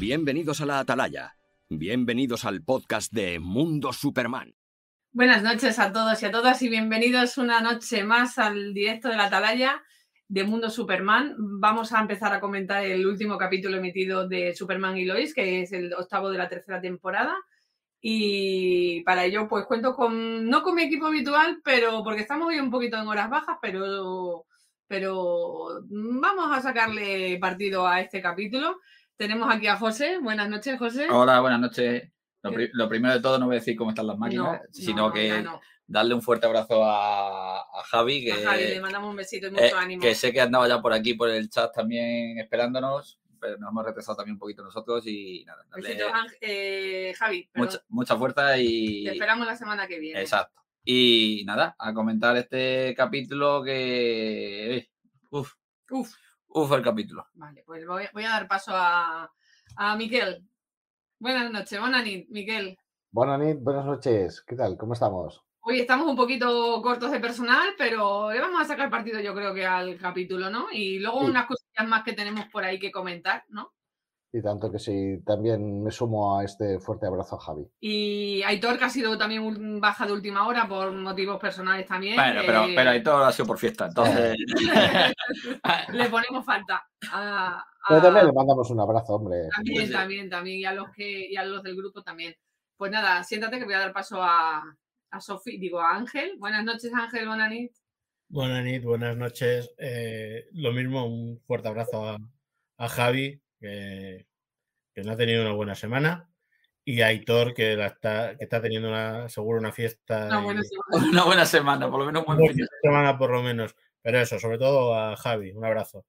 Bienvenidos a la Atalaya. Bienvenidos al podcast de Mundo Superman. Buenas noches a todos y a todas y bienvenidos una noche más al directo de la Atalaya de Mundo Superman. Vamos a empezar a comentar el último capítulo emitido de Superman y Lois, que es el octavo de la tercera temporada. Y para ello, pues cuento con, no con mi equipo habitual, pero porque estamos hoy un poquito en horas bajas, pero, pero vamos a sacarle partido a este capítulo. Tenemos aquí a José. Buenas noches, José. Hola, buenas noches. Lo, pri- lo primero de todo, no voy a decir cómo están las máquinas, No, sino no, que no. darle un fuerte abrazo a, a Javi, que, A Javi le mandamos un besito y mucho eh, ánimo. que sé que andaba ya por aquí, por el chat también esperándonos, pero nos hemos retrasado también un poquito nosotros y nada, darle Besitos, eh, Javi. mucha, mucha fuerza y... Te esperamos la semana que viene. Exacto. Y nada, a comentar este capítulo que... Uf, Uf, uf el capítulo. vale, pues voy, voy a dar paso a, a Miquel. Buenas noches, buenas noches, Miquel. Buenas noches, buenas noches. ¿Qué tal? ¿Cómo estamos? Hoy estamos un poquito cortos de personal, pero le vamos a sacar partido yo creo que al capítulo, ¿no? Y luego Sí. unas cosillas más que tenemos por ahí que comentar, ¿no? Y tanto que sí, también me sumo a este fuerte abrazo a Javi. Y Aitor, que ha sido también un baja de última hora por motivos personales también. Bueno, pero, eh, pero todo ha sido por fiesta, entonces... Le ponemos falta a, Pero a- también le mandamos un abrazo, hombre. También, Sí. también, también. Y a los que, y a los del grupo también. Pues nada, siéntate que voy a dar paso a, a Sofi, digo a Ángel. Buenas noches, Ángel, buenas noches. Buenas noches, buenas noches. Eh, lo mismo, un fuerte abrazo a, a Javi, que, que no ha tenido una buena semana, y a Aitor, que, la está, que está teniendo una, seguro una fiesta. Y- Una buena semana, por lo menos un buen una buena semana por lo menos. Pero eso, sobre todo a Javi, un abrazo.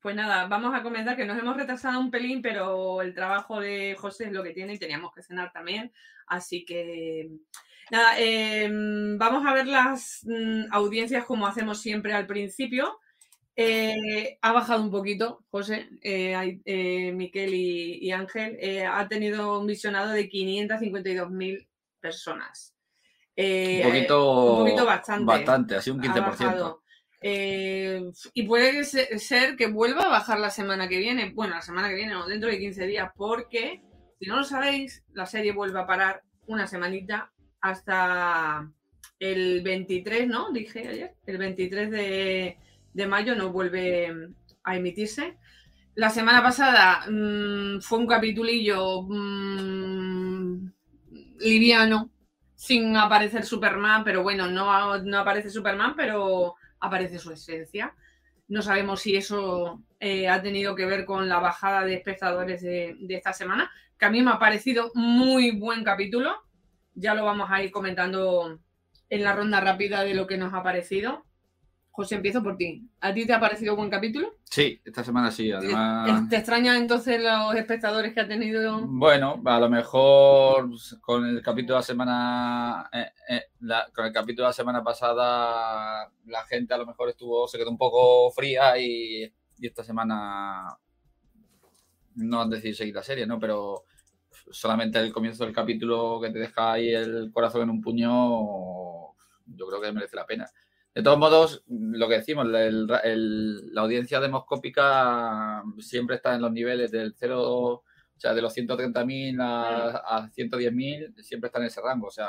Pues nada, vamos a comentar que nos hemos retrasado un pelín, pero el trabajo de José es lo que tiene y teníamos que cenar también. Así que nada, em, vamos a ver las mm, audiencias como hacemos siempre al principio. Eh, ha bajado un poquito, José, eh, eh, Miquel y, y Ángel. eh, ha tenido un visionado de 552.000 personas. Un poquito, un poquito bastante. Bastante, así un ha 15%. bajado. Eh, y puede se- ser que vuelva a bajar la semana que viene. Bueno, la semana que viene, o dentro de 15 días, porque si no lo sabéis, la serie vuelve a parar una semanita hasta el 23, ¿no? Dije ayer, el 23 de, de mayo no vuelve a emitirse. La semana pasada mm, fue un capitulillo mm, liviano, sin aparecer Superman, pero bueno, no, no aparece Superman, pero aparece su esencia. No sabemos si eso eh, ha tenido que ver con la bajada de espectadores de, de esta semana, que a mí me ha parecido muy buen capítulo. Ya lo vamos a ir comentando en la ronda rápida de lo que nos ha parecido. José, empiezo por ti. ¿A ti te ha parecido buen capítulo? Sí, esta semana sí, además... ¿Te extrañan entonces los espectadores que ha tenido? Bueno, a lo mejor con el capítulo de la semana, eh, eh, la- con el capítulo de la semana pasada, la gente a lo mejor estuvo, se quedó un poco fría y, y esta semana no han decidido seguir la serie, ¿no? Pero solamente el comienzo del capítulo que te deja ahí el corazón en un puño, yo creo que merece la pena. De todos modos, lo que decimos, la audiencia demoscópica siempre está en los niveles del 0, o sea, de los 130.000 a, a 110.000, siempre está en ese rango. O sea,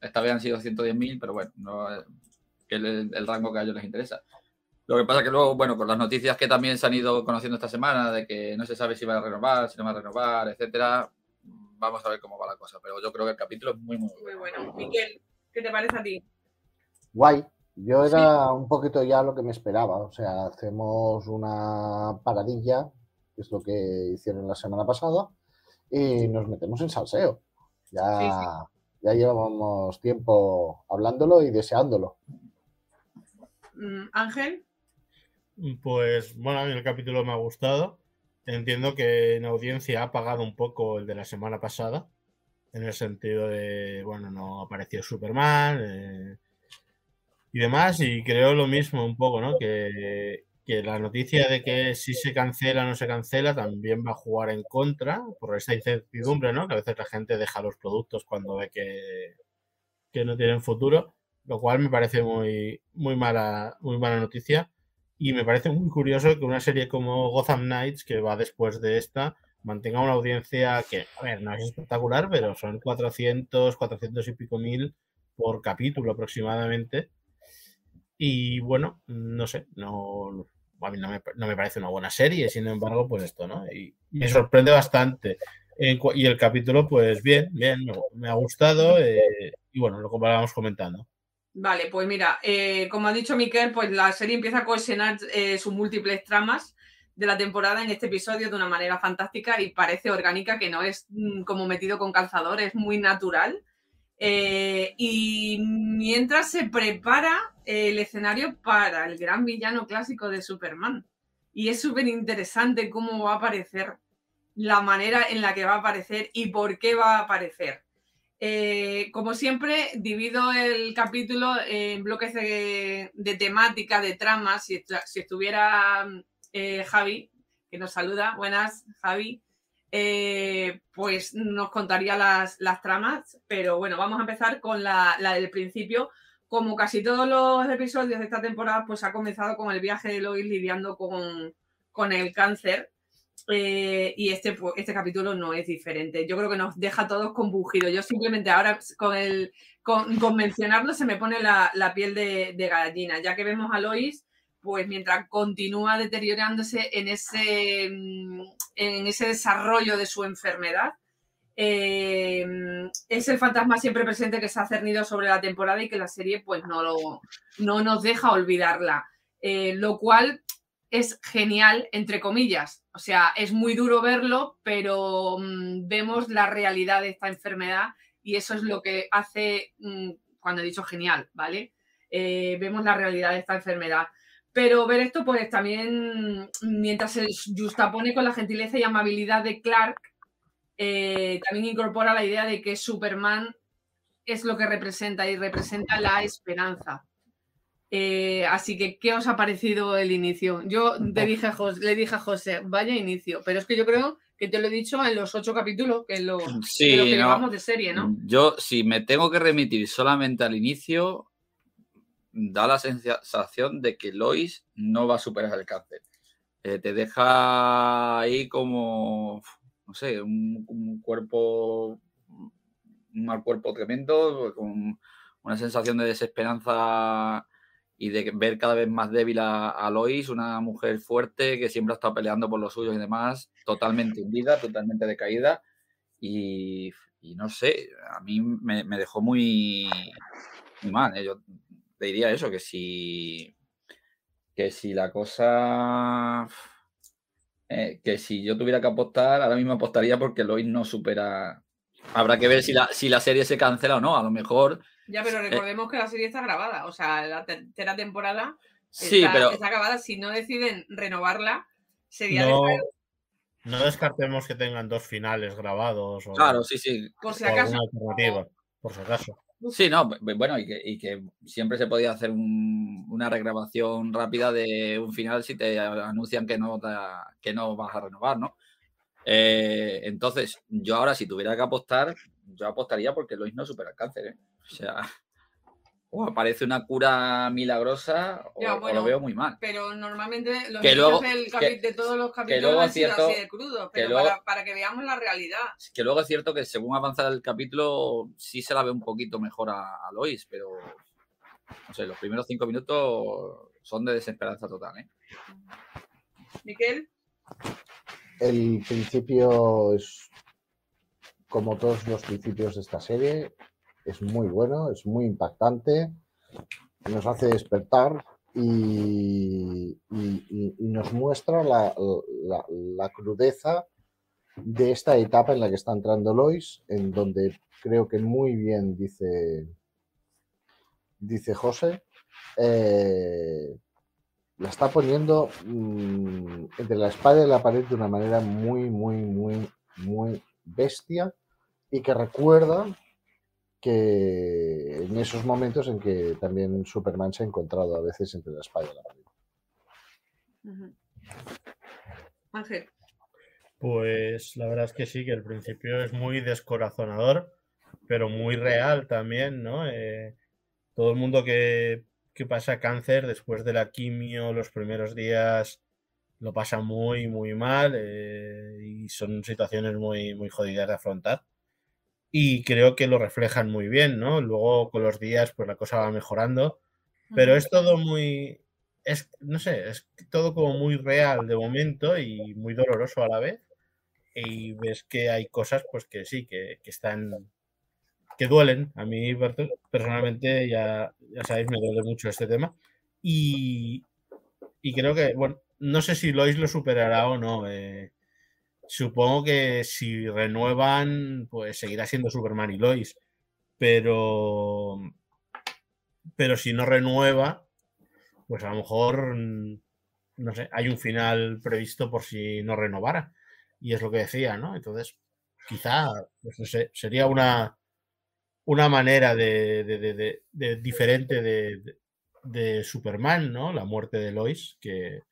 esta vez han sido 110.000, pero bueno, no es es el, rango que a ellos les interesa. Lo que pasa que luego, bueno, con las noticias que también se han ido conociendo esta semana, de que no se sabe si va a renovar, si no va a renovar, etcétera, vamos a ver cómo va la cosa. Pero yo creo que el capítulo es muy, muy Muy bueno. Miquel, ¿qué te parece a ti? Guay. Yo era un poquito ya lo que me esperaba. O sea, hacemos una paradilla, que es lo que hicieron la semana pasada, y nos metemos en salseo. Ya, Sí, ya llevábamos tiempo hablándolo y deseándolo. Mm, Ángel, Pues bueno, a mí el capítulo me ha gustado. Entiendo que en audiencia ha apagado un poco el de la semana pasada, en el sentido de, bueno, no apareció Superman eh, y demás, y creo lo mismo un poco, ¿no? Que, que la noticia de que si se cancela o no se cancela también va a jugar en contra por esa incertidumbre, ¿no? Que a veces la gente deja los productos cuando ve que, que no tienen futuro, lo cual me parece muy, muy mala, muy mala noticia. Y me parece muy curioso que una serie como Gotham Knights, que va después de esta, mantenga una audiencia que, a ver, no es espectacular, pero son 400, 400 y pico mil por capítulo aproximadamente. Y bueno, no sé, no, a mí no me, parece una buena serie, sin embargo, pues esto, ¿no? Y me sorprende bastante. y el capítulo, pues bien, bien, me, ha gustado eh, y bueno, lo vamos comentando. Vale, pues mira, eh, como ha dicho Miquel, pues la serie empieza a cohesionar eh, sus múltiples tramas de la temporada en este episodio de una manera fantástica y parece orgánica, que no es mm, como metido con calzador, es muy natural. Eh, y mientras se prepara el escenario para el gran villano clásico de Superman. Y es súper interesante cómo va a aparecer, la manera en la que va a aparecer y por qué va a aparecer. Eh, como siempre, divido el capítulo en bloques de, temática, de tramas. Si, estuviera eh, Javi, que nos saluda, buenas, Javi, eh, pues nos contaría las, tramas. Pero bueno, vamos a empezar con la, del principio. Como casi todos los episodios de esta temporada, pues ha comenzado con el viaje de Lois lidiando con, con el cáncer eh, y este, pues, este capítulo no es diferente. Yo creo que nos deja todos combugidos. Yo simplemente ahora con el con, mencionarlo se me pone la, piel de, gallina, ya que vemos a Lois, pues mientras continúa deteriorándose en ese, en ese desarrollo de su enfermedad. Eh, es el fantasma siempre presente que se ha cernido sobre la temporada y que la serie pues no, lo, no nos deja olvidarla. Eh, lo cual es genial, entre comillas. O sea, es muy duro verlo, pero mm, vemos la realidad de esta enfermedad y eso es lo que hace, mm, cuando he dicho genial, ¿vale? Eh, vemos la realidad de esta enfermedad. Pero ver esto, pues también, mientras se justapone con la gentileza y amabilidad de Clark, eh, también incorpora la idea de que Superman es lo que representa y representa la esperanza. Eh, así que, ¿qué os ha parecido el inicio? Yo le dije, a José, le dije a José, vaya inicio, pero es que yo creo que te lo he dicho en los ocho capítulos, que, lo, sí, que llevamos de serie, ¿no? Yo, si me tengo que remitir solamente al inicio, da la sensación de que Lois no va a superar el cáncer. Eh, te deja ahí como, no sé, un, cuerpo, un mal cuerpo tremendo, con una sensación de desesperanza y de ver cada vez más débil a, Lois, una mujer fuerte que siempre ha estado peleando por los suyos y demás, totalmente hundida, totalmente decaída. Y, no sé, a mí me, dejó muy, mal. ¿eh? Diría eso, que si, que si la cosa... Eh, que si yo tuviera que apostar, ahora mismo apostaría porque Lois no supera... Habrá que ver si la, si la serie se cancela o no. A lo mejor ya, pero eh, recordemos que la serie está grabada, o sea, la tercera temporada sí, está, pero... está grabada. Si no deciden renovarla, sería no, no descartemos que tengan dos finales grabados. O, claro, sí, sí. Por si acaso. alternativa, por si acaso. Sí, no, bueno, y que, siempre se podía hacer una regrabación rápida de un final si te anuncian que no, que no vas a renovar, ¿no? Eh, entonces, yo ahora si tuviera que apostar, yo apostaría porque Lois no supera el cáncer, ¿eh? O sea, o aparece una cura milagrosa o, lo veo muy mal. Pero normalmente los que de todos los capítulos han sido así de crudos, pero para, que veamos la realidad. Que luego es cierto que según avanza el capítulo sí se la ve un poquito mejor a, Lois, pero no sé, los primeros cinco minutos son de desesperanza total. ¿eh? Miquel. El principio es como todos los principios de esta serie, es muy bueno, es muy impactante, nos hace despertar y, nos muestra la, crudeza de esta etapa en la que está entrando Lois, en donde creo que muy bien dice, dice José, eh, la está poniendo mm, entre la espada y la pared de una manera muy, muy, muy, muy bestia y que recuerda que en esos momentos en que también Superman se ha encontrado a veces entre la espalda y la pared. Ángel. Pues la verdad es que sí, que el principio es muy descorazonador, pero muy real también, ¿no? Eh, todo el mundo que, que pasa cáncer después de la quimio, los primeros días lo pasa muy, muy mal eh, y son situaciones muy, muy jodidas de afrontar. Y creo que lo reflejan muy bien, ¿no? Luego con los días, pues la cosa va mejorando, pero es todo muy, es, no sé, es todo como muy real de momento y muy doloroso a la vez. Y ves que hay cosas, pues que sí, que, que están, que duelen. A mí personalmente, ya, ya sabéis, me duele mucho este tema. Y, y creo que, bueno, no sé si Lois lo superará o no. Eh, supongo que si renuevan, pues seguirá siendo Superman y Lois. Pero, pero si no renueva, pues a lo mejor, no sé, hay un final previsto por si no renovara. Y es lo que decía, ¿no? Entonces, quizá, pues sería una, una manera de, de, de diferente de, Superman, ¿no? La muerte de Lois, que,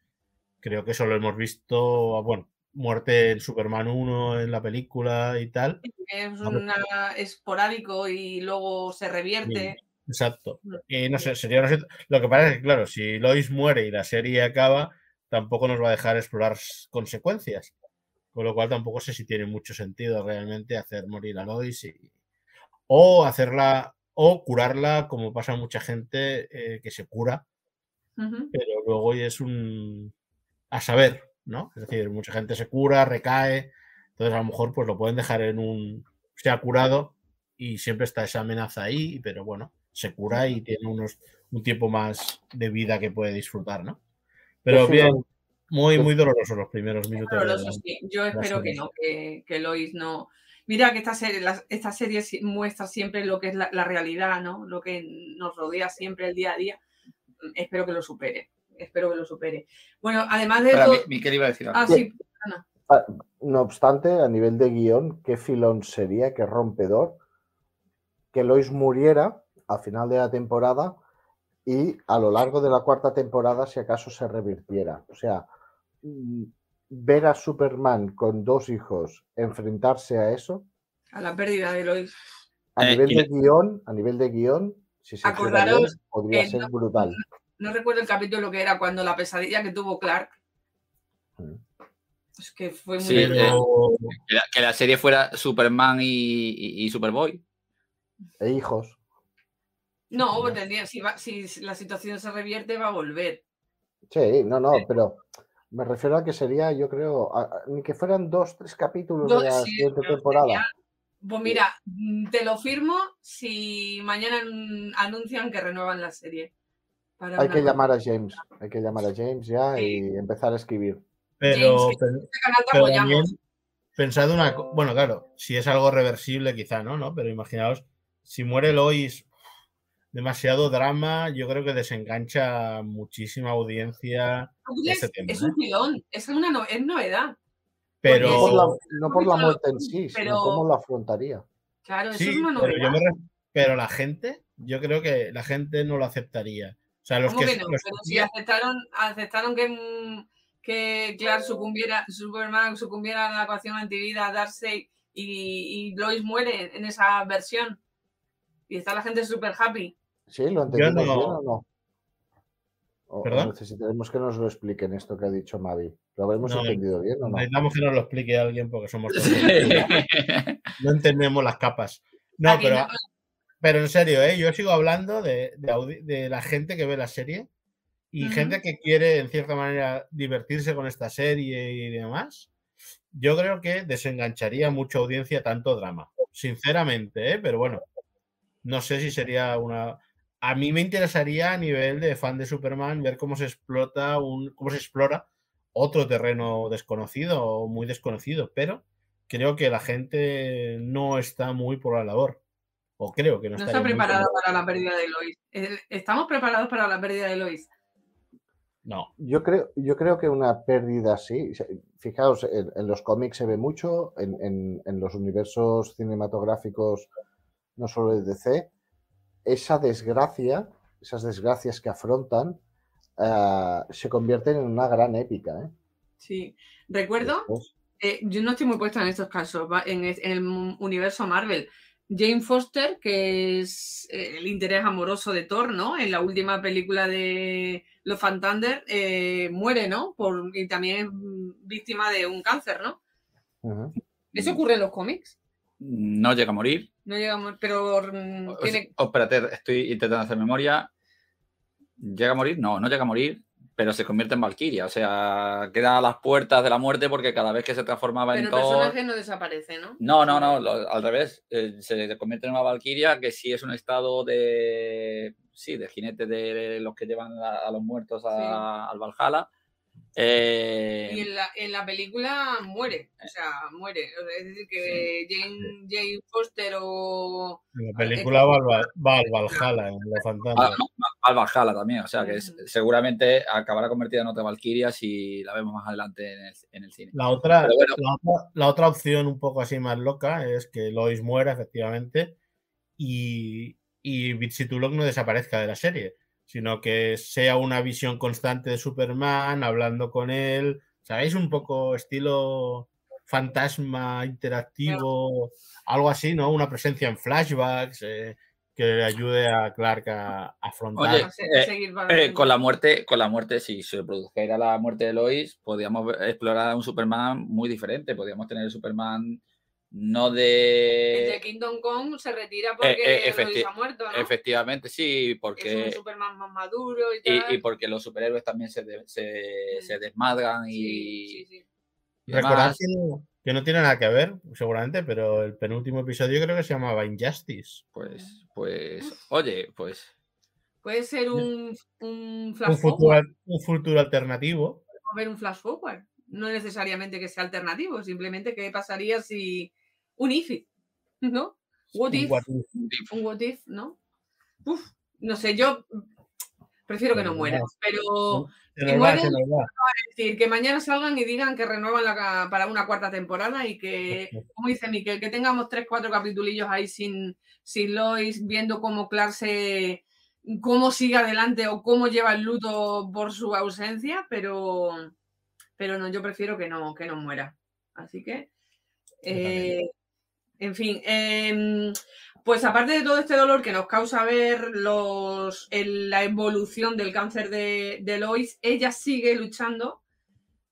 Creo que eso lo hemos visto, bueno, muerte en Superman 1 en la película y tal. Es una, esporádico y luego se revierte. exacto. Mm. Y no sé, sería Lo que pasa es que, claro, si Lois muere y la serie acaba, tampoco nos va a dejar explorar consecuencias. Con lo cual tampoco sé si tiene mucho sentido realmente hacer morir a Lois y... o hacerla o curarla como pasa mucha gente eh, que se cura, pero luego es un a saber, ¿no? Es decir, mucha gente se cura, recae, entonces a lo mejor pues lo pueden dejar en un, se ha curado y siempre está esa amenaza ahí, pero bueno, se cura y tiene unos, un tiempo más de vida que puede disfrutar, ¿no? Pero bien, muy, muy doloroso los primeros minutos. Yo espero que no, que, que, Lois no. Mira que esta serie, esta serie muestra siempre lo que es la, la, realidad, ¿no? Lo que nos rodea siempre el día a día. Espero que lo supere espero que lo supere. Bueno, además de todo... iba a decir Ah, sí, ah, No obstante, a nivel de guion, qué filón sería, qué rompedor, que Lois muriera al final de la temporada y a lo largo de la cuarta temporada, si acaso se revirtiera. O sea, ver a Superman con dos hijos enfrentarse a eso. A la pérdida de Lois. A eh, nivel de guion, a nivel de guion, si se Acordaros podría ser brutal no recuerdo el capítulo que era cuando la pesadilla que tuvo Clark. Mm. Es que fue muy. Eh, que, la, serie fuera Superman y, Superboy. E hijos. No, si, si, la situación se revierte, va a volver. Sí, no, no, pero me refiero a que sería, yo creo, ni que fueran dos, tres capítulos de la siguiente temporada. pues mira, te lo firmo si mañana anuncian que renuevan la serie hay que llamar a James, hay que llamar a James ya y empezar a escribir. Pero, pensad una bueno, claro, si es algo reversible quizá, ¿no? ¿no? Pero imaginaos, si muere Lois, demasiado drama, yo creo que desengancha muchísima audiencia. Es, es un filón, es una novedad. Pero no por la, muerte en sí, sino cómo lo afrontaría. Claro, eso es una novedad. pero la gente, yo creo que la gente no lo aceptaría. O sea, los que, Pero si aceptaron, aceptaron que, mm, que Clark sucumbiera, Superman sucumbiera a la ecuación antivida, Darcy y, y Lois muere en esa versión. Y está la gente súper happy. Sí, lo entendemos bien o no. O, necesitaremos que nos lo expliquen esto que ha dicho Mavi. ¿Lo habremos entendido bien o no? Necesitamos que nos lo explique alguien porque somos no entendemos las capas. No, pero pero en serio, ¿eh? yo sigo hablando de, la gente que ve la serie y gente que quiere, en cierta manera, divertirse con esta serie y demás. Yo creo que desengancharía mucha audiencia tanto drama. Sinceramente, ¿eh? pero bueno, no sé si sería una. A mí me interesaría a nivel de fan de Superman ver cómo se explota un, cómo se explora otro terreno desconocido o muy desconocido, pero creo que la gente no está muy por la labor. O creo que no, está preparado para la pérdida de Lois. Eh, ¿Estamos preparados para la pérdida de Lois? No. Yo creo, yo creo que una pérdida así, fijaos, en, los cómics se ve mucho, en, los universos cinematográficos, no solo de DC, esa desgracia, esas desgracias que afrontan, eh, se convierten en una gran épica. ¿eh? Sí, recuerdo, yo no estoy muy puesta en estos casos, en el universo Marvel, Jane Foster, que es eh, el interés amoroso de Thor, ¿no? En la última película de Los Fan Thunder, eh, muere, ¿no? Por, y también es víctima de un cáncer, ¿no? ¿Eso ocurre en los cómics? No llega a morir. No llegamos, pero mm, O- tiene... oh, espérate, estoy intentando hacer memoria. ¿Llega a morir? No, no llega a morir, pero se convierte en Valkyria. O sea, queda a las puertas de la muerte porque cada vez que se transformaba Pero en el Thor. personaje no desaparece, ¿no? No, no, no, lo- al revés. eh, se convierte en una Valkyria que sí es un estado de. Sí, de jinete de los que llevan a, a los muertos a- al Valhalla. Eh, Y en la, en la película muere, o sea, muere. Es decir, que Jane, Jane Foster o... En la película va al, Val- va al Valhalla, en los fantasmas. al Valhalla también. O sea, que es- Ujú. seguramente acabará convertida en otra Valkyria si la vemos más adelante en el, en el cine. La otra, bueno. la, otra, la otra opción un poco así más loca es que Lois muera, efectivamente, y, y Bitsy Tulok no desaparezca de la serie, sino que sea una visión constante de Superman, hablando con él, ¿sabéis? Un poco estilo fantasma interactivo, algo así, ¿no? Una presencia en flashbacks eh, que le ayude a Clark a, a afrontar. Oye, a eh, Eh, con la muerte, con la muerte, si se produjera la muerte de Lois, podríamos explorar un Superman muy diferente. Podríamos tener el Superman no El de. de Kingdom Come se retira porque eh, efecti- ha muerto, ¿no? Efectivamente, sí, Es un porque. Superman más maduro y tal. y porque los superhéroes también se, de- se, Mm. se desmadran y, Sí, sí, y Recordad que, que no tiene nada que ver, seguramente, pero el penúltimo episodio creo que se llamaba Injustice. Pues, pues, oye, pues. Puede ser un, un flash Un futuro, forward, un futuro alternativo. o ver un flash forward. No necesariamente que sea alternativo, simplemente qué pasaría si un if, ¿no? What if, what if. un what if, ¿no? Uf, no sé, yo prefiero que no muera, pero que es decir, que mañana salgan y digan que renuevan la, para una cuarta temporada y que, como dice Miquel, que tengamos tres, cuatro capitulillos ahí sin, sin Lois, viendo cómo Clark se, cómo sigue adelante o cómo lleva el luto por su ausencia, pero, pero no, yo prefiero que no, que no muera. Así que, eh, en fin, em, pues aparte de todo este dolor que nos causa ver los, el- la evolución del cáncer de, de Lois, ella sigue luchando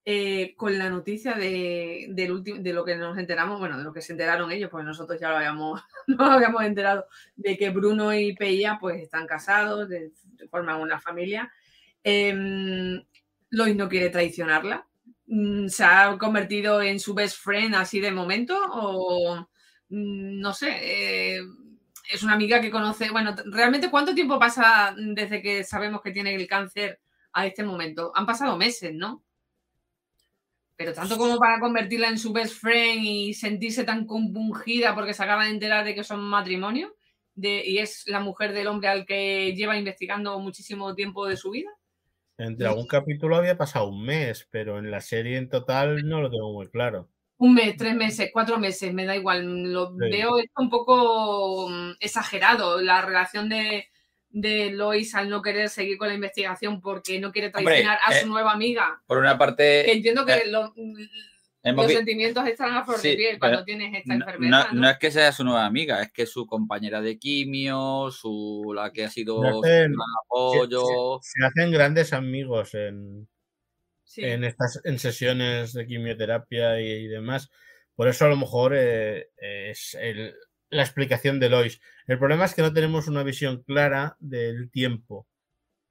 eh, con la noticia de, del último, de lo que nos enteramos, bueno, de lo que se enteraron ellos, pues nosotros ya lo habíamos, no habíamos enterado, de que Bruno y Peia pues están casados, de- forman una familia. Em, Lois no quiere traicionarla. Mm, ¿Se ha convertido en su best friend así de momento? O mm, no sé, eh, es una amiga que conoce. Bueno, realmente, ¿cuánto tiempo pasa desde que sabemos que tiene el cáncer a este momento? Han pasado meses, ¿no? Pero tanto como para convertirla en su best friend y sentirse tan compungida porque se acaba de enterar de que son matrimonio de, y es la mujer del hombre al que lleva investigando muchísimo tiempo de su vida. Entre algún capítulo había pasado un mes, pero en la serie en total no lo tengo muy claro. Un mes, tres meses, cuatro meses, me da igual. Lo Sí. veo esto un poco mm, exagerado. La relación de, de Lois al no querer seguir con la investigación porque no quiere Hombre, traicionar a su eh, nueva amiga. Por una Que parte, entiendo que eh, lo- los vi- sentimientos están a flor de piel cuando tienes esta no, enfermedad. no- ¿no? no es que sea su nueva amiga, es que su compañera de quimio, su la que ha sido Se su hacen- gran apoyo. Se hacen grandes amigos en, Sí. en estas en sesiones de quimioterapia y, y demás. Por eso a lo mejor eh, es el- la explicación de Lois. El problema es que no tenemos una visión clara del tiempo.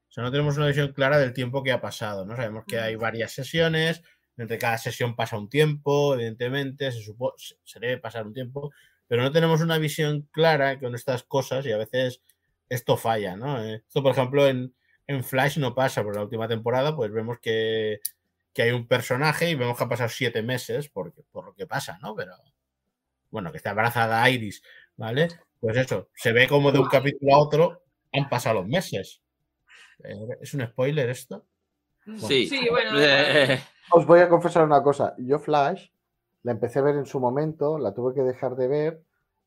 O sea, no tenemos una visión clara del tiempo que ha pasado. ¿no? Sabemos que hay Mm. varias sesiones, entre cada sesión pasa un tiempo, evidentemente, se, supo- se debe pasar un tiempo, pero no tenemos una visión clara con estas cosas y a veces esto falla, ¿no? Eh, Esto, por ejemplo, en, en Flash no pasa, pero en la última temporada pues vemos que, que hay un personaje y vemos que ha pasado siete meses porque, por lo que pasa, ¿no? Pero bueno, que está embarazada Iris, ¿vale? Pues eso, se ve como de un capítulo a otro han pasado los meses. Eh, ¿Es un spoiler esto? Sí. Sí, bueno. Eh, Os voy a confesar una cosa. Yo Flash la empecé a ver en su momento, la tuve que dejar de ver.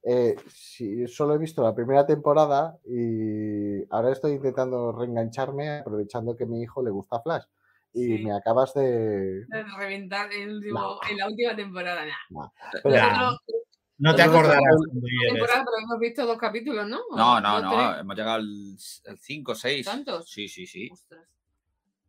Eh, sí, solo he visto la primera temporada y ahora estoy intentando reengancharme aprovechando que a mi hijo le gusta Flash. Y Sí. me acabas de... de reventar el último- No. en la última temporada. nah. Pero- Nosotros, No te acordarás temporada, pero hemos visto dos capítulos, ¿no? ¿O No, no, no. tres? Hemos llegado al 5 o 6. ¿Tantos? Sí, sí, sí. Ostras.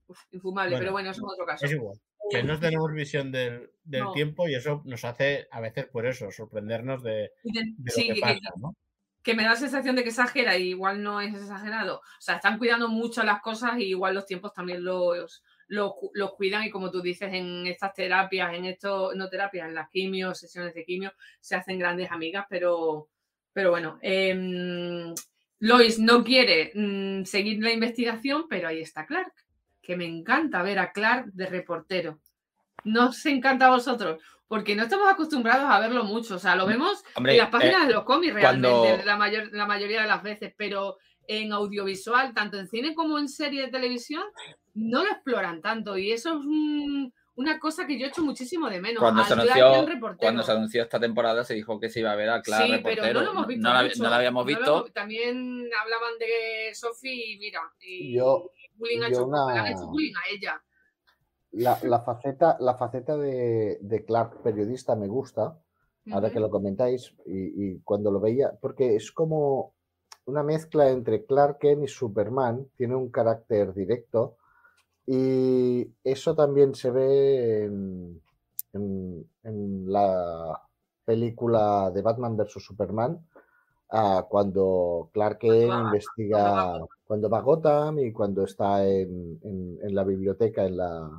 Uf, infumable, Bueno, pero bueno, es otro caso. Es igual. Que no tenemos visión del, del No. tiempo y eso nos hace a veces, por eso, sorprendernos de, de- sí, que pasa, que- ¿no? que me da la sensación de que exagera y igual no es exagerado. O sea, están cuidando mucho las cosas y igual los tiempos también los, los cuidan y como tú dices, en estas terapias, en esto, no terapias, en las quimios, sesiones de quimio, se hacen grandes amigas, pero, pero bueno. em, Lois no quiere mm, seguir la investigación, pero ahí está Clark, que me encanta ver a Clark de reportero. ¿No os encanta a vosotros? Porque no estamos acostumbrados a verlo mucho. O sea, lo vemos Hombre, en las eh, páginas de los cómics cuando- realmente, la, mayor, la mayoría de las veces, pero en audiovisual, tanto en cine como en serie de televisión, no lo exploran tanto. Y eso es un- una cosa que yo echo muchísimo de menos. cuando, se anunció, en reportero. cuando se anunció esta temporada se dijo que se iba a ver a Clark sí, reportero. pero no lo hemos visto. no la, mucho. no la habíamos No lo visto. también hablaban de Sophie y mira, y Yo- bullying ha yo hecho, una- le han hecho bullying a ella. La, la faceta, la faceta de, de Clark periodista me gusta, ahora que lo comentáis, y, y cuando lo veía, porque es como una mezcla entre Clark Kent y Superman, tiene un carácter directo, y eso también se ve en, en- en la película de Batman vs. Superman, ah, cuando Clark Kent investiga, cuando va a Gotham y cuando está en, en- en la biblioteca, en la,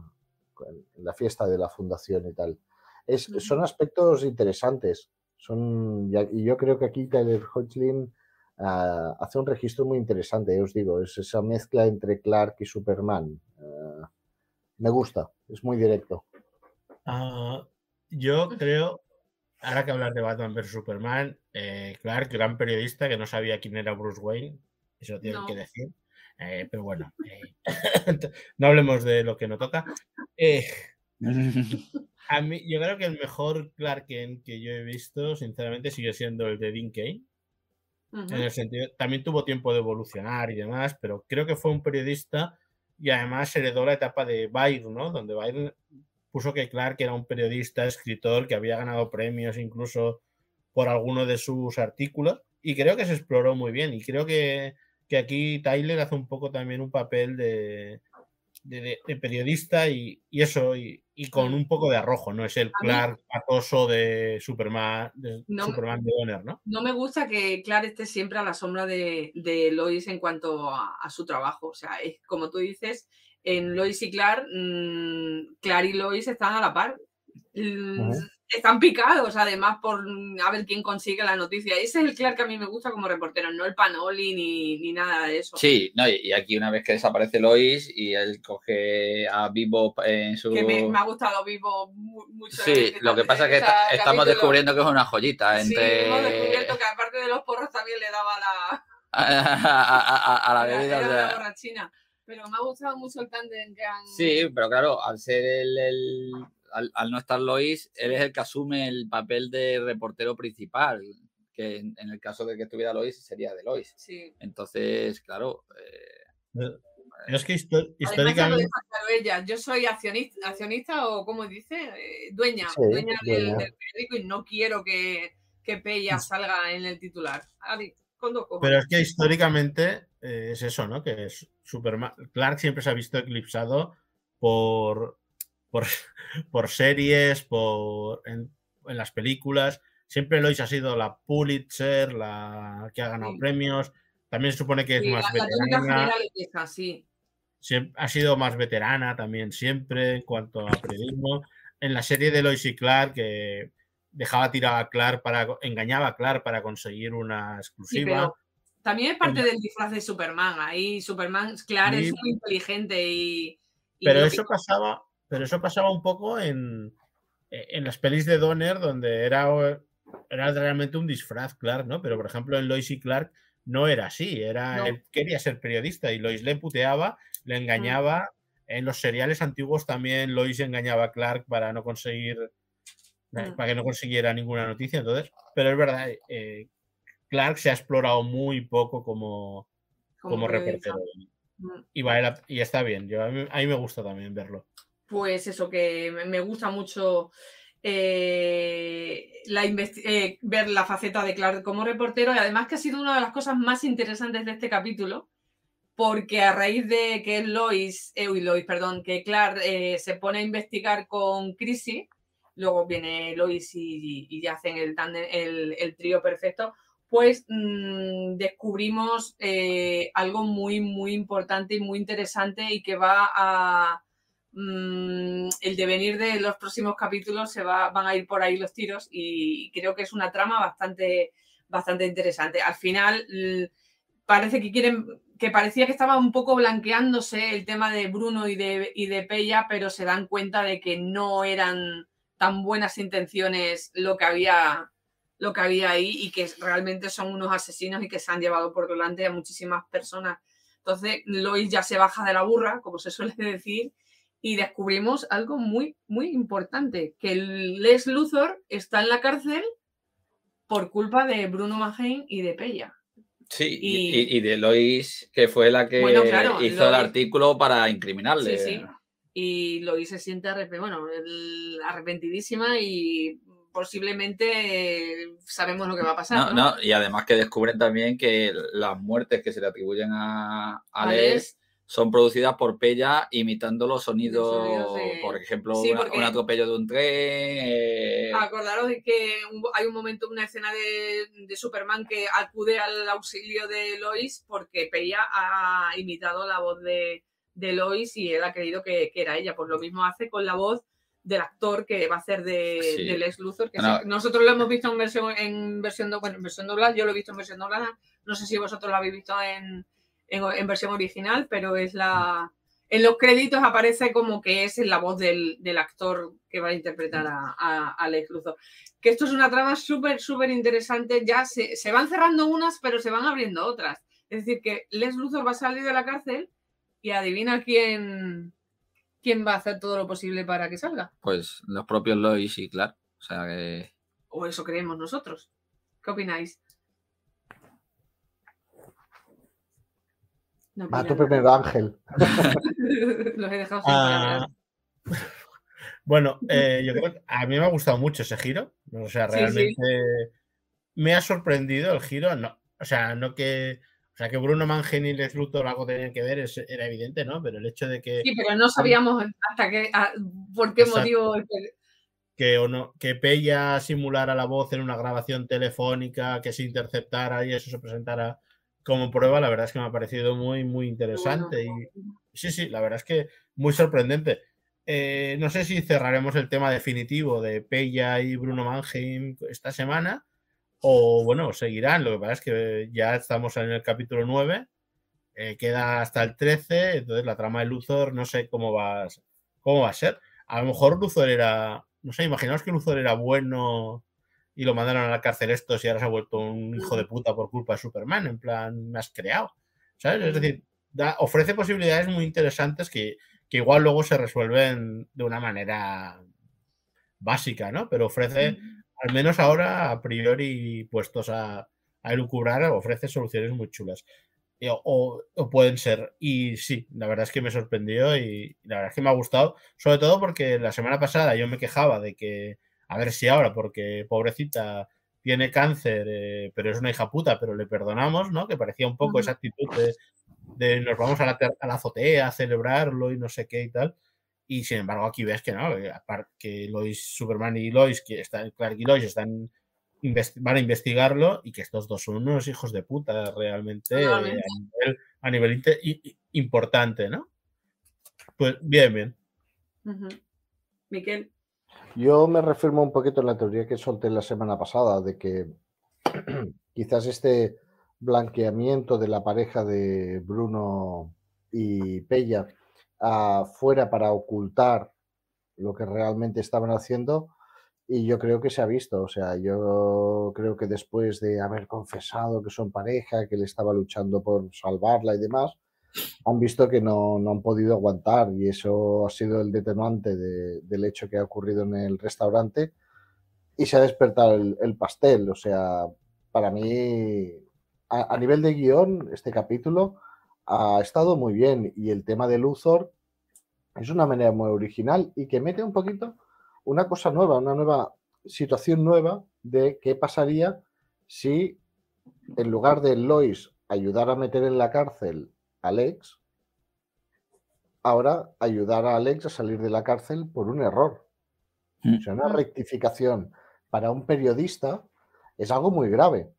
en la fiesta de la fundación y tal. Es, son aspectos interesantes. Son, y yo creo que aquí Tyler Hoechlin ah, hace un registro muy interesante, ya os digo, es esa mezcla entre Clark y Superman. Ah, me gusta, es muy directo. Ah, yo creo, ahora que hablas de Batman vs Superman, eh, Clark, gran periodista que no sabía quién era Bruce Wayne, eso tienen No. que decir. eh, pero bueno, eh, no hablemos de lo que no toca. Eh, a mí, yo creo que el mejor Clark Kent que yo he visto, sinceramente, sigue siendo el de Dean Kane. En el sentido, también tuvo tiempo de evolucionar y demás, pero creo que fue un periodista y además heredó la etapa de Byrne, ¿no? Donde Byrne puso que Clark era un periodista, escritor, que había ganado premios incluso por alguno de sus artículos y creo que se exploró muy bien y creo que, que aquí Tyler hace un poco también un papel de, de, de- de periodista y, y eso, y, y con un poco de arrojo, no es el Clark acoso de Superman, de No Superman de Donner, ¿no? No me gusta que Clark esté siempre a la sombra de, de Lois en cuanto a, a su trabajo. O sea, es como tú dices, en Lois y Clark, mm, Clark y Lois están a la par. Ujú. Están picados, además, por a ver quién consigue la noticia. Ese es el Clark que a mí me gusta como reportero, no el Panoli ni, ni nada de eso. Sí, no, y aquí una vez que desaparece Lois y él coge a Vivo en su... Que me, me ha gustado vivo mu- mucho. Sí, lo que pasa es que esta esta- estamos descubriendo que es una joyita Sí, entre... hemos descubierto que aparte de los porros también le daba la, a, a- a- a la bebida. la sea, borrachina. Pero me ha gustado mucho el tándem que han. Sí, pero claro, al ser el, el- al, al no estar Lois, él es el que asume el papel de reportero principal, que en, en el caso de que estuviera Lois sería de Lois. Sí. Entonces, claro, eh, Es que históricamente... ella. Yo soy accionista, accionista o, como dice, Eh, dueña, Sí, dueña, del, dueña. del periódico y no quiero que, que Pella salga en el titular. Pero es que históricamente eh, es eso, ¿no? Que es Superman. Clark siempre se ha visto eclipsado por, por, por series, por en, en las películas. Siempre Lois ha sido la Pulitzer, la que ha ganado Sí. premios. También se supone que es Sí, más veterana. esa, sí. Siem- ha sido más veterana también siempre en cuanto a periodismo. En la serie de Lois y Clark, que dejaba tirar a Clark para engañaba a Clark para conseguir una Sí, exclusiva. pero también es parte En- del disfraz de Superman. Ahí Superman, claro, es Sí. muy inteligente y. y Pero eso pasaba, pero eso pasaba un poco en, en las pelis de Donner, donde era, era realmente un disfraz, Clark, ¿no? Pero por ejemplo en Lois y Clark no era así, era No. él quería ser periodista y Lois le puteaba, le Mm. engañaba. En los seriales antiguos también Lois engañaba a Clark para no conseguir eh, Mm. para que no consiguiera ninguna noticia. Entonces, pero es verdad, eh, Clark se ha explorado muy poco como, como, reportero. Mm. Y, vale la- y está bien, yo, a, mí, a mí me gusta también verlo. Pues eso, que me- gusta mucho eh, eh, ver la faceta de Clark como reportero. Y además que ha sido una de las cosas más interesantes de este capítulo porque a raíz de que Lois, eh, Lois, perdón, que Clark eh, se pone a investigar con Chrissy, luego viene Lois y, ya hacen el, trío perfecto, pues mm, descubrimos algo muy, muy importante y muy interesante y que va a... Mm, el devenir de los próximos capítulos se va, van a ir por ahí los tiros y creo que es una trama bastante, bastante interesante. Al final parece que quieren que parecía que estaba un poco blanqueándose el tema de Bruno y de, y de Pella, pero se dan cuenta de que no eran tan buenas intenciones lo que había lo que había ahí y que realmente son unos asesinos y que se han llevado por delante a muchísimas personas. Entonces, Lois ya se baja de la burra, como se suele decir, y descubrimos algo muy, muy importante, que Les Luthor está en la cárcel por culpa de Bruno Mahain y de Pella. Sí, y, de Lois, que fue la que hizo el artículo para incriminarle. Sí, sí. Y Lois se siente bueno, arrepentidísima y posiblemente sabemos lo que va a pasar. No, y además que descubren también que las muertes que se le atribuyen a, a, son producidas por Pella imitando los sonidos, por ejemplo, un atropello de un tren. Eh... Acordaros de que hay un momento, una escena de, Superman que acude al auxilio de Lois porque Pella ha imitado la voz de, Lois y él ha creído que, era ella. Pues lo mismo hace con la voz del actor que va a hacer de, Lex Luthor. Que nosotros lo hemos visto en versión, en versión, bueno, en versión doblada, yo lo he visto en versión doblada. No sé si vosotros lo habéis visto en en, versión original, pero es la... En los créditos aparece como que es la voz del, actor que va a interpretar a, a, a Lex Luthor. Que esto es una trama súper, súper interesante. Ya se, se, van cerrando unas, pero se van abriendo otras. Es decir, que Les Luthor va a salir de la cárcel y adivina quién, quién va a hacer todo lo posible para que salga. Pues los propios Lois y Clark. O sea que... O eso creemos nosotros. ¿Qué opináis? Va tu primero, Ángel. Los he dejado sin ah, Bueno, eh, yo creo que a mí me ha gustado mucho ese giro. O sea, realmente me ha sorprendido el giro. No, o sea, no que. O sea, que Bruno Mangen y Les Luthor algo tenían que ver, era evidente, ¿no? Pero el hecho de que. Sí, pero no sabíamos hasta qué. por qué motivo. Que, o no, que Pella simulara la voz en una grabación telefónica, que se interceptara y eso se presentara como prueba, la verdad es que me ha parecido muy, muy interesante. Y sí, sí, la verdad es que muy sorprendente. Eh, no sé si cerraremos el tema definitivo de Pella y Bruno Mannheim esta semana o bueno, seguirán. Lo que pasa es que ya estamos en el capítulo 9, eh, queda hasta el 13, entonces la trama de Luthor no sé cómo va, cómo va a ser. A lo mejor Luthor era, no sé, imaginaos que Luthor era bueno y lo mandaron a la cárcel estos y ahora se ha vuelto un hijo de puta por culpa de Superman, en plan, me has creado, ¿sabes? Es decir, ofrece posibilidades muy interesantes que, igual luego se resuelven de una manera básica, ¿no? Pero ofrece, al menos ahora, a priori puestos a, a elucubrar, ofrece soluciones muy chulas. O, o, pueden ser. Y sí, la verdad es que me sorprendió y la verdad es que me ha gustado, sobre todo porque la semana pasada yo me quejaba de que a ver si ahora, porque pobrecita tiene cáncer, eh, pero es una hija puta, pero le perdonamos, ¿no? Que parecía un poco esa actitud de, nos vamos a la, a la, azotea a celebrarlo y no sé qué y tal. Y sin embargo, aquí ves que no, eh, aparte que Lois, Superman y Lois, que están, Clark y Lois están van a investigarlo y que estos dos son unos hijos de puta realmente a nivel, a nivel importante, ¿no? Pues bien, bien. Miquel. Yo me reafirmo un poquito en la teoría que solté la semana pasada de que quizás este blanqueamiento de la pareja de Bruno y Pella ah, fuera para ocultar lo que realmente estaban haciendo y yo creo que se ha visto, o sea, yo creo que después de haber confesado que son pareja, que él estaba luchando por salvarla y demás, han visto que no, han podido aguantar y eso ha sido el detonante del hecho que ha ocurrido en el restaurante y se ha despertado el, pastel. O sea, para mí, a, nivel de guion, este capítulo ha estado muy bien y el tema de Luthor es una manera muy original y que mete un poquito una cosa nueva, una nueva situación nueva de qué pasaría si en lugar de Lois ayudar a meter en la cárcel Alex, ahora ayudar a Alex a salir de la cárcel por un error. O sea, una rectificación para un periodista es algo muy grave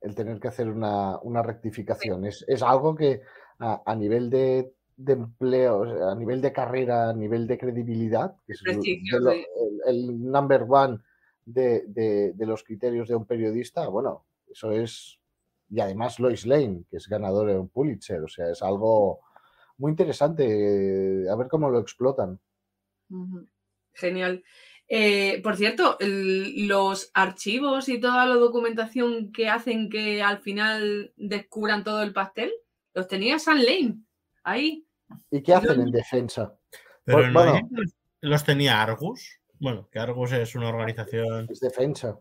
el tener que hacer una, rectificación. Es, algo que a, nivel de, empleo, a nivel de carrera, a nivel de credibilidad, que es el, number one de, los criterios de un periodista, bueno, eso es. Y además Lois Lane, que es ganador de un Pulitzer, o sea, es algo muy interesante. A ver cómo lo explotan. Genial. Eh, por cierto, los archivos y toda la documentación que hacen que al final descubran todo el pastel, los tenía San Lane ahí. ¿Y qué hacen en defensa? Pero bueno, los tenía Argus. Bueno, que Argus es una organización. Es defensa.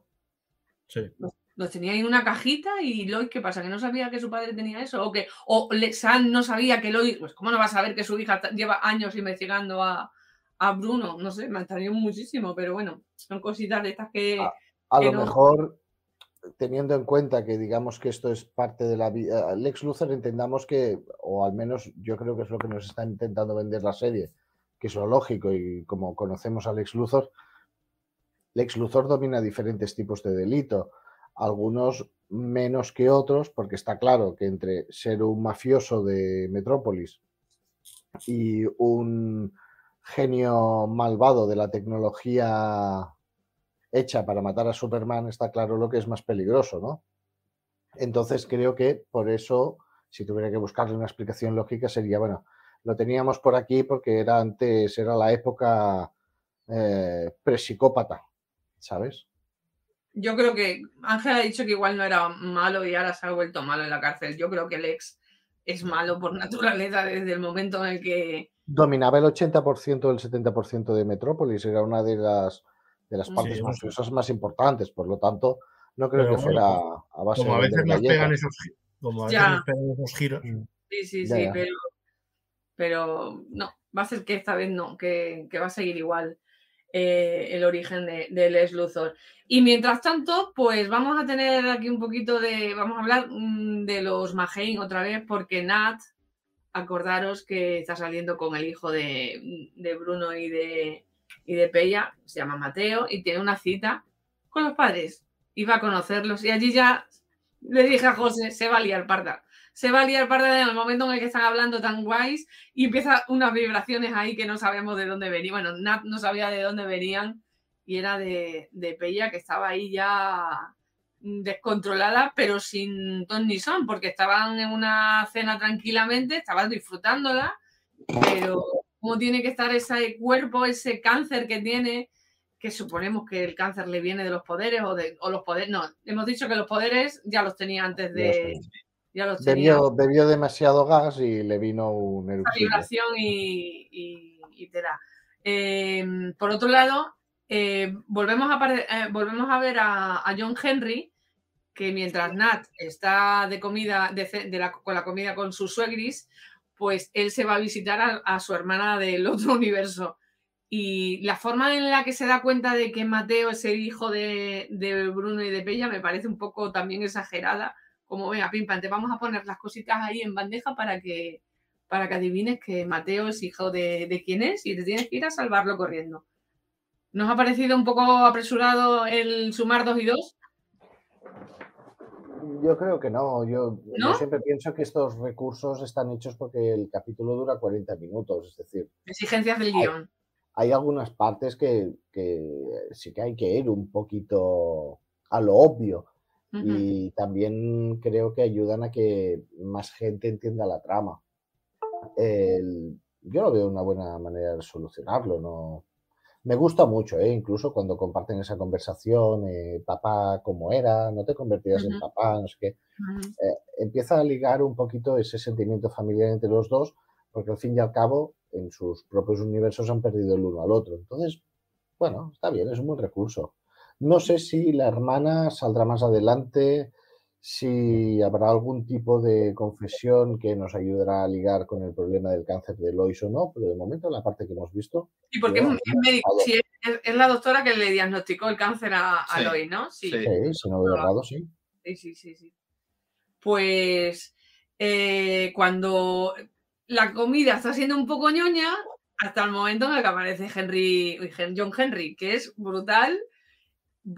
Sí. Los, tenía en una cajita y Lloyd, ¿qué pasa? ¿Que no sabía que su padre tenía eso? ¿O que o no sabía que Lloyd, pues cómo no va a saber que su hija lleva años investigando a, a Bruno, no sé, me extrañó muchísimo, pero bueno, son cositas de estas que... A, lo mejor, teniendo en cuenta que digamos que esto es parte de la vida, Lex Luthor entendamos que, o al menos yo creo que es lo que nos está intentando vender la serie, que es lo lógico y como conocemos a Lex Luthor, Lex Luthor domina diferentes tipos de delito, algunos menos que otros, porque está claro que entre ser un mafioso de Metrópolis y un genio malvado de la tecnología hecha para matar a Superman, está claro lo que es más peligroso, ¿no? Entonces creo que por eso, si tuviera que buscarle una explicación lógica, sería, bueno, lo teníamos por aquí porque era antes, era la época eh, presicópata, ¿sabes? Yo creo que Ángel ha dicho que igual no era malo y ahora se ha vuelto malo en la cárcel. Yo creo que el ex es malo por naturaleza desde el momento en el que dominaba el 80% del 70% de Metrópolis, era una de las, de las partes más, más importantes, por lo tanto, no creo que fuera a base como a veces nos pegan esos, como a veces nos pegan esos giros. Mm. Sí, sí, sí, Pero, pero no, va a ser que esta vez no, que, que va a seguir igual. Eh, el origen de, de, Les Luthor. Y mientras tanto, pues vamos a tener aquí un poquito de, vamos a hablar mm, de los Mahein otra vez, porque Nat, acordaros que está saliendo con el hijo de, Bruno y de, y de Pella, se llama Mateo, y tiene una cita con los padres. Va a conocerlos. Y allí ya le dije a José, se va a liar parda. Se va a liar parda en el momento en el que están hablando tan guays y empieza unas vibraciones ahí que no sabemos de dónde venían. Bueno, Nat no sabía de dónde venían y era de, de Pella que estaba ahí ya descontrolada, pero sin ton ni son, porque estaban en una cena tranquilamente, estaban disfrutándola, pero cómo tiene que estar ese cuerpo, ese cáncer que tiene, que suponemos que el cáncer le viene de los poderes o de los poderes, no, hemos dicho que los poderes ya los tenía antes de... Ya los bebió, bebió, demasiado gas y le vino una vibración y, te da. Em, por otro lado, eh, volvemos, a, eh, volvemos a ver a, John Henry, que mientras Nat está de comida, de, con la comida con sus suegris, pues él se va a visitar a, su hermana del otro universo. Y la forma en la que se da cuenta de que Mateo es el hijo de, Bruno y de Pella me parece un poco también exagerada. Como, venga, Pimpan, te vamos a poner las cositas ahí en bandeja para que, para que adivines que Mateo es hijo de, de quién es y te tienes que ir a salvarlo corriendo. ¿Nos ha parecido un poco apresurado el sumar dos y dos? Yo creo que no. Yo, siempre pienso que estos recursos están hechos porque el capítulo dura 40 minutos. Es decir, exigencias del guion. Hay algunas partes que, sí que hay que ir un poquito a lo obvio. Y también creo que ayudan a que más gente entienda la trama. yo lo veo una buena manera de solucionarlo. No, me gusta mucho, ¿eh? incluso cuando comparten esa conversación, eh, papá, ¿cómo era? No te convertías en papá, no sé qué. Eh, empieza a ligar un poquito ese sentimiento familiar entre los dos, porque al fin y al cabo, en sus propios universos han perdido el uno al otro. Entonces, bueno, está bien, es un buen recurso. No sé si la hermana saldrá más adelante, si habrá algún tipo de confesión que nos ayudará a ligar con el problema del cáncer de Lois o no, pero de momento la parte que hemos visto. Sí, porque es, médico, si es la doctora que le diagnosticó el cáncer a, a Sí, Lois, ¿no? sí. Sí, si no veo errado, sí. Sí, sí, sí, sí. Pues eh, cuando la comida está siendo un poco ñoña, hasta el momento en el que aparece Henry, John Henry, que es brutal.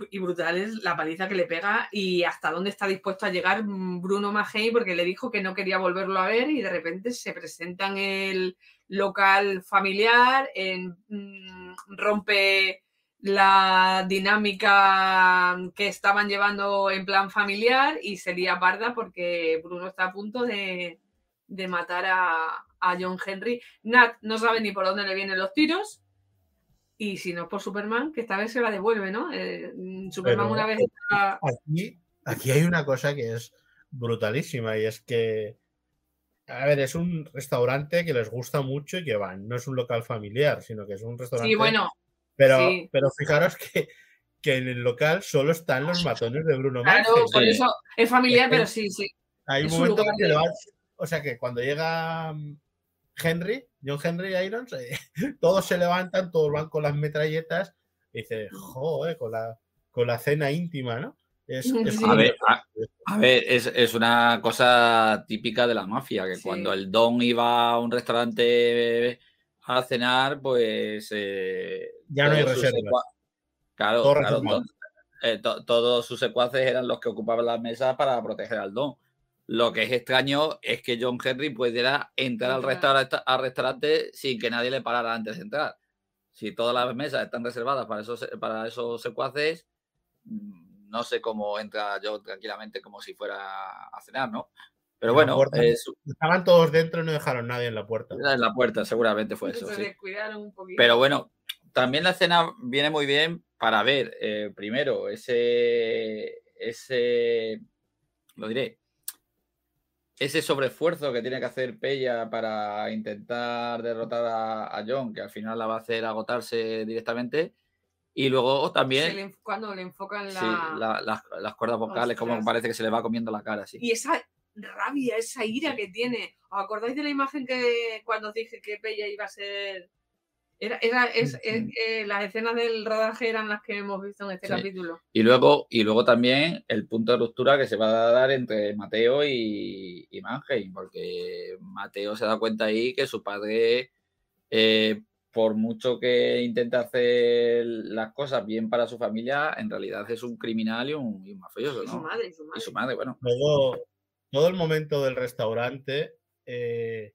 Y brutal es la paliza que le pega y hasta dónde está dispuesto a llegar Bruno Maggey, porque le dijo que no quería volverlo a ver y de repente se presenta en el local familiar, en, mm, rompe la dinámica que estaban llevando en plan familiar y se lía parda porque Bruno está a punto de, de matar a, a John Henry. Nat no sabe ni por dónde le vienen los tiros. Y si no por Superman, que esta vez se la devuelve, ¿no? Eh, Superman Pero- una vez Aquí, aquí hay una cosa que es brutalísima y es que, a ver, es un restaurante que les gusta mucho y que van. No es un local familiar, sino que es un restaurante. Sí, bueno, pero, sí. pero fijaros que, que en el local solo están los matones de Bruno claro, Mars. por sí. eso es familiar, pero sí, sí. Hay un momento que va- O sea que cuando llega mm, Henry, John Henry Irons, eh, todos se levantan, todos van con las metralletas. Y dice, joder, con la, con la cena íntima, ¿no? Es, es Sí. A ver, a, a ver, es, es una cosa típica de la mafia, que Sí. cuando el Don iba a un restaurante a cenar, pues... eh, Ya no hay reservas. secua- Claro, Todo claro, reservado. to- eh, to- todos sus secuaces eran los que ocupaban las mesas para proteger al Don. Lo que es extraño es que John Henry pudiera entrar al restaurante, al restaurante sin que nadie le parara antes de entrar. Si todas las mesas están reservadas para esos, para esos secuaces, mm, no sé cómo entra yo tranquilamente como si fuera a cenar, ¿no? Pero bueno, puerta. es, Estaban todos dentro y no dejaron nadie en la puerta. en la puerta seguramente fue eso. se sí. descuidaron un poquito. Pero bueno, también la escena viene muy bien para ver, eh, primero, ese, ese, lo diré, ese sobreesfuerzo que tiene que hacer Pella para intentar derrotar a, a John, que al final la va a hacer agotarse directamente. Y luego también le cuando le enfocan la... sí, la- las, las cuerdas vocales, como Ostras. parece que se le va comiendo la cara. así. Y esa rabia, esa ira que tiene. ¿Os acordáis de la imagen que cuando os dije que Pella iba a ser... Era, era, es, es- eh, las escenas del rodaje eran las que hemos visto en este Sí. capítulo. Y luego, y luego también el punto de ruptura que se va a dar entre Mateo y, y Mannheim, porque Mateo se da cuenta ahí que su padre, eh, por mucho que intenta hacer las cosas bien para su familia, en realidad es un criminal y un, y un mafioso, Y su madre, y su madre. Y su madre, bueno. Luego, todo el momento del restaurante eh,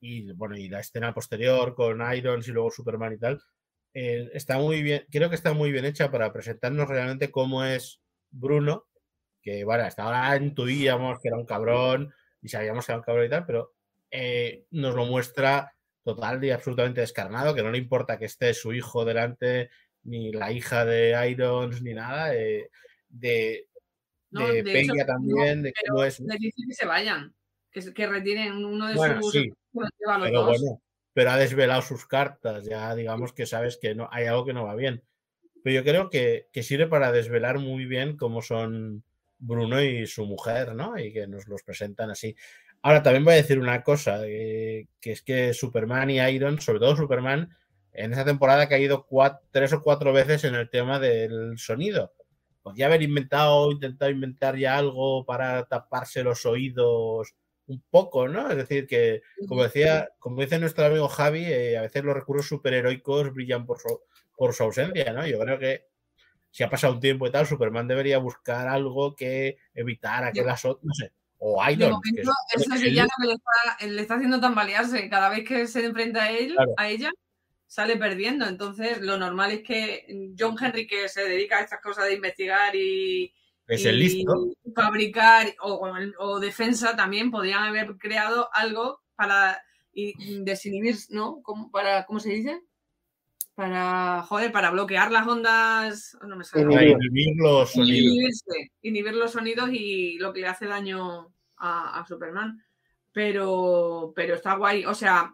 y bueno, y la escena posterior con Irons y luego Superman y tal, eh, está muy bien, creo que está muy bien hecha para presentarnos realmente cómo es Bruno, que bueno, hasta ahora intuíamos que era un cabrón y sabíamos que era un cabrón y tal, pero eh, nos lo muestra total y absolutamente descarnado, que no le importa que esté su hijo delante, ni la hija de Irons, ni nada, eh, de, No, de, de hecho, Peña no, también, de cómo es. Les que se vayan, que, que retiren uno de Bueno, sus... sí, pero bueno, pero ha desvelado sus cartas, ya digamos que sabes que no hay algo que no va bien. Pero yo creo que, que sirve para desvelar muy bien cómo son Bruno y su mujer, ¿no? Y que nos los presentan así. Ahora también voy a decir una cosa, eh, que es que Superman y Iron, sobre todo Superman, en esa temporada ha caído cuat- tres o cuatro veces en el tema del sonido. Podría haber inventado, intentado inventar ya algo para taparse los oídos un poco, ¿no? Es decir, que como decía, como dice nuestro amigo Javi, eh, a veces los recursos superheroicos brillan por su, por su ausencia, ¿no? Yo creo que si ha pasado un tiempo y tal, Superman debería buscar algo que evitara que las otras, no sé, o De Iron, que momento, es- es el villano que le está, le está haciendo tambalearse. Cada vez que se enfrenta a él, Claro. a ella, sale perdiendo. Entonces, lo normal es que John Henry, que se dedica a estas cosas de investigar y, es el listo. fabricar o, defensa, también podrían haber creado algo para desinhibir, ¿no? ¿Cómo, para, ¿Cómo se dice? Para, joder, para bloquear las ondas. No me sale. Para Inhibir. inhibir los sonidos. Inhibirse, inhibir los sonidos y lo que le hace daño a, a Superman. Pero, pero está guay. O sea,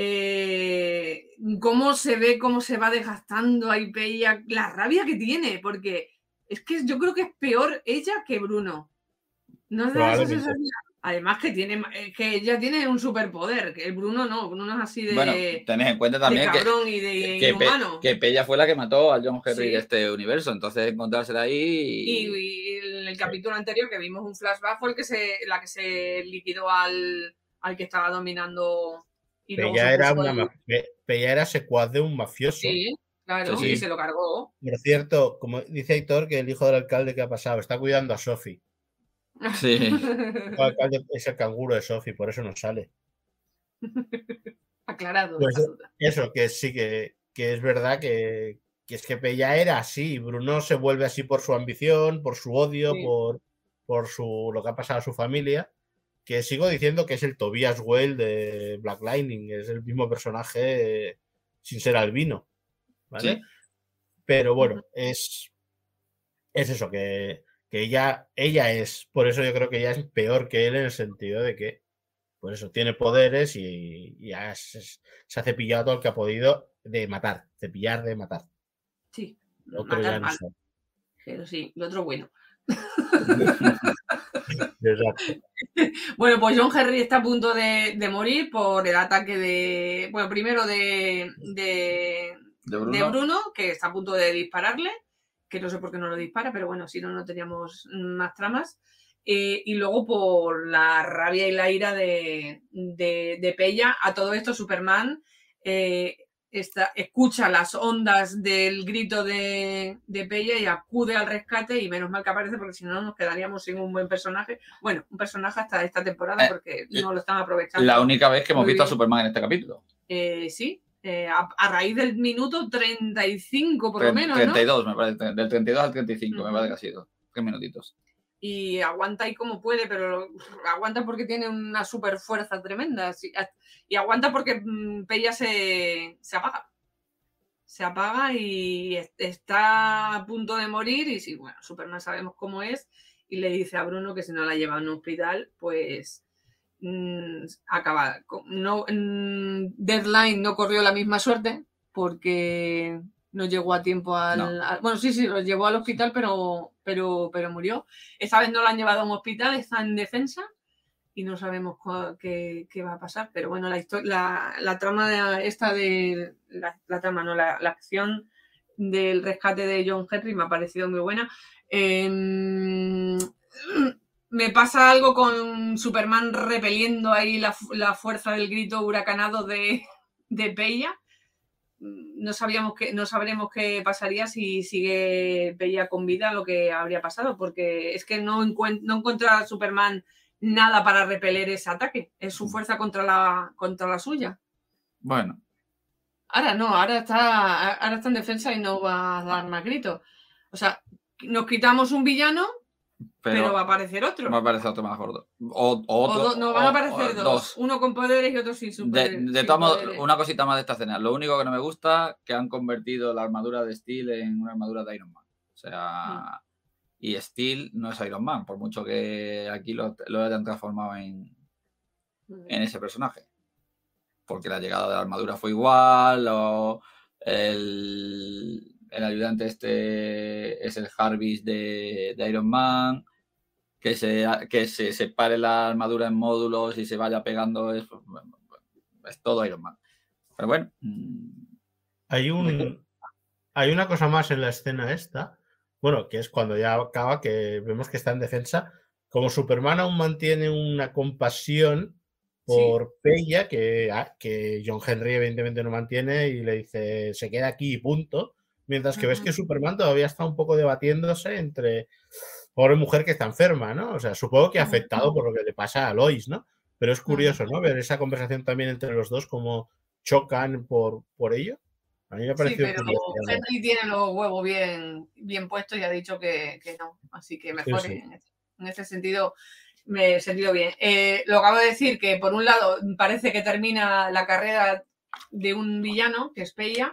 eh, cómo se ve, cómo se va desgastando a Ipeia, la rabia que tiene, porque es que yo creo que es peor ella que Bruno. ¿No es de esa sensación? Además que tiene eh, que ella tiene un superpoder, que el Bruno no, Bruno es así de, Bueno, tened en cuenta de también que, cabrón y de que, Pe- inhumano. que Pella fue la que mató a John Henry Sí. de este universo. Entonces encontrársela ahí. Y, Y... y en el capítulo anterior que vimos un flashback fue el que se, la que se liquidó al, al que estaba dominando. Y Pella era, una, Pella era secuaz de un mafioso. Sí, claro, Sí, sí. y se lo cargó. Por cierto, como dice Héctor, que el hijo del alcalde que ha pasado está cuidando a Sophie. Sí. El alcalde es el canguro de Sophie, por eso no sale. Aclarado. Pues. Eso, que sí, que, que es verdad que, que es que Pella era así. Bruno se vuelve así por su ambición, por su odio, Sí. por, por su, lo que ha pasado a su familia. Que sigo diciendo que es el Tobias Well de Black Lightning, es el mismo personaje sin ser albino. ¿Vale? Sí. Pero bueno, es, es eso, que, que ella, ella es, por eso yo creo que ella es peor que él en el sentido de que, pues eso, tiene poderes y, y ha- se, se ha cepillado todo el que ha podido de matar, cepillar de matar. Sí, Lo otro matar ya no mal, sé. pero sí, lo otro bueno. Bueno, pues John Henry está a punto de, de morir por el ataque de. Bueno, primero de, de, De de Bruno. Que está a punto de dispararle, que no sé por qué no lo dispara, pero bueno, si no, no teníamos más tramas. Eh, y luego por la rabia y la ira de, de, de Pella. A todo esto, Superman eh, está- escucha las ondas del grito de, de Pella y acude al rescate. Y menos mal que aparece, porque si no, nos quedaríamos sin un buen personaje. Bueno, un personaje hasta esta temporada, Eh, porque no lo están aprovechando. La única vez que hemos visto a. Superman en este capítulo. Eh, sí, eh, a, a raíz del minuto 35 por lo menos, ¿no? 32, me parece. Del 32 al 35, me parece que ha sido. Tres minutitos. Y aguanta ahí como puede, pero aguanta porque tiene una super fuerza tremenda. Y aguanta porque mm, Pella se, se apaga. Se apaga y es- está a punto de morir. Y sí, bueno, Superman sabemos cómo es. Y le dice a Bruno que si no la lleva a un hospital, pues mm, acaba. Co- No, mm, Deadline no corrió la misma suerte porque no llegó a tiempo al, No. al- bueno sí sí lo llevó al hospital pero pero pero murió esta vez no lo han llevado a un hospital está en defensa y no sabemos qué, qué va a pasar pero bueno la la, la trama de esta de la, la trama no la, la acción del rescate de John Henry me ha parecido muy buena Em, me pasa algo con Superman repeliendo ahí la, la fuerza del grito huracanado de, de Pella. Mm, No sabíamos que, no sabremos qué pasaría si sigue Pella con vida, lo que habría pasado, porque es que no, encuent- no encuentra Superman nada para repeler ese ataque. Es su fuerza contra la, contra la suya. Bueno, Ahora no, ahora está, ahora está en defensa y no va a dar más gritos. O sea, nos quitamos un villano, pero, pero, va a aparecer otro. me parece otro más gordo. O, o O otro, do- no, van a aparecer dos. Uno con poderes y otro sin De, superpoderes. de todos modos, una cosita más de esta escena. Lo único que no me gusta que han convertido la armadura de Steel en una armadura de Iron Man. O sea, y Steel no es Iron Man, por mucho que aquí lo, lo hayan transformado en, en ese personaje. Porque la llegada de la armadura fue igual, o el, el ayudante este es el Jarvis de, de Iron Man, que se, que se separe la armadura en módulos y se vaya pegando, es, es todo Iron Man. Pero bueno, mm, Hay un hay una cosa más en la escena esta, bueno, que es cuando ya acaba, que vemos que está en defensa. Como Superman aún mantiene una compasión por Pella, que, ah, que John Henry evidentemente no mantiene, y le dice se queda aquí y punto. Mientras que ves que Superman todavía está un poco debatiéndose entre pobre mujer que está enferma, ¿no? O sea, supongo que afectado por lo que le pasa a Lois, ¿no? Pero es curioso, ¿no? Ver esa conversación también entre los dos, como chocan por, por ello. A mí me ha Sí, parecido pero curioso. Henry tiene los huevos bien, bien puestos y ha dicho que, que no. Así que mejor sí. En, ese, en ese sentido me he sentido bien. Eh, lo acabo de decir que por un lado parece que termina la carrera de un villano, que es Pella,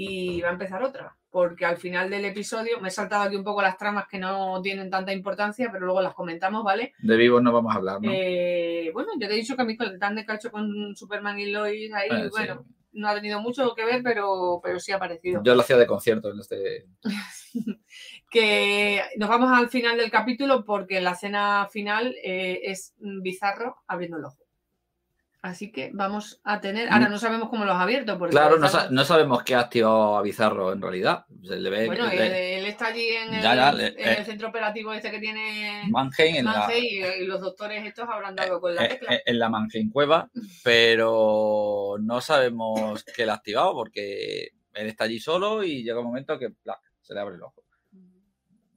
y va a empezar otra. Porque al final del episodio me he saltado aquí un poco las tramas que no tienen tanta importancia, pero luego las comentamos, ¿vale? de vivos no vamos a hablar, ¿no? Eh, bueno, yo te he dicho que a mí con el tándem que ha hecho con Superman y Lois ahí, Eh, sí. bueno, no ha tenido mucho que ver, pero, pero sí ha aparecido. Yo lo hacía de concierto en este. que nos vamos al final del capítulo porque la escena final eh, es bizarro abriendo el ojo. Así que vamos a tener. Ahora no sabemos cómo los ha abierto. Porque Claro, no, Bizarro- sa- no sabemos qué ha activado a Bizarro en realidad. Se le ve Bueno, él, él está allí en, el, Ya, ya, le- en el eh, centro operativo este que tiene Mannheim en la, y, los doctores estos habrán dado con la eh, tecla. eh, en la Mannheim Cueva, pero no sabemos qué le ha activado porque él está allí solo y llega un momento que ¡plac! se le abre el ojo.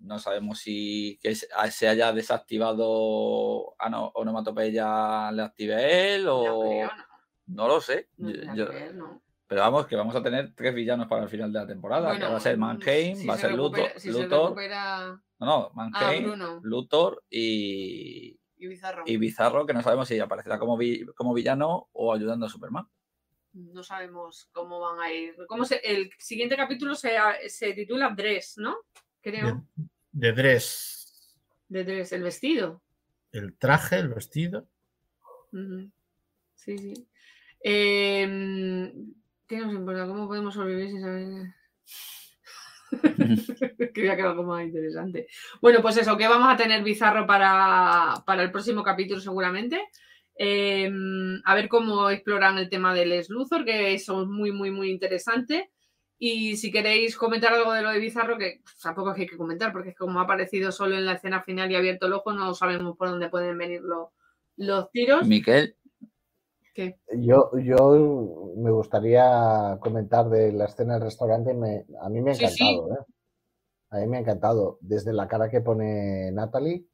No sabemos si que se se haya desactivado a no, onomatopeya le active él No o creo, no. no lo sé. Yo- yo- no. pero vamos, que vamos a tener tres villanos para el final de la temporada. que va a ser Mannheim, si va a se ser Luthor, si se Luthor recupera no, no, Mannheim, Bruno. Luthor y, y Bizarro. y Bizarro, que no sabemos si aparecerá como, vi- como villano o ayudando a Superman. No sabemos cómo van a ir. ¿Cómo se, el siguiente capítulo se, se titula Dress, ¿no? Creo. De Dress, De Dress, el vestido. el traje, el vestido. Sí, sí. Eh, ¿Qué nos importa? ¿Cómo podemos sobrevivir sin saber? Que era algo más interesante. Bueno, pues eso, que vamos a tener bizarro para, para el próximo capítulo seguramente. Eh, a ver cómo exploran el tema del Les Luthor, que eso es muy, muy, muy interesante. Y si queréis comentar algo de lo de Bizarro, que tampoco es que hay que comentar, porque es como ha aparecido solo en la escena final y ha abierto el ojo, no sabemos por dónde pueden venir los, los tiros. Miquel, ¿Qué? Yo, yo me gustaría comentar de la escena del restaurante. me- a mí me ha Sí, sí. encantado, ¿eh? A mí me ha encantado. Desde la cara que pone Natalie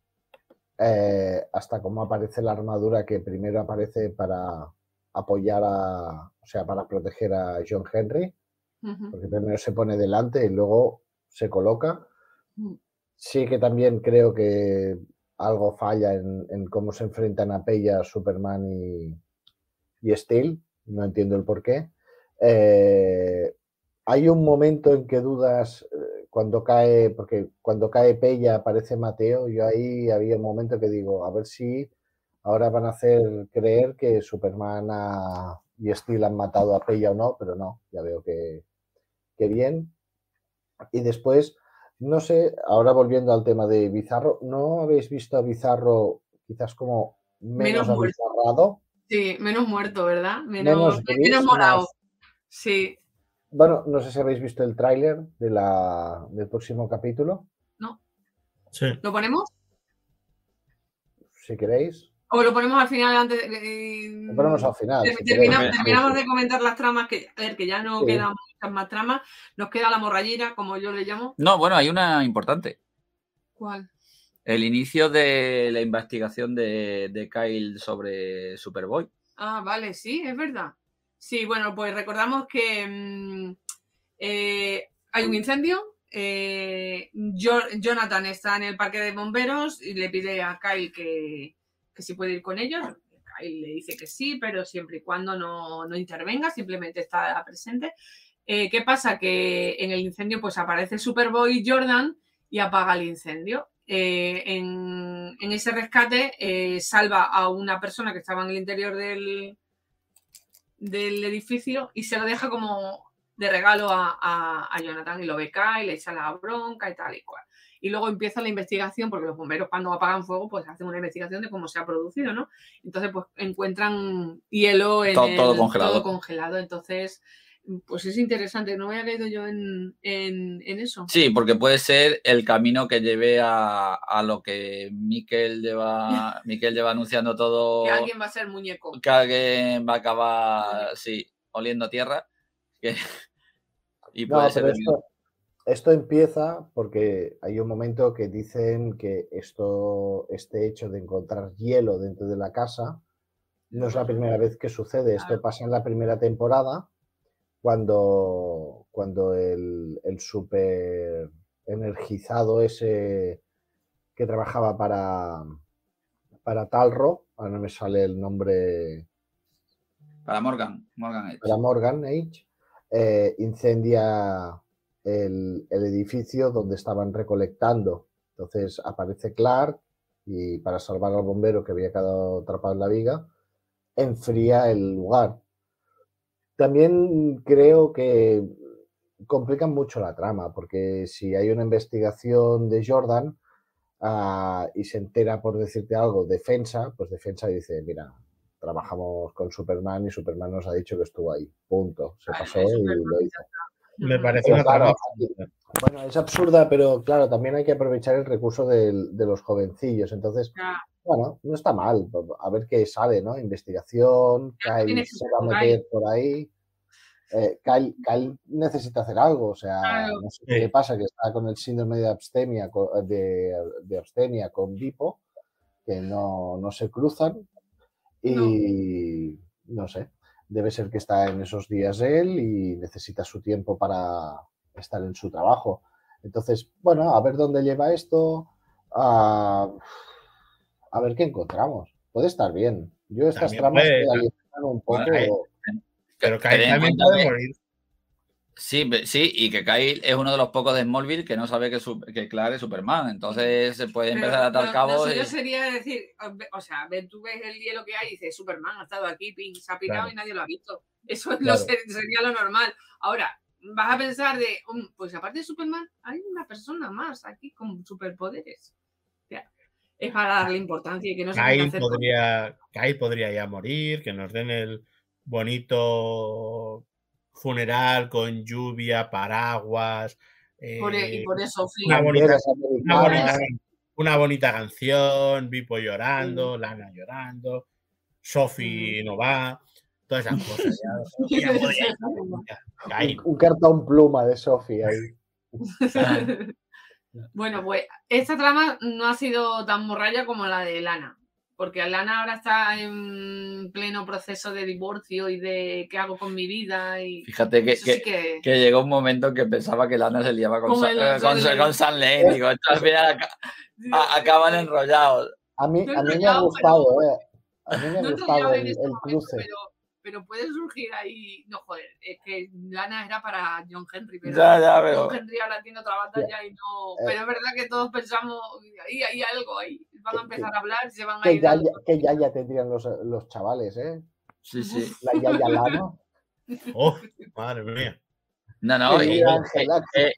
eh, hasta cómo aparece la armadura que primero aparece para apoyar a, o sea, para proteger a John Henry, Porque primero se pone delante y luego se coloca. Mm. Sí que también creo que algo falla en, en cómo se enfrentan a Pella, Superman y, y Steel. No entiendo el por qué. Eh, hay un momento en que dudas eh, cuando cae, porque cuando cae Pella aparece Mateo. Yo ahí había un momento que digo, a ver si ahora van a hacer creer que Superman y Steel han matado a Pella o no, pero no, ya veo que, que bien. Y después, no sé, ahora volviendo al tema de Bizarro, ¿no habéis visto a Bizarro quizás como menos, Menos? Sí, menos muerto, ¿verdad? Menos, Menos morado. más- Sí, Bueno, no sé si habéis visto el tráiler de la, del próximo capítulo, Sí. ¿lo ponemos? si queréis. ¿O lo ponemos al final antes de... Lo ponemos al final. Si terminamos, de comentar las tramas, que, a ver, que ya no Sí. quedan muchas más tramas. Nos queda la morrallera, como yo le llamo. No, bueno, hay una importante. ¿Cuál? El inicio de la investigación de, de Kyle sobre Superboy. Ah, vale, sí, es verdad. Sí, bueno, pues recordamos que mm, eh, hay un incendio. eh, Jo- Jonathan está en el parque de bomberos y le pide a Kyle que, que si puede ir con ellos. Kyle le dice que sí, pero siempre y cuando no, no intervenga, simplemente está presente. Eh, ¿Qué pasa? Que en el incendio pues aparece Superboy Jordan y apaga el incendio. Eh, en, en ese rescate eh, salva a una persona que estaba en el interior del, del edificio y se lo deja como de regalo a, a- a Jonathan y lo beca y le echa la bronca y tal y cual. Y luego empieza la investigación, porque los bomberos cuando apagan fuego, pues hacen una investigación de cómo se ha producido, ¿no? Entonces, pues encuentran hielo en Todo- el- todo congelado. todo congelado. Entonces, pues es interesante. No había caído yo en, en- en eso. Sí, porque puede ser el camino que lleve a, a lo que Miquel lleva, Miquel lleva anunciando todo. Que alguien va a ser muñeco. que alguien va a acabar, sí, oliendo a tierra. que- y No, puede ser esto, esto empieza porque hay un momento que dicen que esto, este hecho de encontrar hielo dentro de la casa no es la primera vez que sucede. Esto pasa en la primera temporada cuando, cuando el, el super energizado ese que trabajaba para, para Talro, ahora no me sale el nombre, Para Morgan, Morgan Edge. para Morgan Age, eh, incendia el, el edificio donde estaban recolectando. Entonces aparece Clark y para salvar al bombero que había quedado atrapado en la viga, enfría el lugar. También creo que complican mucho la trama, porque si hay una investigación de Jordan ah, y se entera, por decirte algo, defensa, pues defensa dice, mira, trabajamos con Superman y Superman nos ha dicho que estuvo ahí. Punto. Se pasó y lo hizo. Me parece una claro, bueno, es absurda, pero claro, también hay que aprovechar el recurso del- de los jovencillos. Entonces, bueno, no está mal. A ver qué sale, ¿no? Investigación, Ya, Kyle se va a meter por ahí. Eh, Kyle, Kyle necesita hacer algo, o sea, Claro. no sé qué Sí. le pasa, que está con el síndrome de abstemia, co- de, de abstemia con Bipo, que no, no se cruzan. Y no sé, debe ser que está en esos días él y necesita su tiempo para estar en su trabajo. Entonces, bueno, a ver dónde lleva esto, a, a ver qué encontramos. Puede estar bien. Yo estas También tramas puede- que alimentan un poco. Bueno, Pero que- morir. Sí, sí, y que Kyle es uno de los pocos de Smallville que no sabe que, su- que Clark es Superman. Entonces se puede Pero empezar a atar cabos. Suyo y- sería decir, o sea, tú ves el hielo que hay y dices, Superman ha estado aquí, ping, se ha pirado Claro. y nadie lo ha visto. Eso es Claro. sería lo normal. Ahora, vas a pensar de, "Um, pues aparte de Superman, hay una persona más aquí con superpoderes. O sea, es para darle importancia y que no se Kyle hacer con- podría, Kyle podría ya morir, que nos den el bonito funeral con lluvia, paraguas. por, e- y eh, por eso, sí. una bonita- Banderas una, bonita, americanas. una bonita canción, Vipo llorando, Lana llorando, Sophie no va, todas esas cosas. ya. Ya ya. Un, un cartón pluma de Sofía ahí. Bueno, pues esta trama no ha sido tan morralla como la de Lana, porque Lana ahora está en pleno proceso de divorcio y de qué hago con mi vida y Fíjate que, que, sí que... que llegó un momento que pensaba que Lana se liaba con, Con Sa- el- eh, con, el- con Lane. Digo, esto al final aca- a- acaban enrollados. A mí, No a mí me ha gustado, eh. A mí me ha No gustado el, este momento, cruce. pero, pero puede surgir ahí... No, joder, es que Lana era para John Henry, pero Ya, ya, pero. John Henry ahora tiene otra batalla y no... Eh. Pero es verdad que todos pensamos, ahí hay algo ahí, van a Que- empezar a hablar, se van a Que ir... ya, ya- que ya, ya tendrían los, los chavales, ¿eh? Sí, sí. La Yaya Lana. Oh, madre mía. No, no, y, eh,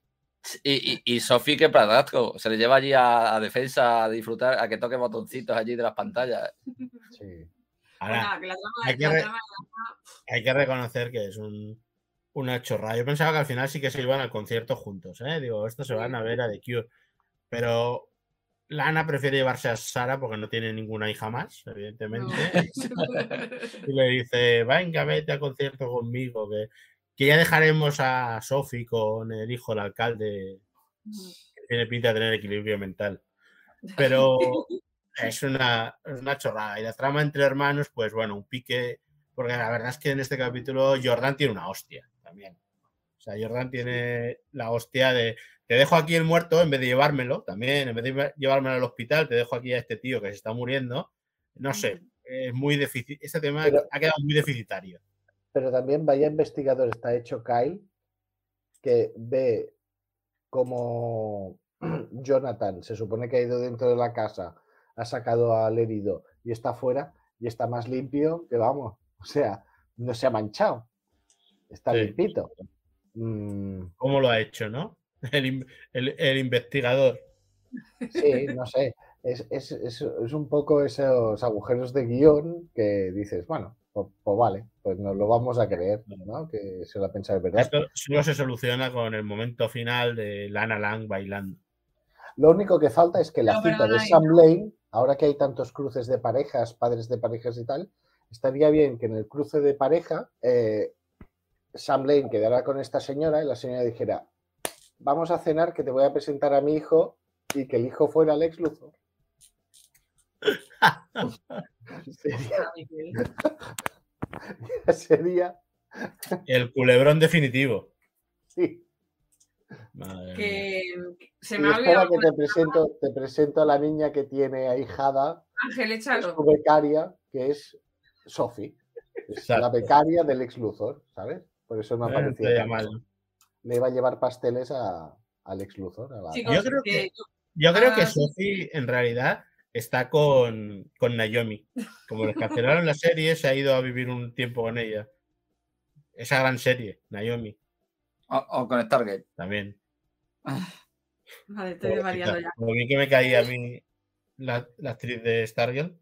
y, y, y Sophie que padrastro, se le lleva allí a, a defensa a disfrutar, a que toque botoncitos allí de las pantallas. Sí. Ahora, nada, que la trama, hay que la hay que reconocer que es un, una chorrada. Yo pensaba que al final sí que se iban al concierto juntos, ¿eh? Digo, estos se van a ver a The Cure. Pero Lana prefiere llevarse a Sara porque no tiene ninguna hija más, evidentemente. Y le dice, venga, vete al concierto conmigo, que, que ya dejaremos a Sophie con el hijo del alcalde, que tiene pinta de tener equilibrio mental. Pero es una, es una chorrada. Y la trama entre hermanos, pues bueno, un pique, porque la verdad es que en este capítulo Jordan tiene una hostia también. O sea, Jordan tiene la hostia de, te dejo aquí el muerto en vez de llevármelo, también, en vez de llevármelo al hospital, te dejo aquí a este tío que se está muriendo. No sé, es muy deficitario. Este tema Pero- ha quedado muy deficitario. Pero también vaya investigador está hecho Kyle, que ve como Jonathan se supone que ha ido dentro de la casa, ha sacado al herido y está fuera y está más limpio que vamos. O sea, no se ha manchado. Está Sí. limpito. Mm, ¿Cómo lo ha hecho, no? El, el- el investigador. sí, no sé. Es, es- es- es un poco esos agujeros de guion que dices, bueno, pues, pues vale, pues nos lo vamos a creer, ¿no? Que se lo ha pensado de verdad. Esto solo se soluciona con el momento final de Lana Lang bailando. Lo único que falta es que la No, cita de Sam no. Lane, ahora que hay tantos cruces de parejas, padres de parejas y tal, estaría bien que en el cruce de pareja eh, Sam Lane quedara con esta señora y la señora dijera, vamos a cenar que te voy a presentar a mi hijo y que el hijo fuera Lex Luthor. sería, sería, El culebrón definitivo. sí. Madre mía. que se Y me ha olvidado que te presento, te presento a la niña que tiene ahijada Ángel, échalo. su becaria, que es Sophie. Es la becaria del ex Luthor, ¿sabes? Por eso estaría tanto. mal. Le iba a llevar pasteles a, al ex Luthor. a la- Chicos, Yo creo que que- Yo creo que Ah, sí. Sophie en realidad está con, con Naomi. Como les cancelaron la serie, se ha ido a vivir un tiempo con ella. Esa gran serie, Naomi. O, o con Stargate. También. Vale, estoy desvariando ya. Lo bien que me caía a mí la, la actriz de Stargirl.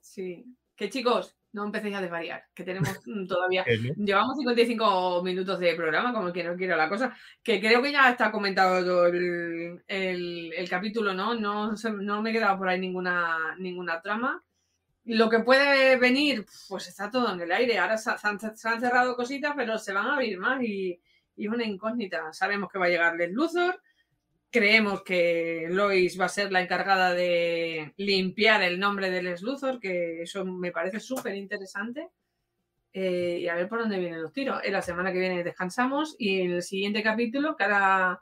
Sí. Que chicos, no empecéis a desvariar, que tenemos mm, todavía. Llevamos 55 minutos de programa, como que no quiero la cosa. Que creo que ya está comentado todo el, el- el capítulo, ¿no? No, se- no me he quedado por ahí ninguna, ninguna trama. Lo que puede venir, pues está todo en el aire. Ahora se, se han, se han cerrado cositas, pero se van a abrir más y, y es una incógnita. Sabemos que va a llegar Les Luthor. Creemos que Lois va a ser la encargada de limpiar el nombre de Les Luthor, que eso me parece súper interesante. Eh, y a ver por dónde vienen los tiros. En la semana que viene descansamos y en el siguiente capítulo, que ahora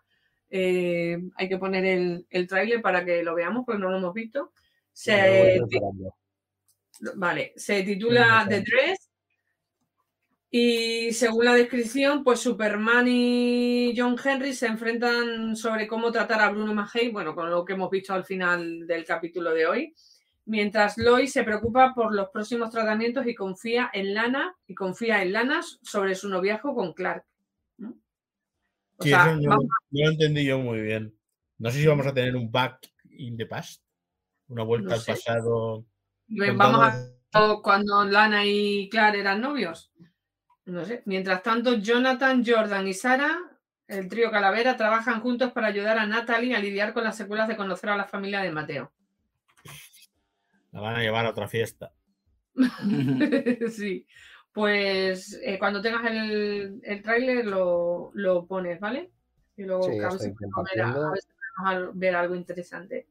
eh, hay que poner el, el tráiler para que lo veamos, porque no lo hemos visto. Se. Vale, se titula The Dress y según la descripción, pues Superman y John Henry se enfrentan sobre cómo tratar a Bruno Mackey, bueno, con lo que hemos visto al final del capítulo de hoy, mientras Lois se preocupa por los próximos tratamientos y confía en Lana y confía en Lana sobre su noviazgo con Clark. ¿no? O Sí, sea, eso vamos- no lo entendí yo muy bien. No sé si vamos a tener un back in the past. Una vuelta No al pasado. vamos a cuando Lana y Clark eran novios. No sé. Mientras tanto, Jonathan, Jordan y Sara, el trío Calavera, trabajan juntos para ayudar a Natalie a lidiar con las secuelas de conocer a la familia de Mateo. La van a llevar a otra fiesta. sí. Pues eh, cuando tengas el, el tráiler lo, lo pones, ¿vale? Y luego Sí, a ver si podemos ver, a- a compartiendo. ver si podemos ver algo interesante.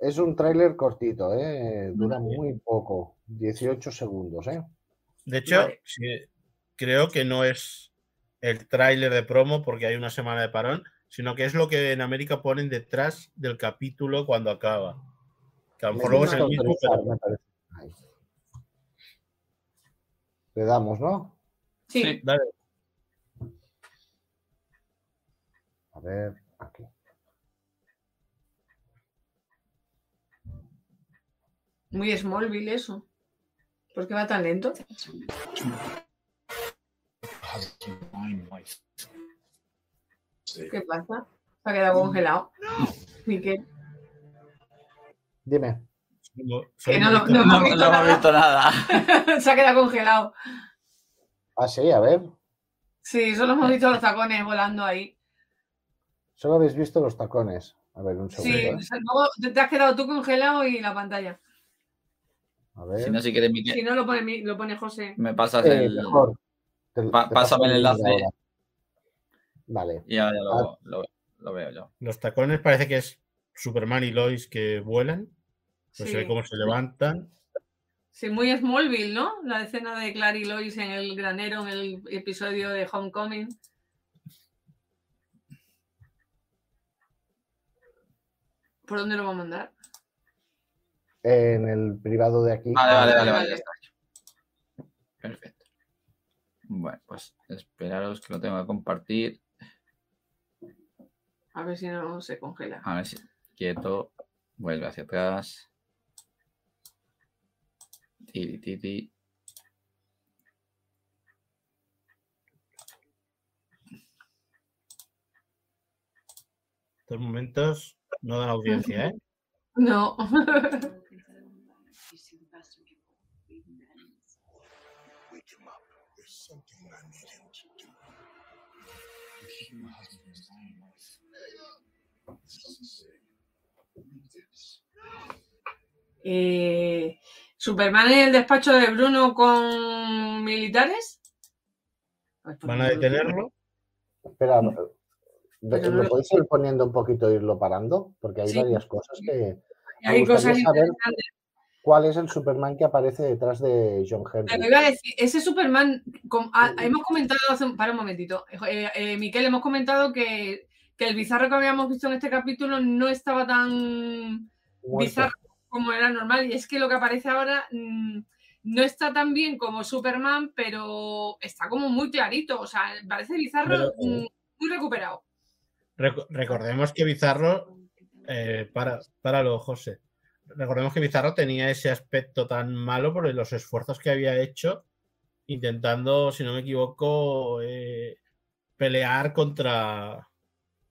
Es un tráiler cortito, ¿eh? Dura muy poco. 18 segundos, ¿eh? De hecho, Vale. sí, creo que no es el tráiler de promo porque hay una semana de parón, sino que es lo que en América ponen detrás del capítulo cuando acaba. Que a lo Le mejor luego es el mismo, pero. Le damos, ¿no? Sí, Sí. dale. A ver, aquí. muy Smallville eso. ¿Por qué va tan lento? ¿Qué pasa? Se ha quedado congelado. Miquel. Dime. Solo- Que no, hemos no, visto- no. No, hemos visto no nada. visto nada. Se ha quedado congelado. Ah, sí, a ver. Sí, solo hemos visto los tacones volando ahí. Solo habéis visto los tacones. A ver, un segundo. Sí, ¿eh? o sea, luego te te has quedado tú congelado y la pantalla. A ver. Si no, si quieres, Miquel, Si no, lo pone, lo pone José. me pasas Eh, el. mejor. Te- Pa- te pásame el enlace. ahora. Vale. Y ahora ya Ah. lo, lo- lo veo yo. Los tacones parece que es Superman y Lois que vuelan. Pues se ve Sí. cómo se levantan. Sí, muy Smallville, ¿no? La escena de Clary y Lois en el granero en el episodio de Homecoming. ¿Por dónde lo va a mandar? En el privado de aquí. Vale, vale, vale, vale. vale, ya está. Perfecto. Bueno, pues esperaros que lo tengo que compartir. A ver si no se congela. A ver si. Quieto. Vuelve hacia atrás. Tiri, tiri. Estos momentos no dan audiencia, ¿eh? No. Eh, Superman en el despacho de Bruno con militares. Pues Van a detenerlo. Espera, Pero no ¿lo lo- podéis ir poniendo un poquito e irlo parando? Porque hay Sí. varias cosas que. me Hay cosas saber interesantes. ¿Cuál es el Superman que aparece detrás de John Pero Henry? iba a decir, ese Superman, com- ah, hemos comentado hace un, para un momentito, eh, eh, Miquel, hemos comentado que, que el bizarro que habíamos visto en este capítulo no estaba tan Muerto. bizarro como era normal. Y es que lo que aparece ahora mm, no está tan bien como Superman, pero está como muy clarito. O sea, parece bizarro Pero- mm, muy recuperado. Reco- recordemos que Bizarro, eh, para, páralo, José. Recordemos que Bizarro tenía ese aspecto tan malo por los esfuerzos que había hecho intentando, si no me equivoco, eh, pelear contra,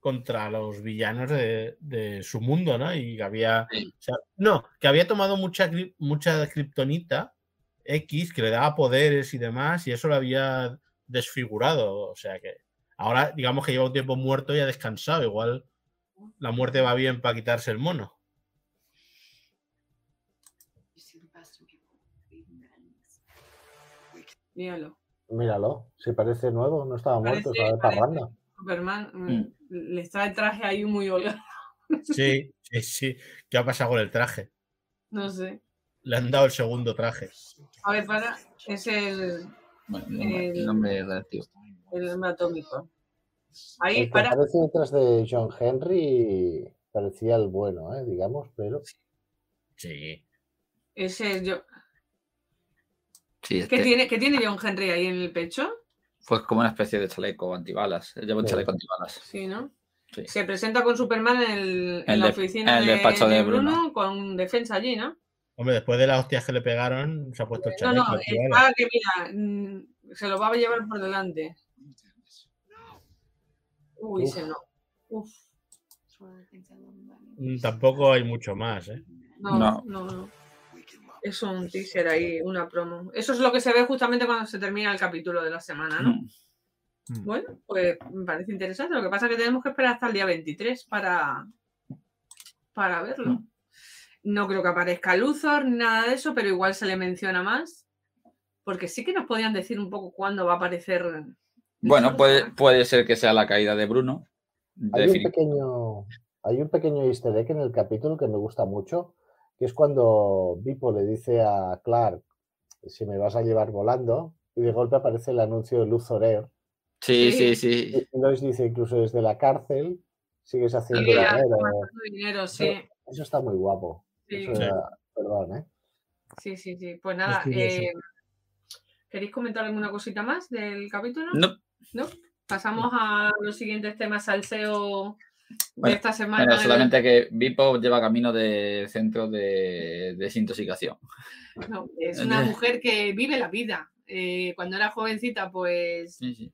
contra los villanos de, de su mundo, ¿no? Y que había. Sí. o sea, no, que había tomado mucha, mucha kriptonita X que le daba poderes y demás, y eso lo había desfigurado. O sea que ahora, digamos que lleva un tiempo muerto y ha descansado. Igual la muerte va bien para quitarse el mono. Míralo. Míralo, si parece nuevo, no estaba muerto, estaba de parece- parranda. Superman mm, Mm. le está el traje ahí muy holgado. Sí, sí, sí. ¿Qué ha pasado con el traje? No sé. Le han dado el segundo traje. A ver, para. Es el, Bueno, el nombre, el El- nombre relativo. el hombre atómico. Ahí, El que para. aparece detrás de John Henry parecía el bueno, ¿eh? digamos, pero Sí. Ese yo. Sí, ¿Qué este tiene, ¿Qué tiene John Henry ahí en el pecho? Fue como una especie de chaleco antibalas. Él lleva un Sí. chaleco antibalas. Sí, ¿no? Sí. Se presenta con Superman en, el- en El la de- oficina el de, despacho de de Bruno. Bruno con defensa allí, ¿no? Hombre, después de las hostias que le pegaron, se ha puesto el No, chaleco. no, antibalas. está que mira, mm, se lo va a llevar por delante. Uy, Uf. ese no. Uf, Mm, Tampoco hay mucho más, ¿eh? no, No. no, no. Es un teaser ahí, una promo. Eso es lo que se ve justamente cuando se termina el capítulo de la semana, ¿no? Mm. Mm. Bueno, pues me parece interesante. Lo que pasa es que tenemos que esperar hasta el día 23 para, para verlo. Mm. No creo que aparezca Luthor ni nada de eso, pero igual se le menciona más. Porque sí que nos podían decir un poco cuándo va a aparecer. Bueno, puede, puede ser que sea la caída de Bruno. hay un pequeño, hay un pequeño easter egg en el capítulo que me gusta mucho, que es cuando Vipo le dice a Clark si me vas a llevar volando, y de golpe aparece el anuncio de Luthor Air. Sí, Sí. sí, sí. Y Lois dice incluso desde la cárcel sigues haciendo Sí, dinero. gastando dinero, sí. Eso está muy guapo. Sí, Eso era- perdón, ¿eh? sí, sí, sí. Pues nada, eh, ¿queréis comentar alguna cosita más del capítulo? No, ¿No? Pasamos a los siguientes temas salseo de Bueno, esta semana. bueno, solamente que Vipo lleva camino de centro de desintoxicación. No, es una mujer que vive la vida. Eh, cuando era jovencita, pues, Sí, sí.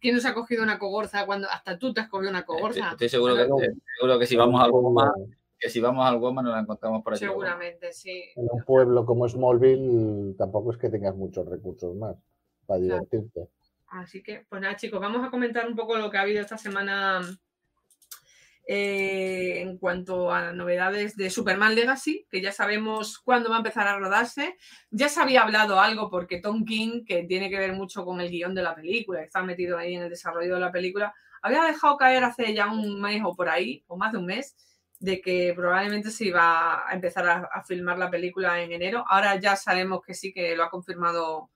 ¿quién nos ha cogido una cogorza cuando hasta tú te has cogido una cogorza? estoy seguro, que, Pero- eh, seguro que si vamos al Goma, que si vamos al Goma nos la encontramos por allí. Seguramente, sí. En un pueblo como Smallville tampoco es que tengas muchos recursos más para Claro. divertirte. Así que, pues nada, chicos, vamos a comentar un poco lo que ha habido esta semana eh, en cuanto a novedades de Superman Legacy, que ya sabemos cuándo va a empezar a rodarse. Ya se había hablado algo porque Tom King, que tiene que ver mucho con el guion de la película, está metido ahí en el desarrollo de la película, había dejado caer hace ya un mes o por ahí, o más de un mes, de que probablemente se iba a empezar a, a filmar la película en enero. Ahora ya sabemos que sí que lo ha confirmado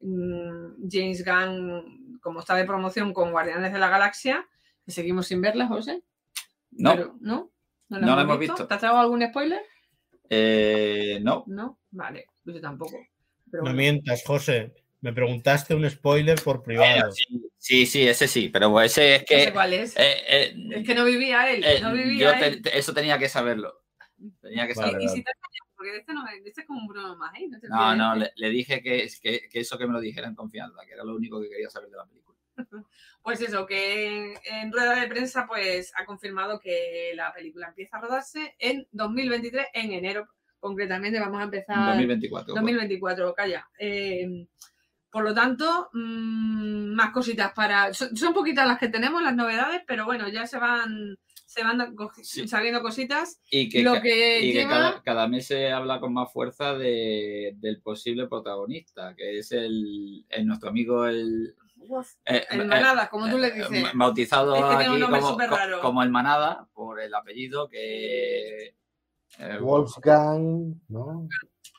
mm, James Gunn, como está de promoción con Guardianes de la Galaxia, que seguimos sin verla, José. No, Pero, ¿No? No la hemos visto. ¿Te has traído algún spoiler? eh, no. No, vale, pues yo tampoco. Pero No bueno. mientas, José. Me preguntaste un spoiler por privado. Sí, sí, sí, ese sí, pero ese es No sé que. cuál es. eh, eh, es que no vivía él, eh, no yo vivía te- él. te- eso tenía que saberlo. Tenía que Vale, saberlo. Y si te has callado, porque de este, no, de este es como un Bruno más, ¿eh? No, te No, le dije que, que, que eso que me lo dijera en confianza, que era lo único que quería saber de la película. Pues eso, que en, en rueda de prensa pues ha confirmado que la película empieza a rodarse en 2023, en enero concretamente, vamos a empezar 2024. 2024, calla. Eh, por lo tanto, mm, más cositas para. Son, son poquitas las que tenemos, las novedades, pero bueno, ya se van, se van Sí. sabiendo cositas. Y que, Lo que y que lleva. cada, cada mes se habla con más fuerza de, del posible protagonista, que es el, el nuestro amigo el, eh, El eh, Manada, como tú le eh, dices. bautizado Es que tiene un aquí como, co- como el Manada por el apellido que eh, Wolfgang, ¿no?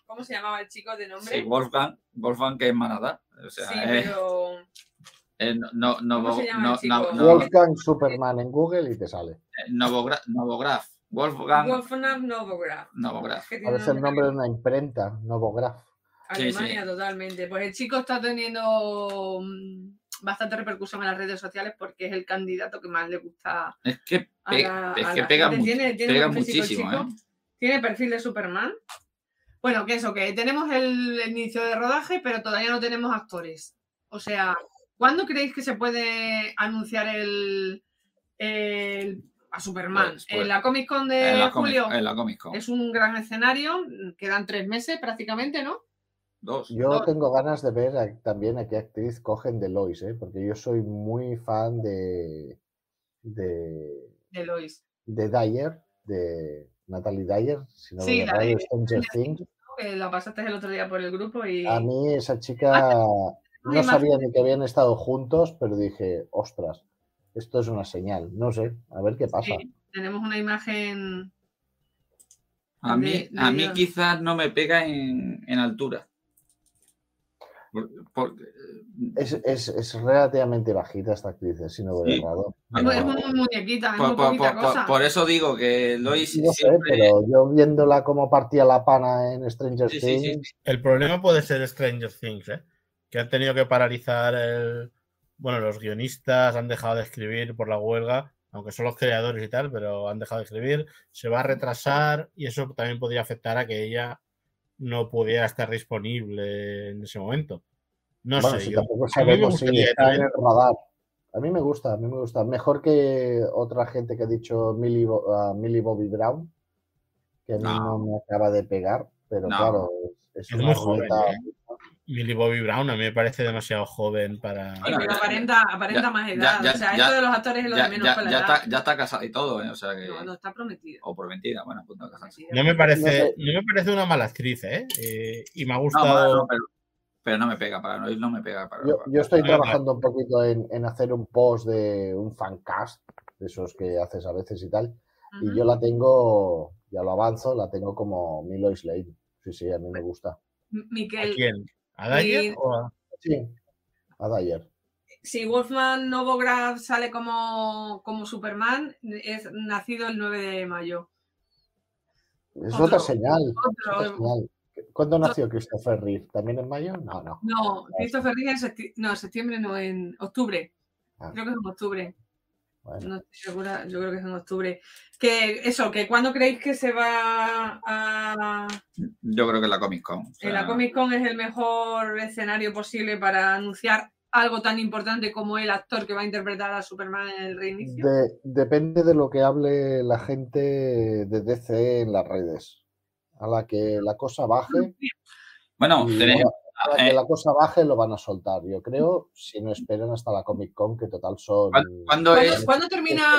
¿Cómo se llamaba el chico de nombre? sí, Wolfgang, Wolfgang que es Manada, o sea, Sí, es- pero. no, no, ¿Cómo se llama el no, chico? no, no, Wolfgang Superman en Google y te sale. eh, Novogra- Novograph, Wolfgang Wolfgang Novograph. Novograph. que tiene Parece el nombre de una imprenta, Novograph. Sí, sí. Alemania, totalmente. Pues el chico está teniendo mm, bastante repercusión en las redes sociales porque es el candidato que más le gusta Es que, a pe- la, es a que la pega, mu- Tiene, pega muchísimo, chico. ¿eh? Tiene perfil de Superman. Bueno, que eso, que tenemos el, el inicio de rodaje, pero todavía no tenemos actores. O sea, ¿Cuándo creéis que se puede anunciar el, el- a Superman? Pues- pues, ¿En la Comic Con de en, la Comic, julio? en la Comic Con. Es un gran escenario, quedan tres meses prácticamente, ¿no? Dos. Yo No. tengo ganas de ver a- también a qué actriz cogen de Lois, ¿eh? porque yo soy muy fan de, de, De Lois. de Dyer, de Natalie Dyer, si no Sí, me la de- Stranger Things. La pasaste el otro día por el grupo y. A mí esa chica no sabía ni que habían estado juntos, pero dije, ostras, esto es una señal. No sé, a ver qué pasa. Sí, tenemos una imagen. A mí, de- de a mí Dios. quizás no me pega en, en altura. Por- porque, Es, es- es relativamente bajita esta actriz, eh, si no voy Sí. errado. Es muy, es muy muñequita, es por, muy por- poquita por- cosa. por eso digo que Lois No sé, pero yo viéndola como partía la pana en Stranger Sí, sí, sí, Things, sí. El problema puede ser Stranger Things, ¿eh? que han tenido que paralizar el. Bueno, los guionistas han dejado de escribir por la huelga, aunque son los creadores y tal, pero han dejado de escribir. Se va a retrasar y eso también podría afectar a que ella no pudiera estar disponible en ese momento. No bueno, sé, si yo- tampoco a mí me sabemos si está en el radar. A mí me gusta, a mí me gusta. Mejor que otra gente que ha dicho Millie, ah, Millie Bobby Brown, que a mí no, No. me acaba de pegar, pero No. claro, es, Es una muy joven, ¿eh? Millie Bobby Brown a mí me parece demasiado joven para. Bueno, pero aparenta, aparenta ya- más edad. ya- o sea, ya- esto de los actores es lo Ya, de menos ya- con la ya edad. está, ya está casada y todo, ¿eh? o sea que. No, no está prometido. O prometida, bueno, a punto de casarse. No me No parece, no me parece una mala actriz, ¿eh? Eh, y me ha No, gustado. no, pero, pero no me pega, para Lois no me pega. Para, Yo, yo estoy trabajando un poquito en, en hacer un post de un fancast, de esos que haces a veces y tal, y yo la tengo, ya lo avanzo, la tengo como Milois Lane. Sí, sí, a mí me gusta. M- ¿A Miquel, quién? ¿A Dyer Y- o a- Sí, a Dyer. si Wolfman Novograd sale como, como Superman, es nacido el 9 de mayo. Es Otro- otra señal. es otro- otra señal. ¿Cuándo nació Christopher Reeve? ¿También en mayo? No, no. No, Christopher Reeve en septiembre, no, septiembre no, en octubre. Ah. Creo que es en octubre. Bueno, No estoy segura, yo creo que es en octubre. Que eso, que cuando creéis que se va a. Yo creo que la Comic Con. o la Comic Con es el mejor escenario posible para anunciar algo tan importante como el actor que va a interpretar a Superman en el reinicio. de- depende de lo que hable la gente de DC en las redes. A la que la cosa baje, Bueno, y a la que eh, la cosa baje lo van a soltar, yo creo, si no esperan hasta la Comic Con, que total son... ¿cuán- ¿cuándo ¿Cuándo, es? cuándo termina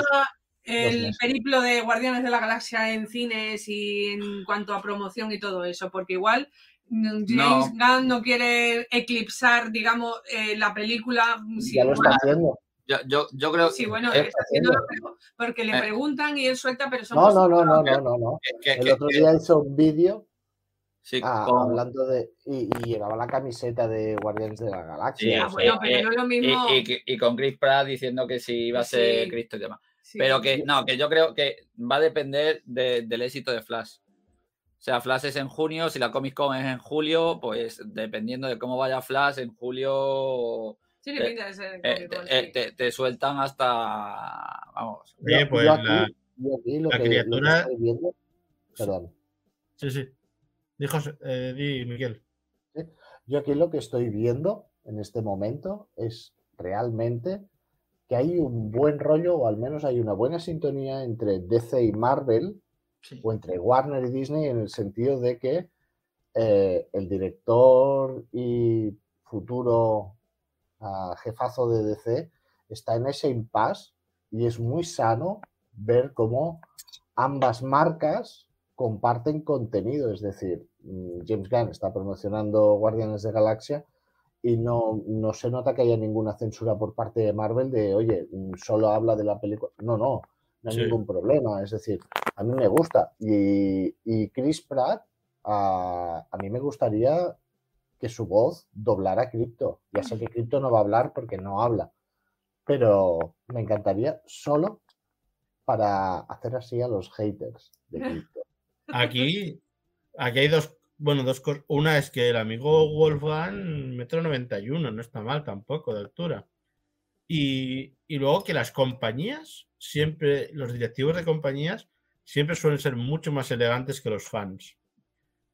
el periplo de Guardianes de la Galaxia en cines y en cuanto a promoción y todo eso? Porque igual mm, James Gunn no quiere eclipsar, digamos, eh, la película. Si, Ya lo está haciendo. Yo, yo, yo creo sí, bueno, eh, está haciéndolo, pero- porque le eh. preguntan y él suelta, pero son No, no, no, no, no, no, no. que- que- El que- otro día hizo un vídeo sí, ah, con- hablando de... Y, y llevaba la camiseta de Guardianes de la Sí, Galaxia. Ah, sea, pero eh, no es lo y, mismo. y- y con Chris Pratt diciendo que si iba a ser Sí. Cristo y demás. Sí. Pero que no, que yo creo que va a depender de- del éxito de Flash. O sea, Flash es en junio, si la Comic Con es en julio, pues dependiendo de cómo vaya Flash, en julio eh, pinta de ser eh, Comic te, Con, eh, sí. te- te sueltan hasta. Vamos. Oye, pues yo aquí- la- yo aquí lo la que- lo que criatura- estoy viendo- Perdón. Sí, sí. Dijo, eh, di, Miguel. Yo aquí lo que estoy viendo en este momento es realmente que hay un buen rollo, o al menos hay una buena sintonía entre DC y Marvel, Sí. o entre Warner y Disney, en el sentido de que eh, el director y futuro ah, jefazo de DC está en ese impasse y es muy sano ver cómo ambas marcas comparten contenido, es decir, mm, James Gunn está promocionando Guardianes de Galaxia y no, no se nota que haya ninguna censura por parte de Marvel de, oye, mm, solo habla de la película. No, no, no hay Sí. ningún problema. Es decir, a mí me gusta. Y, y Chris Pratt, a, a mí me gustaría que su voz doblara a Crypto. Ya sé que Crypto no va a hablar porque no habla, pero me encantaría solo para hacer así a los haters de Crypto. Aquí, aquí hay dos, bueno, dos cosas. Una es que el amigo Wolfgang, metro 91, no está mal tampoco de altura. Y, y luego que las compañías, siempre, los directivos de compañías, siempre suelen ser mucho más elegantes que los fans.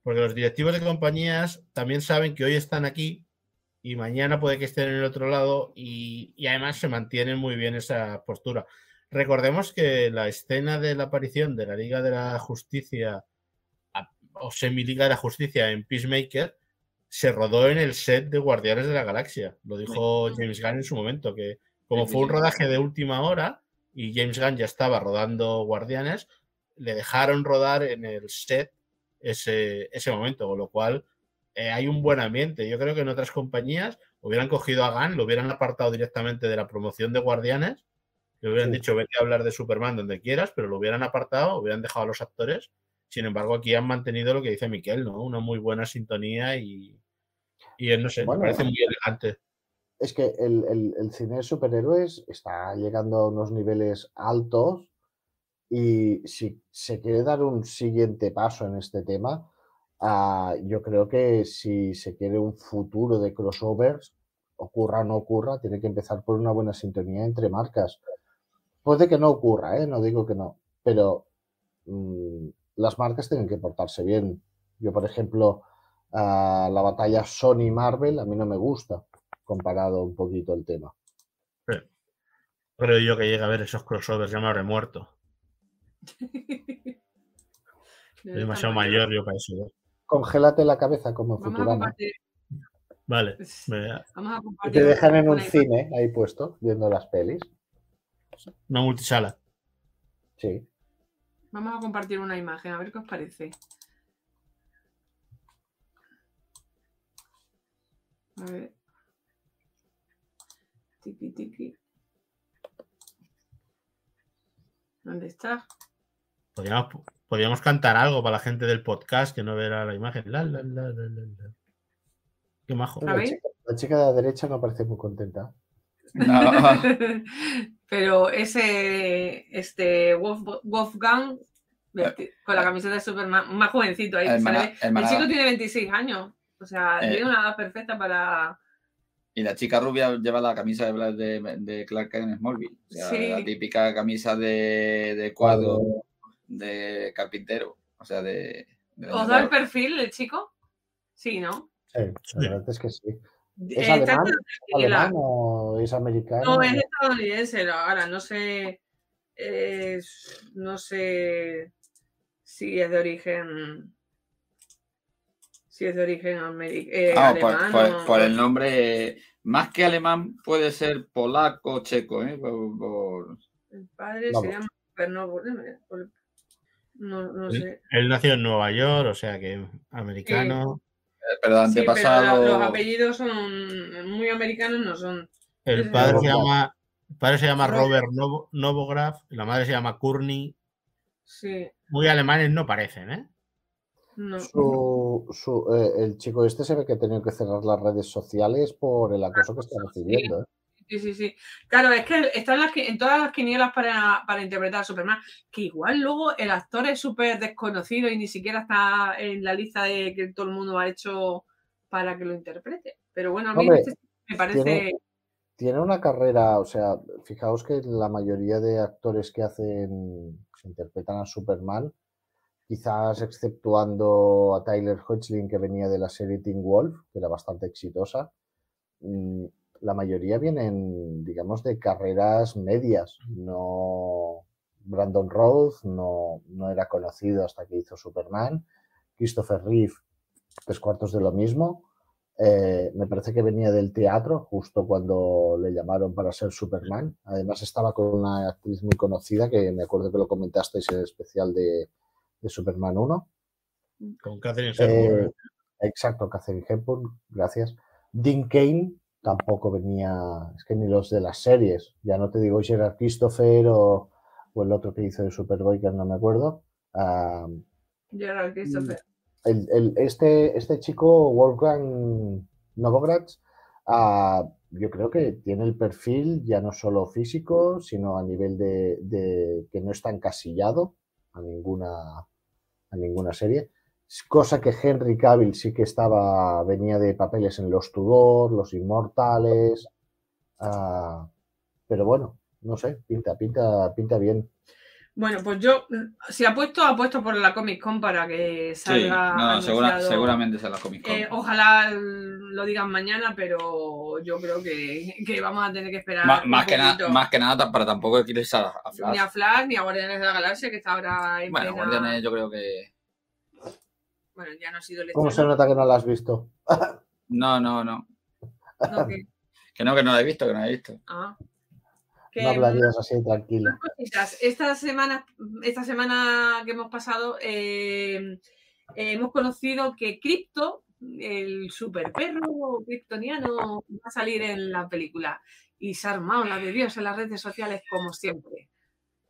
Porque los directivos de compañías también saben que hoy están aquí y mañana puede que estén en el otro lado y, y además se mantiene muy bien esa postura. Recordemos que la escena de la aparición de la Liga de la Justicia o Semi-Liga de la Justicia en Peacemaker se rodó en el set de Guardianes de la Galaxia. Lo dijo James Gunn en su momento, que como fue un rodaje de última hora y James Gunn ya estaba rodando Guardianes, le dejaron rodar en el set ese, ese momento, con lo cual eh, hay un buen ambiente. Yo creo que en otras compañías hubieran cogido a Gunn, lo hubieran apartado directamente de la promoción de Guardianes, le hubieran Sí. dicho vete a hablar de Superman donde quieras, pero lo hubieran apartado, hubieran dejado a los actores. Sin embargo, aquí han mantenido lo que dice Miquel, ¿no? Una muy buena sintonía y, y eh, no sé, Bueno. me parece muy elegante. Es que el, el- el cine de superhéroes está llegando a unos niveles altos y si se quiere dar un siguiente paso en este tema, ah, yo creo que si se quiere un futuro de crossovers, ocurra o no ocurra, tiene que empezar por una buena sintonía entre marcas. Puede que no ocurra, ¿eh? no digo que no, pero mm, las marcas tienen que portarse bien. Yo, por ejemplo, la batalla Sony-Marvel a mí no me gusta comparado un poquito el tema. Creo yo que llega a ver esos crossovers, ya me habré muerto. Demasiado mayor yo para eso. ¿eh? Congélate la cabeza como en Vamos a Futurama. compartir. Vale, Vamos a Y compartir. te dejan en un cine ahí puesto, viendo las pelis. Una multisala. Sí. Vamos a compartir una imagen, a ver qué os parece. A ver. Tiki tiki. ¿Dónde está? Podríamos, podríamos cantar algo para la gente del podcast que no verá la imagen. La, la, la, la, la, la. Qué majo. La chica, la chica de la derecha no parece muy contenta. No, Pero ese, este Wolf- Wolfgang, vesti- con la camiseta de Superman, más jovencito ahí. El chico tiene 26 años. O sea, Eh. tiene una edad perfecta para. Y la chica rubia lleva la camisa de, de, de Clark Kent en Smallville. O sea, Sí. La típica camisa de, de cuadro de carpintero. O sea, de. de ¿Os da el perfil el chico? Sí, ¿no? Sí. la verdad es que sí. ¿Es Eh, alemán? en la ¿Es película. alemán o es americano? No, es estadounidense, no, ahora no sé. eh, no sé si es de origen. Si es de origen ameri- eh, Ah, por, alemán. por- o- por el nombre, más que alemán, puede ser polaco, checo, ¿eh? Por- por- El padre Vamos. se llama No, no Sí. sé. Él nació en Nueva York, o sea que americano. Eh, pero Sí, los apellidos son muy americanos, no son. El padre se llama, el padre se llama Robert. Robert Novo- Novograph y la madre se llama Courtney. Sí, Muy alemanes no parecen, ¿eh? no. Su, su, eh, el chico este se ve que ha tenido que cerrar las redes sociales por el acoso que está recibiendo. ¿eh? Sí, sí, sí. Claro, es que están las, en todas las quinielas para, para interpretar a Superman, que igual luego el actor es súper desconocido y ni siquiera está en la lista de que todo el mundo ha hecho para que lo interprete. Pero bueno, a mí Hombre, este me parece. tiene- Tiene una carrera, o sea, fijaos que la mayoría de actores que hacen, que interpretan a Superman, quizás exceptuando a Tyler Hoechlin que venía de la serie Teen Wolf, que era bastante exitosa, mm, la mayoría vienen, digamos, de carreras medias. No, Brandon Routh no, no era conocido hasta que hizo Superman. Christopher Reeve, tres cuartos de lo mismo. Eh, me parece que venía del teatro justo cuando le llamaron para ser Superman. Además estaba con una actriz muy conocida que me acuerdo que lo comentasteis en el especial de, de Superman 1. Con Catherine Eh, Hepburn. exacto, Catherine Hepburn, gracias. Dean Kane tampoco venía, es que ni los de las series, ya no te digo Gerard Christopher o, o el otro que hizo de Superboy, que no me acuerdo. Gerard Christopher. el- el- este, este chico, Wolfgang Novogratz, ah, yo creo que tiene el perfil ya no solo físico, sino a nivel de, de que no está encasillado a ninguna, a ninguna serie. Cosa que Henry Cavill sí que estaba, venía de papeles en Los Tudor, Los Inmortales. ah, pero bueno, no sé, pinta, pinta, pinta bien. Bueno, pues yo, si apuesto, apuesto por la Comic Con para que Sí, salga. no, segura- seguramente se la Comic Con. Eh, ojalá lo digan mañana, pero yo creo que, que vamos a tener que esperar. Más, que poquito. na- más que nada para tampoco a, a Flash. Ni a Flash, ni a Guardianes de la Galaxia, que está ahora en Bueno, plena- Guardianes yo creo que... Bueno, ya no ha sido ¿Cómo se nota que no la has visto? No, no, no. no, que- Que no, que no la he visto, que no la he visto. ah. Que, No hablarías así tranquila. Esta semana, esta semana que hemos pasado, eh, eh, hemos conocido que Crypto, el super perro kryptoniano, va a salir en la película. Y se ha armado la de Dios en las redes sociales, como siempre.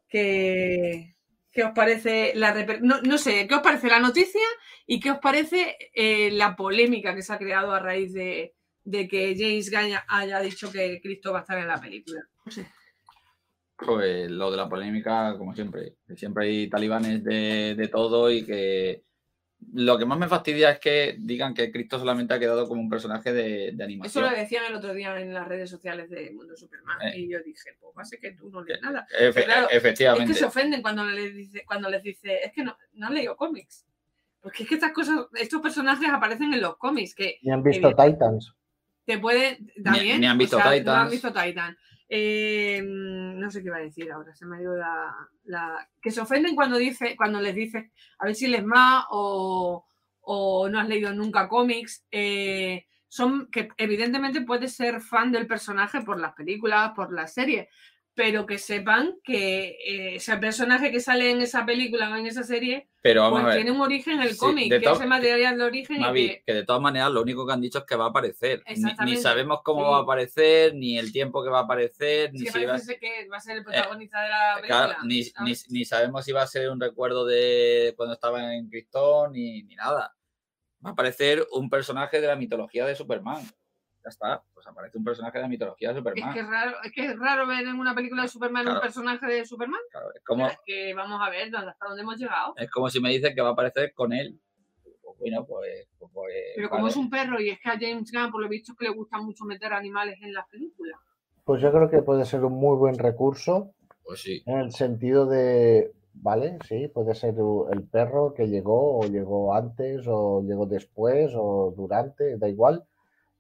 ¿Qué, qué os parece la no, no sé, ¿qué os parece la noticia y qué os parece eh, la polémica que se ha creado a raíz de, de que James Gunn haya dicho que Cristo va a estar en la película? No sé. Pues lo de la polémica, como siempre. Siempre hay talibanes de, de todo y que lo que más me fastidia es que digan que Cristo solamente ha quedado como un personaje de, de Eso animación. lo decían el otro día en las redes sociales de Mundo Superman. Eh. Y yo dije, pues va a ser que tú no lees nada. Efe- claro, Es efectivamente. que se ofenden cuando les dice, cuando les dice, es que no, no han leído cómics. Porque es que estas cosas, estos personajes aparecen en los cómics, que Ni han visto Evidente. Titans. te pueden también. ni han visto o sea, No Titans. han visto Titan. Eh, no sé qué iba a decir ahora, se me ha ido la, la- Que se ofenden cuando dice, cuando les dices a ver si les más o, o no has leído nunca cómics. eh, son que evidentemente puedes ser fan del personaje por las películas, por las series, pero que sepan que eh, ese personaje que sale en esa película o en esa serie, Pero pues tiene un origen en el Sí, cómic, que to- es el material de origen y que que de todas maneras lo único que han dicho es que va a aparecer. Ni- Ni, sabemos cómo sí. va a aparecer, ni el tiempo que va a aparecer, ni Sí, si va, que va a ser el protagonista de la película. claro, ni, ni, ni sabemos si va a ser un recuerdo de cuando estaba en Cristón, ni, ni nada. Va a aparecer un personaje de la mitología de Superman. Ya está, pues aparece un personaje de la mitología de Es Superman. que es raro, es que es raro ver en una película de Superman Claro. un personaje de Superman. Claro, es, como, Es que vamos a ver dónde- hasta dónde hemos llegado. es como si me dicen que va a aparecer con él. Pues bueno, pues. pues- pues, Pero como es un perro y es que a James Gunn, por lo visto, es que le gusta mucho meter animales en las películas. Pues yo creo que puede ser un muy buen recurso Pues sí. en el sentido de, vale, sí, puede ser el perro que llegó o llegó antes o llegó después o durante, da igual.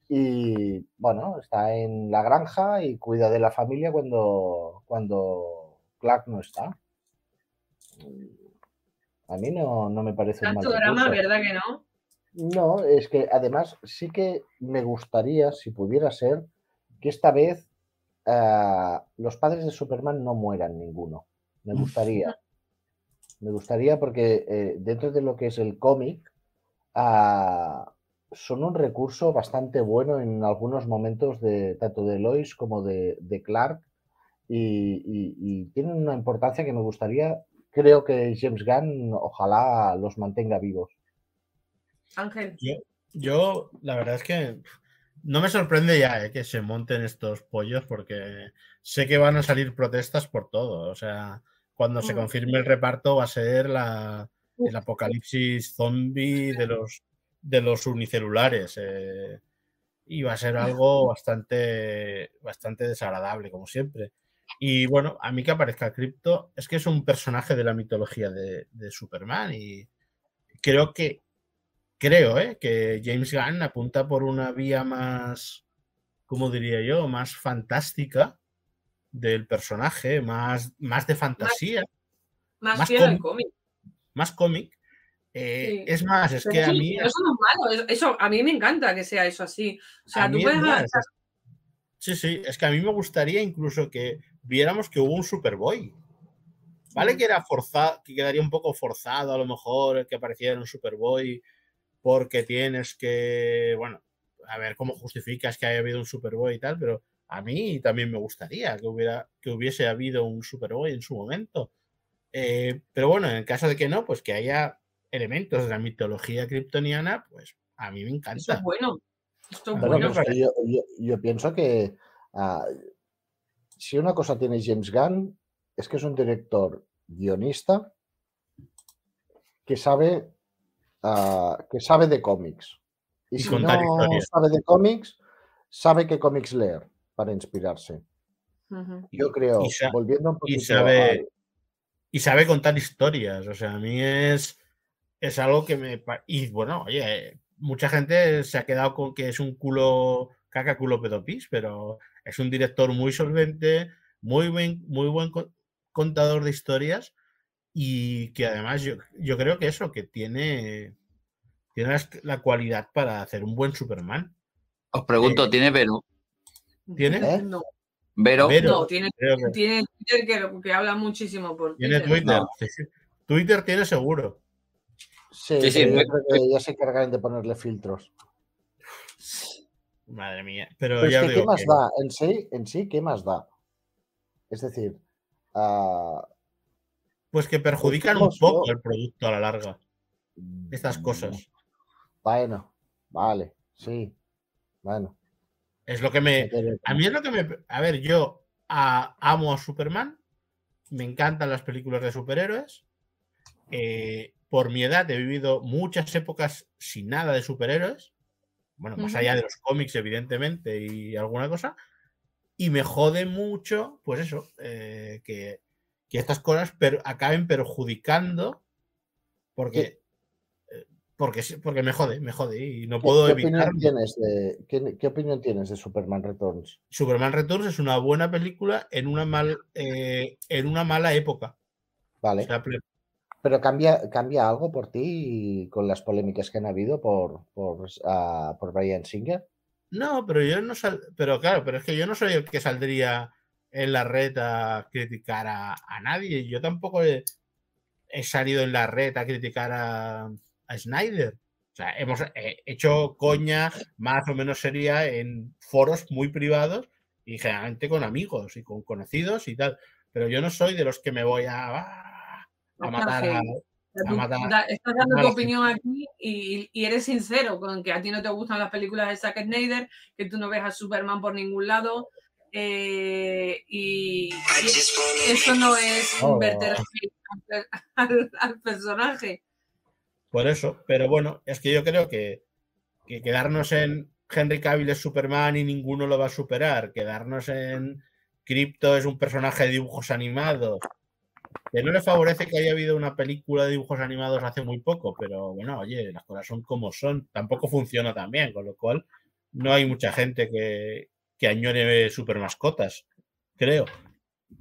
Y bueno, está en la granja y cuida de la familia cuando, cuando Clark no está. A mí no, no me parece un mal drama. ¿verdad que no? No, es que además sí que me gustaría, si pudiera ser, que esta vez ah, los padres de Superman no mueran ninguno. Me gustaría. Me gustaría porque eh, dentro de lo que es el cómic, ah, son un recurso bastante bueno en algunos momentos de tanto de Lois como de, de Clark y, y- y tienen una importancia que me gustaría. Creo que James Gunn ojalá los mantenga vivos. Ángel. Yo, la verdad es que no me sorprende ya eh, que se monten estos pollos porque sé que van a salir protestas por todo. O sea, cuando se Mm. confirme el reparto va a ser la, el apocalipsis zombie de los, de los unicelulares. eh, y va a ser algo bastante, bastante desagradable, como siempre. Y bueno, a mí que aparezca Crypto es que es un personaje de la mitología de, de Superman y creo que creo ¿eh? que James Gunn apunta por una vía más, ¿cómo diría yo? Más fantástica del personaje, más, más de fantasía, Más, Más fiel al cómic. cómic. más cómic. Eh, Sí. Es más, es Pero que a mí... Eso no es malo, eso, eso- a mí me encanta que sea eso así. O sea, tú puedes más, Sí, sí, es que a mí me gustaría incluso que viéramos que hubo un Superboy. Vale que era forzado, que quedaría un poco forzado a lo mejor que apareciera un Superboy porque tienes que, bueno, a ver cómo justificas que haya habido un Superboy y tal, pero a mí también me gustaría que hubiera que hubiese habido un Superboy en su momento. Eh, pero bueno, en el caso de que no, pues que haya elementos de la mitología kryptoniana, pues a mí me encanta. es bueno. Esto es Bueno, bueno. yo, yo- yo pienso que ah, si una cosa tiene James Gunn es que es un director guionista que sabe, ah, que sabe de cómics. Y, Y si no historias. sabe de cómics, sabe qué cómics leer para inspirarse. Yo creo, Y volviendo un Y poquito sabe, al- y sabe contar historias. O sea, a mí es, es algo que me... Y bueno, oye, mucha gente se ha quedado con que es un culo, caca culo pedopis, pero es un director muy solvente, muy buen, muy buen contador de historias y que además yo, yo creo que eso, que tiene, tiene la, cualidad para hacer un buen Superman. Os pregunto, Eh, ¿tiene Vero? ¿Tiene? ¿Eh? No, Vero. Vero. no, tiene, que- tiene Twitter que, que habla muchísimo por Tiene Twitter. No. Twitter tiene seguro. Sí, Sí, yo me- creo que ya se encargan de ponerle filtros. Madre mía. Pero, Pero es que, ¿qué más que- da? En sí, en sí, ¿qué más da? Es decir, ah, Pues que perjudican un poco yo- el producto a la larga. Estas cosas. bueno, vale, sí, bueno. Es lo que me. A mí es lo que me. A ver, yo a- amo a Superman. Me encantan las películas de superhéroes. eh, por mi edad he vivido muchas épocas sin nada de superhéroes. Bueno, más allá de los cómics, evidentemente, y alguna cosa. Y me jode mucho, pues eso, eh, que, que estas cosas per- acaben perjudicando. Porque. eh, Porque, porque me jode, me jode y no ¿Qué, puedo qué evitarlo. opinión tienes de, qué, qué opinión tienes de Superman Returns? Superman Returns es una buena película en una, mal, eh, en una mala época. O Vale, sea, pero cambia, cambia algo por ti con las polémicas que han habido por, por, ah, por Brian Singer. no, pero yo no sal, pero claro, pero es que yo no soy el que saldría en la red a criticar a, a nadie. Yo tampoco he, salido en la red a criticar a, a Snyder. O sea, hemos hecho coña más o menos seria en foros muy privados y generalmente con amigos y con conocidos y tal. Pero yo no soy de los que me voy a, a matar a, Tú a matar- da- estás dando a tu opinión aquí y, y eres sincero con que a ti no te gustan las películas de Zack Snyder, que tú no ves a Superman por ningún lado. eh, y, y eso no es un Oh. al personaje. Por eso, pero bueno, es que yo creo que, que quedarnos en Henry Cavill es Superman y ninguno lo va a superar, quedarnos en Crypto es un personaje de dibujos animados, que no le favorece que haya habido una película de dibujos animados hace muy poco, pero bueno, oye, las cosas son como son, tampoco funciona tan bien, con lo cual no hay mucha gente que, que añore super mascotas, creo.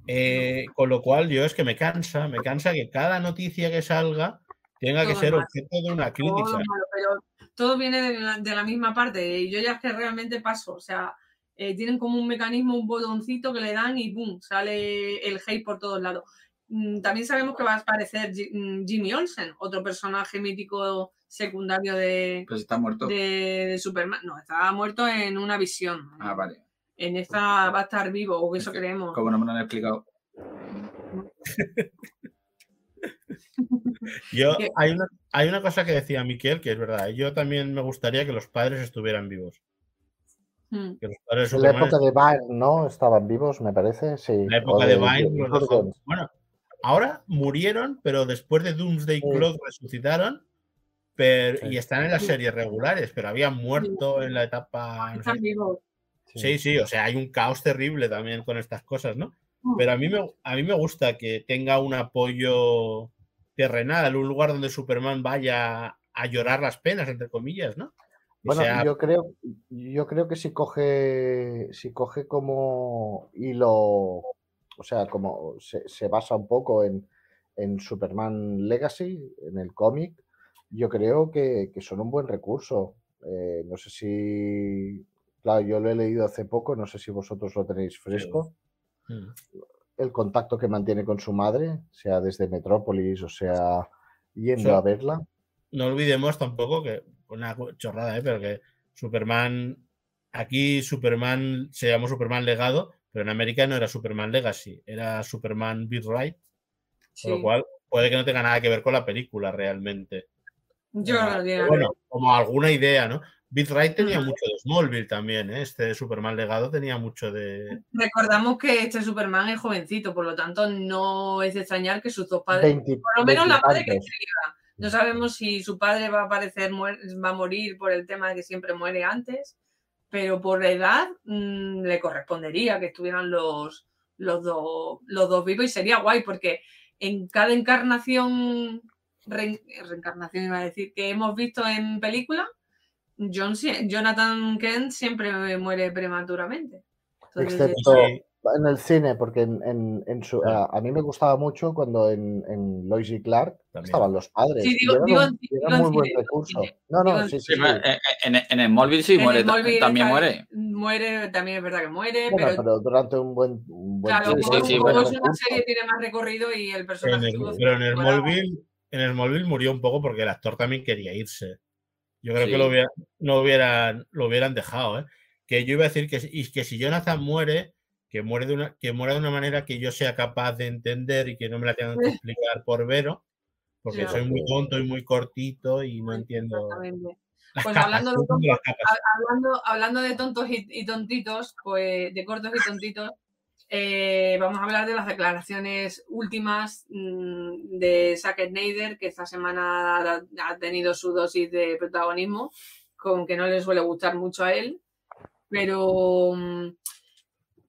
Eh, con lo cual yo es que me cansa, me cansa que cada noticia que salga tenga que Todo ser mal. objeto de una Todo, crítica. malo, pero todo viene de la, de la misma parte. Y yo ya es que realmente paso. O sea, eh, tienen como un mecanismo, un botoncito que le dan y ¡pum! sale el hate por todos lados. Mm, También sabemos que va a aparecer mm, Jimmy Olsen, otro personaje mítico secundario de, Pues está muerto. de, de Superman. No, estaba muerto en una visión. Ah, vale. En esta va a estar vivo, o eso creemos. Como no me lo han explicado. Yo, hay, una, hay una cosa que decía Miquel que es verdad. Yo también me gustaría que los padres estuvieran vivos. Mm. Que los padres de En la época de Byrne, ¿no? Estaban vivos, me parece, sí. en la o época de Vine de los Burgos. dejó- Bueno, ahora murieron, pero después de Doomsday. Clock resucitaron pero- Sí. y están en las series regulares, pero habían muerto en la etapa. no sé. Están vivos. Sí, sí, o sea, hay un caos terrible también con estas cosas, ¿no? Mm. Pero a mí me, a mí me gusta que tenga un apoyo terrenal, un lugar donde Superman vaya a llorar las penas, entre comillas, ¿no? Bueno, sea- yo creo, yo creo que si coge, si coge como hilo, o sea, como se, se basa un poco en, en Superman Legacy, en el cómic, yo creo que, que son un buen recurso. Eh, no sé si, claro, yo lo he leído hace poco, no sé si vosotros lo tenéis fresco. Mm. El contacto que mantiene con su madre, sea desde Metrópolis o sea yendo a verla. no olvidemos tampoco que, una chorrada, ¿eh? pero que Superman, aquí Superman se llamó Superman Legado, pero en América no era Superman Legacy, era Superman Beat Right, Sí. con lo cual puede que no tenga nada que ver con la película realmente. Yo pero bueno, como alguna idea, ¿no? Beat Right tenía mucho de Smallville también, ¿eh? este Superman Legado tenía mucho de... Recordamos que este Superman es jovencito, por lo tanto no es de extrañar que sus dos padres, 20 por lo menos la madre que escriba, no sabemos si su padre va a aparecer, va a morir por el tema de que siempre muere antes, pero por edad mm, le correspondería que estuvieran los, los, dos, los dos vivos y sería guay porque en cada encarnación, re- reencarnación iba a decir, que hemos visto en película, John Jonathan Kent siempre muere prematuramente. Entonces, Excepto Sí. En el cine, porque en, en- en su, Claro. a, a mí me gustaba mucho cuando en, en Lois y Clark También. estaban los padres. Sí, digo- era digo un- era digo en muy buen recurso. cine. No, no, en sí, Sí, sí. en, el Smallville sí en muere, el Smallville también muere. Muere, también es verdad que muere, Bueno, pero, pero durante un buen, un buen claro, sí, tiempo. sí, bueno. es una serie tiene más recorrido y el personaje pero en el temporada. Smallville, en el Smallville murió un poco porque el actor también quería irse. Yo creo Sí. que lo hubieran, no hubieran, lo hubieran dejado, ¿eh? Que yo iba a decir que, que si Jonathan muere, que muere de una, que muera de una manera que yo sea capaz de entender y que no me la tengan que explicar por Vero, porque soy muy tonto y muy cortito y no entiendo Pues capas, hablando de capas. Hablando, hablando de tontos y, y tontitos, pues de cortos y tontitos, eh, vamos a hablar de las declaraciones últimas mm, de Zack Snyder, que esta semana ha, ha tenido su dosis de protagonismo, con que no le suele gustar mucho a él, pero mm,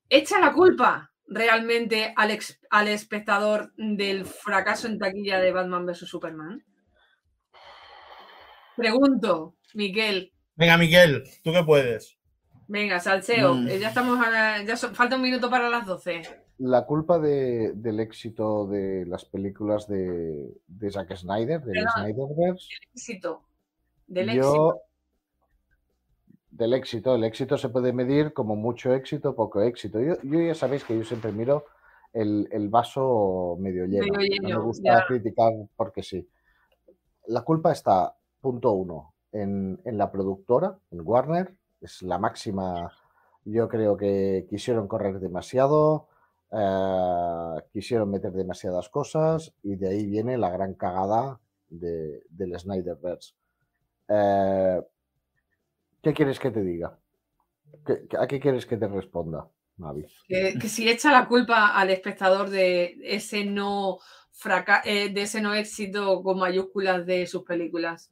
echa la culpa realmente al, ex- al espectador del fracaso en taquilla de Batman vs Superman. Pregunto, Miquel, Venga, Miguel, tú que puedes. Venga, salseo. Mm. Ya estamos a la- ya so- falta un minuto para las 12. La culpa de- del éxito de las películas de, de Zack Snyder, del Perdón. Snyderverse, Éxito. Del yo éxito. Del éxito, el éxito se puede medir como mucho éxito, poco éxito. Yo, yo ya sabéis que yo siempre miro el, el vaso medio lleno. Medio no lleno, me gusta ya. criticar porque sí. La culpa está, punto uno, en, en la productora, en Warner. Es la máxima. Yo creo que quisieron correr demasiado, eh, quisieron meter demasiadas cosas y de ahí viene la gran cagada de, del Snyderverse. Eh, ¿Qué quieres que te diga? ¿Qué- qué- ¿A qué quieres que te responda, Navi? Que, que si echa la culpa al espectador de ese no fraca- eh, de ese no éxito con mayúsculas de sus películas.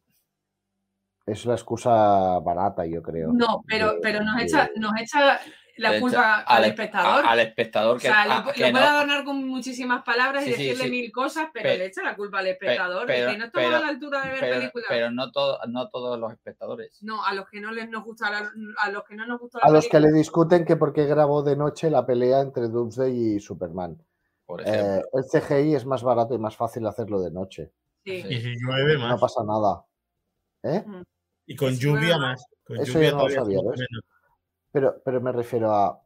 Es la excusa barata, yo creo. No, pero, de- pero nos de- echa, nos echa la culpa al al- espectador. a- al espectador o que, sea, ah, lo, lo que puede no- adornar con muchísimas palabras y Sí, decirle sí. mil cosas, pero Pe- le echa la culpa al espectador pero- de que no estamos pero- a la altura de ver pero, películas. pero no, todo, no todos los espectadores. No, a los que no les nos gusta la- a los que no nos gusta la A los que le discuten que por qué grabó de noche la pelea entre Doomsday y Superman. Por Eh, el CGI es más barato y más fácil hacerlo de noche. Sí. Y si llueve No más. pasa nada. ¿Eh? Y con lluvia más. Con Eso lluvia yo no lo sabía, ¿ves? menos. Pero, pero me refiero a.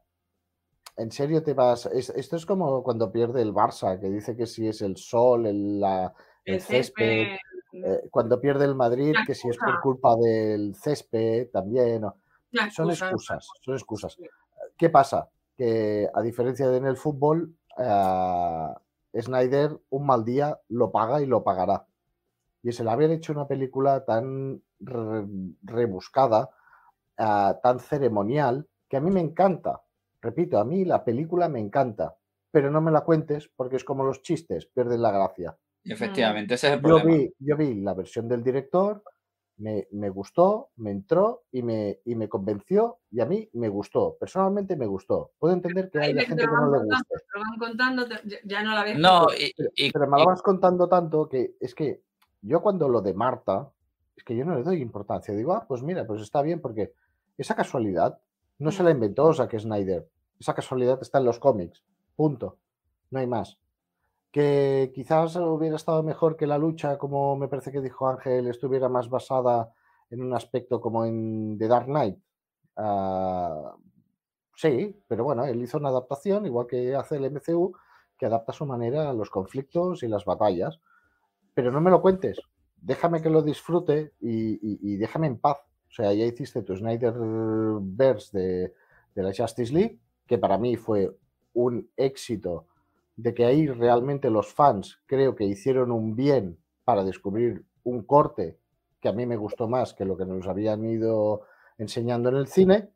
¿En serio te vas? es- esto es como cuando pierde el Barça, que dice que si es el sol, el, la- el El césped. césped, eh, cuando pierde el Madrid, que si es por culpa del césped también. o- Son excusa, excusas, son excusas. ¿Qué pasa? Que a diferencia de en el fútbol, eh, Snyder un mal día lo paga y lo pagará. Y es el haber hecho una película tan re- rebuscada, eh, tan ceremonial, que a mí me encanta. Repito, a mí la película me encanta, pero no me la cuentes porque es como los chistes, pierden la gracia. Y efectivamente, ese es el Yo problema. vi, yo vi la versión del director, me, me gustó, me entró y me, y me convenció y a mí me gustó. Personalmente me gustó. Puedo entender que Hay que gente te que lo no van le te lo van contando, ya- no la ves. No, y, y- pero me y- lo vas contando tanto que es que yo cuando lo de Marta, es que yo no le doy importancia. Digo, ah, pues mira, pues está bien porque esa casualidad no se la inventó Zack Snyder. Esa casualidad está en los cómics. Punto. No hay más. Que quizás hubiera estado mejor que la lucha, como me parece que dijo Ángel, estuviera más basada en un aspecto como en The Dark Knight. Ah, sí, pero bueno, él hizo una adaptación, igual que hace el MCU, que adapta a su manera a los conflictos y las batallas. Pero no me lo cuentes. Déjame que lo disfrute y, y- y déjame en paz. O sea, ya hiciste tu Snyderverse de, de la Justice League, que para mí fue un éxito de que ahí realmente los fans creo que hicieron un bien para descubrir un corte que a mí me gustó más que lo que nos habían ido enseñando en el cine.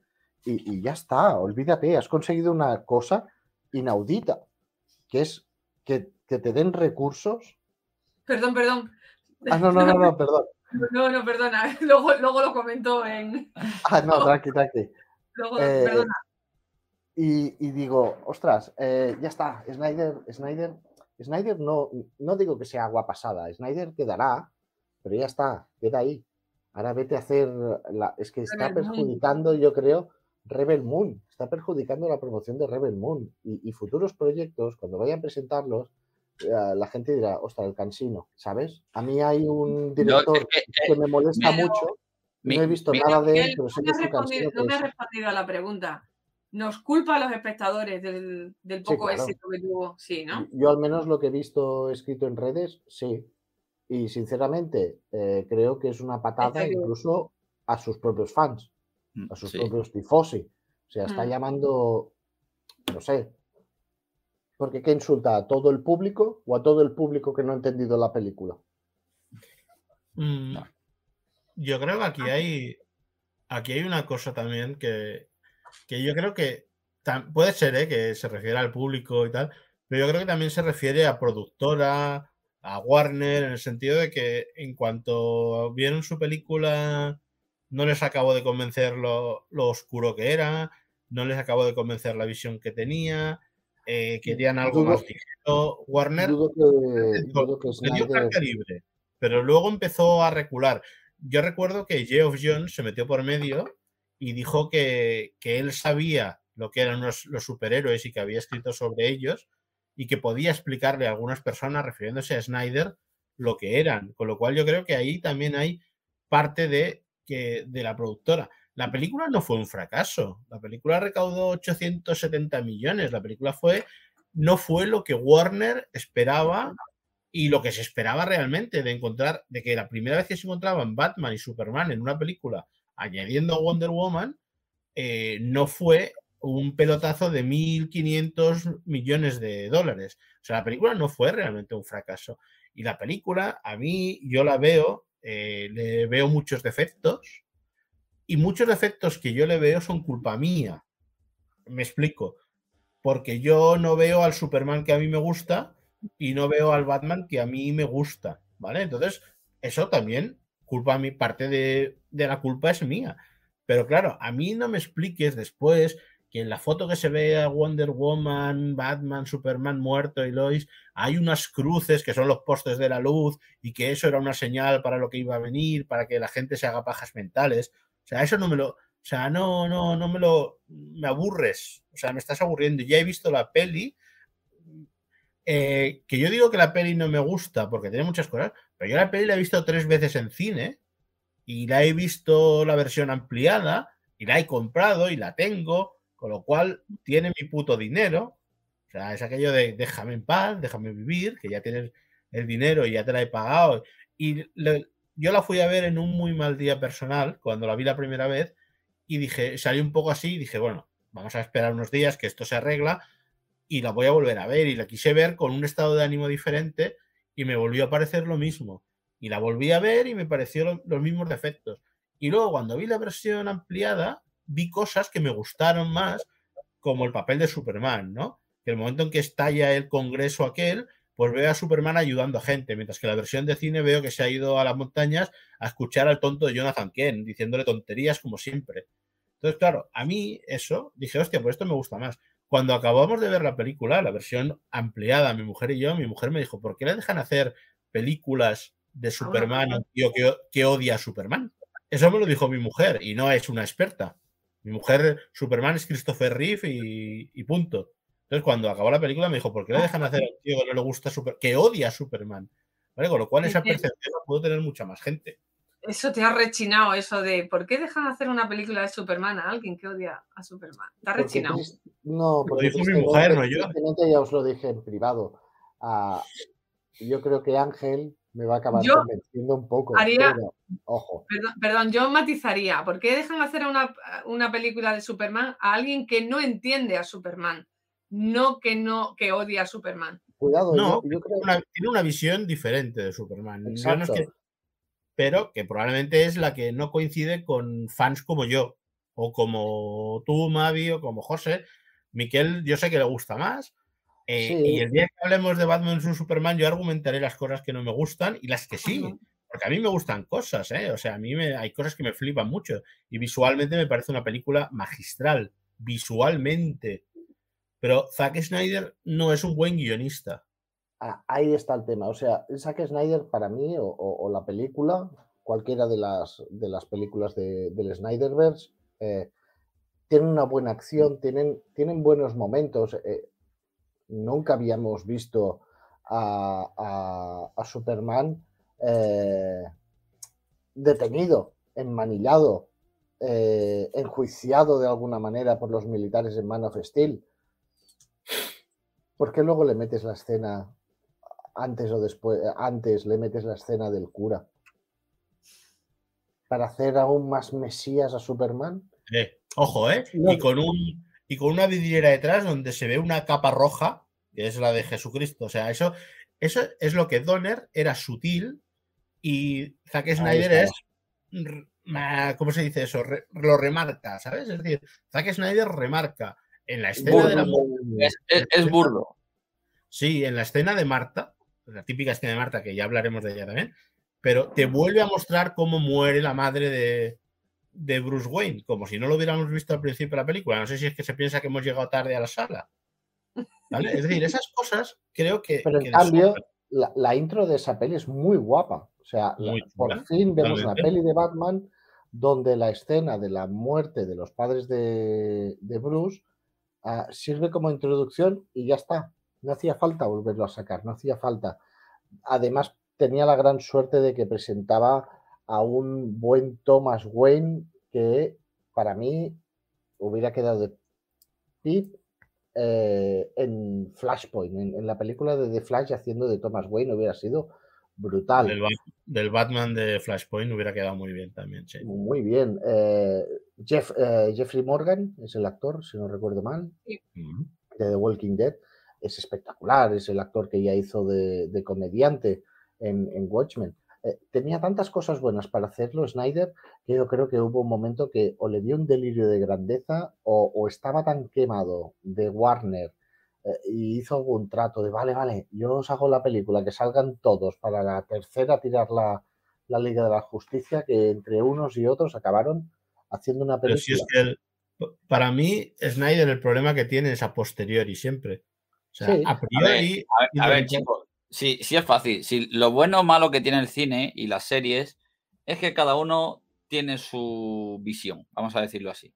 Y, y ya está, olvídate, has conseguido una cosa inaudita, que es que, que te den recursos. Perdón, perdón. Ah, no, no, no, no, perdón. No, no, perdona. Luego, luego lo comentó en. Ah, no, tranqui, tranqui. Luego, Eh, perdona. Y, y digo, ostras, eh, ya está, Snyder, Snyder Snyder no, no digo que sea agua pasada, Snyder quedará, pero ya está, queda ahí. Ahora vete a hacer, la, es que está Rebel Moon. perjudicando, yo creo, Rebel Moon, está perjudicando la promoción de Rebel Moon y, y futuros proyectos, cuando vayan a presentarlos, la gente dirá, ostras, el cansino, ¿sabes? A mí hay un director eh, que me molesta pero- mucho, mi- no he visto mi- nada de él, pero sé no que es un cansino no me ha es. respondido a la pregunta. ¿Nos culpa a los espectadores del, del poco claro. éxito que tuvo? Sí, ¿no? Yo al menos lo que he visto escrito en redes, sí. Y sinceramente, eh, creo que es una patada incluso a sus propios fans, a sus Sí. propios tifosi. O sea, está Mm. llamando, no sé, porque ¿qué insulta? ¿A todo el público o a todo el público que no ha entendido la película? Mm. Yo creo que aquí hay, aquí hay una cosa también que, que yo creo que tam- puede ser ¿eh? que se refiere al público y tal, pero yo creo que también se refiere a productora, a Warner, en el sentido de que en cuanto vieron su película no les acabó de convencer lo, lo oscuro que era, no les acabó de convencer la visión que tenía, eh, querían algo Dudo- más ligero. Warner Dudo que, dudo que le dio carta libre, pero luego empezó a recular. Yo recuerdo que Geoff Jones se metió por medio y dijo que, que él sabía lo que eran los, los superhéroes y que había escrito sobre ellos y que podía explicarle a algunas personas, refiriéndose a Snyder, lo que eran. Con lo cual yo creo que ahí también hay parte de, que, de la productora. La película no fue un fracaso. La película recaudó 870 millones. La película fue no fue lo que Warner esperaba y lo que se esperaba realmente de encontrar, de que la primera vez que se encontraban Batman y Superman en una película, añadiendo a Wonder Woman, eh, no fue un pelotazo de 1.500 millones de dólares. O sea, la película no fue realmente un fracaso. Y la película, a mí, yo la veo, eh, le veo muchos defectos y muchos defectos que yo le veo son culpa mía. Me explico. Porque yo no veo al Superman que a mí me gusta y no veo al Batman que a mí me gusta, ¿vale? Entonces, eso también, culpa a mí, parte de, de la culpa es mía. Pero claro, a mí no me expliques después que en la foto que se ve a Wonder Woman, Batman, Superman muerto y Lois, hay unas cruces que son los postes de la luz y que eso era una señal para lo que iba a venir, para que la gente se haga pajas mentales. O sea, eso no me lo, o sea, no, no, no me lo, me aburres, o sea, me estás aburriendo. Ya he visto la peli, eh, que yo digo que la peli no me gusta porque tiene muchas cosas, pero yo la peli la he visto tres veces en cine y la he visto la versión ampliada y la he comprado y la tengo, con lo cual tiene mi puto dinero. O sea, es aquello de déjame en paz, déjame vivir, que ya tienes el dinero y ya te la he pagado. Y yo la fui a ver en un muy mal día personal, cuando la vi la primera vez, y dije, salí un poco así dije, bueno, vamos a esperar unos días que esto se arregla y la voy a volver a ver. Y la quise ver con un estado de ánimo diferente y me volvió a parecer lo mismo. Y la volví a ver y me pareció lo, los mismos defectos. Y luego cuando vi la versión ampliada, vi cosas que me gustaron más, como el papel de Superman, ¿no? Que el momento en que estalla el congreso aquel, pues veo a Superman ayudando a gente, mientras que la versión de cine veo que se ha ido a las montañas a escuchar al tonto de Jonathan Kent, diciéndole tonterías como siempre. Entonces, claro, a mí eso, dije, hostia, pues esto me gusta más. Cuando acabamos de ver la película, la versión ampliada, mi mujer y yo, mi mujer me dijo, ¿por qué le dejan hacer películas de Superman a un tío que, que odia a Superman? Eso me lo dijo mi mujer y no es una experta. Mi mujer, Superman es Christopher Reeve y, y, punto. Entonces, cuando acabó la película, me dijo, ¿por qué le dejan hacer a un tío que no le gusta Super que odia a Superman? ¿Vale? Con lo cual, esa percepción la puedo tener mucha más gente. Eso te ha rechinado, eso de ¿por qué dejan hacer una película de Superman a alguien que odia a Superman? Te ha rechinado. Porque, no, porque lo dijo mi mujer, no yo. ya os lo dije en privado. Uh, yo creo que Ángel me va a acabar yo convenciendo un poco. Haría, pero, ojo. Perdón, perdón, yo matizaría. ¿Por qué dejan hacer una, una, película de Superman a alguien que no entiende a Superman? No que no que odia a Superman. Cuidado, no, yo, yo creo... una, tiene una visión diferente de Superman. No es que, pero que probablemente es la que no coincide con fans como yo, o como tú, Mavi, o como José. Miquel, yo sé que le gusta más. Eh, sí. Y el día que hablemos de Batman vs Superman, yo argumentaré las cosas que no me gustan y las que sí. Porque a mí me gustan cosas, ¿eh? O sea, a mí me, hay cosas que me flipan mucho. Y visualmente me parece una película magistral. Visualmente. Pero Zack Snyder no es un buen guionista. a- ahí está el tema. O sea, Zack Snyder para mí, o, la película, cualquiera de las, de las películas de- del Snyderverse, eh, tienen una buena acción, tienen, tienen buenos momentos. eh, nunca habíamos visto a Superman eh, detenido, enmanillado, eh, enjuiciado de alguna manera por los militares en Man of Steel. ¿Por qué luego le metes la escena antes o después, antes le metes la escena del cura? ¿Para hacer aún más mesías a Superman? Eh, ojo, ¿eh? No. Y con, un, y con una vidriera detrás donde se ve una capa roja, que es la de Jesucristo. O sea, eso, eso es lo que Donner era sutil y Zack Snyder es. ¿Cómo se dice eso? Re- lo remarca, ¿sabes? Es decir, Zack Snyder remarca en la escena de la Es, es- es burdo. Sí, en la escena de Marta, la típica escena de Marta, que ya hablaremos de ella también, pero te vuelve a mostrar cómo muere la madre de, de Bruce Wayne, como si no lo hubiéramos visto al principio de la película. No sé si es que se piensa que hemos llegado tarde a la sala. ¿Vale? Es decir, esas cosas creo que. Pero en cambio, la, la intro de esa peli es muy guapa. O sea, la- por fin vemos una totalmente. peli de Batman donde la escena de la muerte de los padres de, de Bruce ah, sirve como introducción y ya está. No hacía falta volverlo a sacar, no hacía falta. Además, tenía la gran suerte de que presentaba a un buen Thomas Wayne que para mí hubiera quedado de Pip eh, en Flashpoint, en, en la película de The Flash haciendo de Thomas Wayne hubiera sido brutal. Del, Bat- del Batman de Flashpoint hubiera quedado muy bien también, sí. Muy bien. Eh, Jeff, eh, Jeffrey Morgan es el actor, si no recuerdo mal, de The Walking Dead. Es espectacular, es el actor que ya hizo de, de comediante en, en Watchmen. Eh, tenía tantas cosas buenas para hacerlo, Snyder, que yo creo que hubo un momento que o le dio un delirio de grandeza o, o estaba tan quemado de Warner eh, y hizo algún trato de, vale, vale, yo os hago la película, que salgan todos para la tercera tirar la, la Liga de la Justicia, que entre unos y otros acabaron haciendo una Pero película. si es que el- para mí, Snyder el problema que tiene es a posteriori siempre. O sea, Sí. a priori. A ver, a ver, intenta- chicos, sí, sí es fácil. Si lo bueno o malo que tiene el cine y las series es que cada uno tiene su visión, vamos a decirlo así.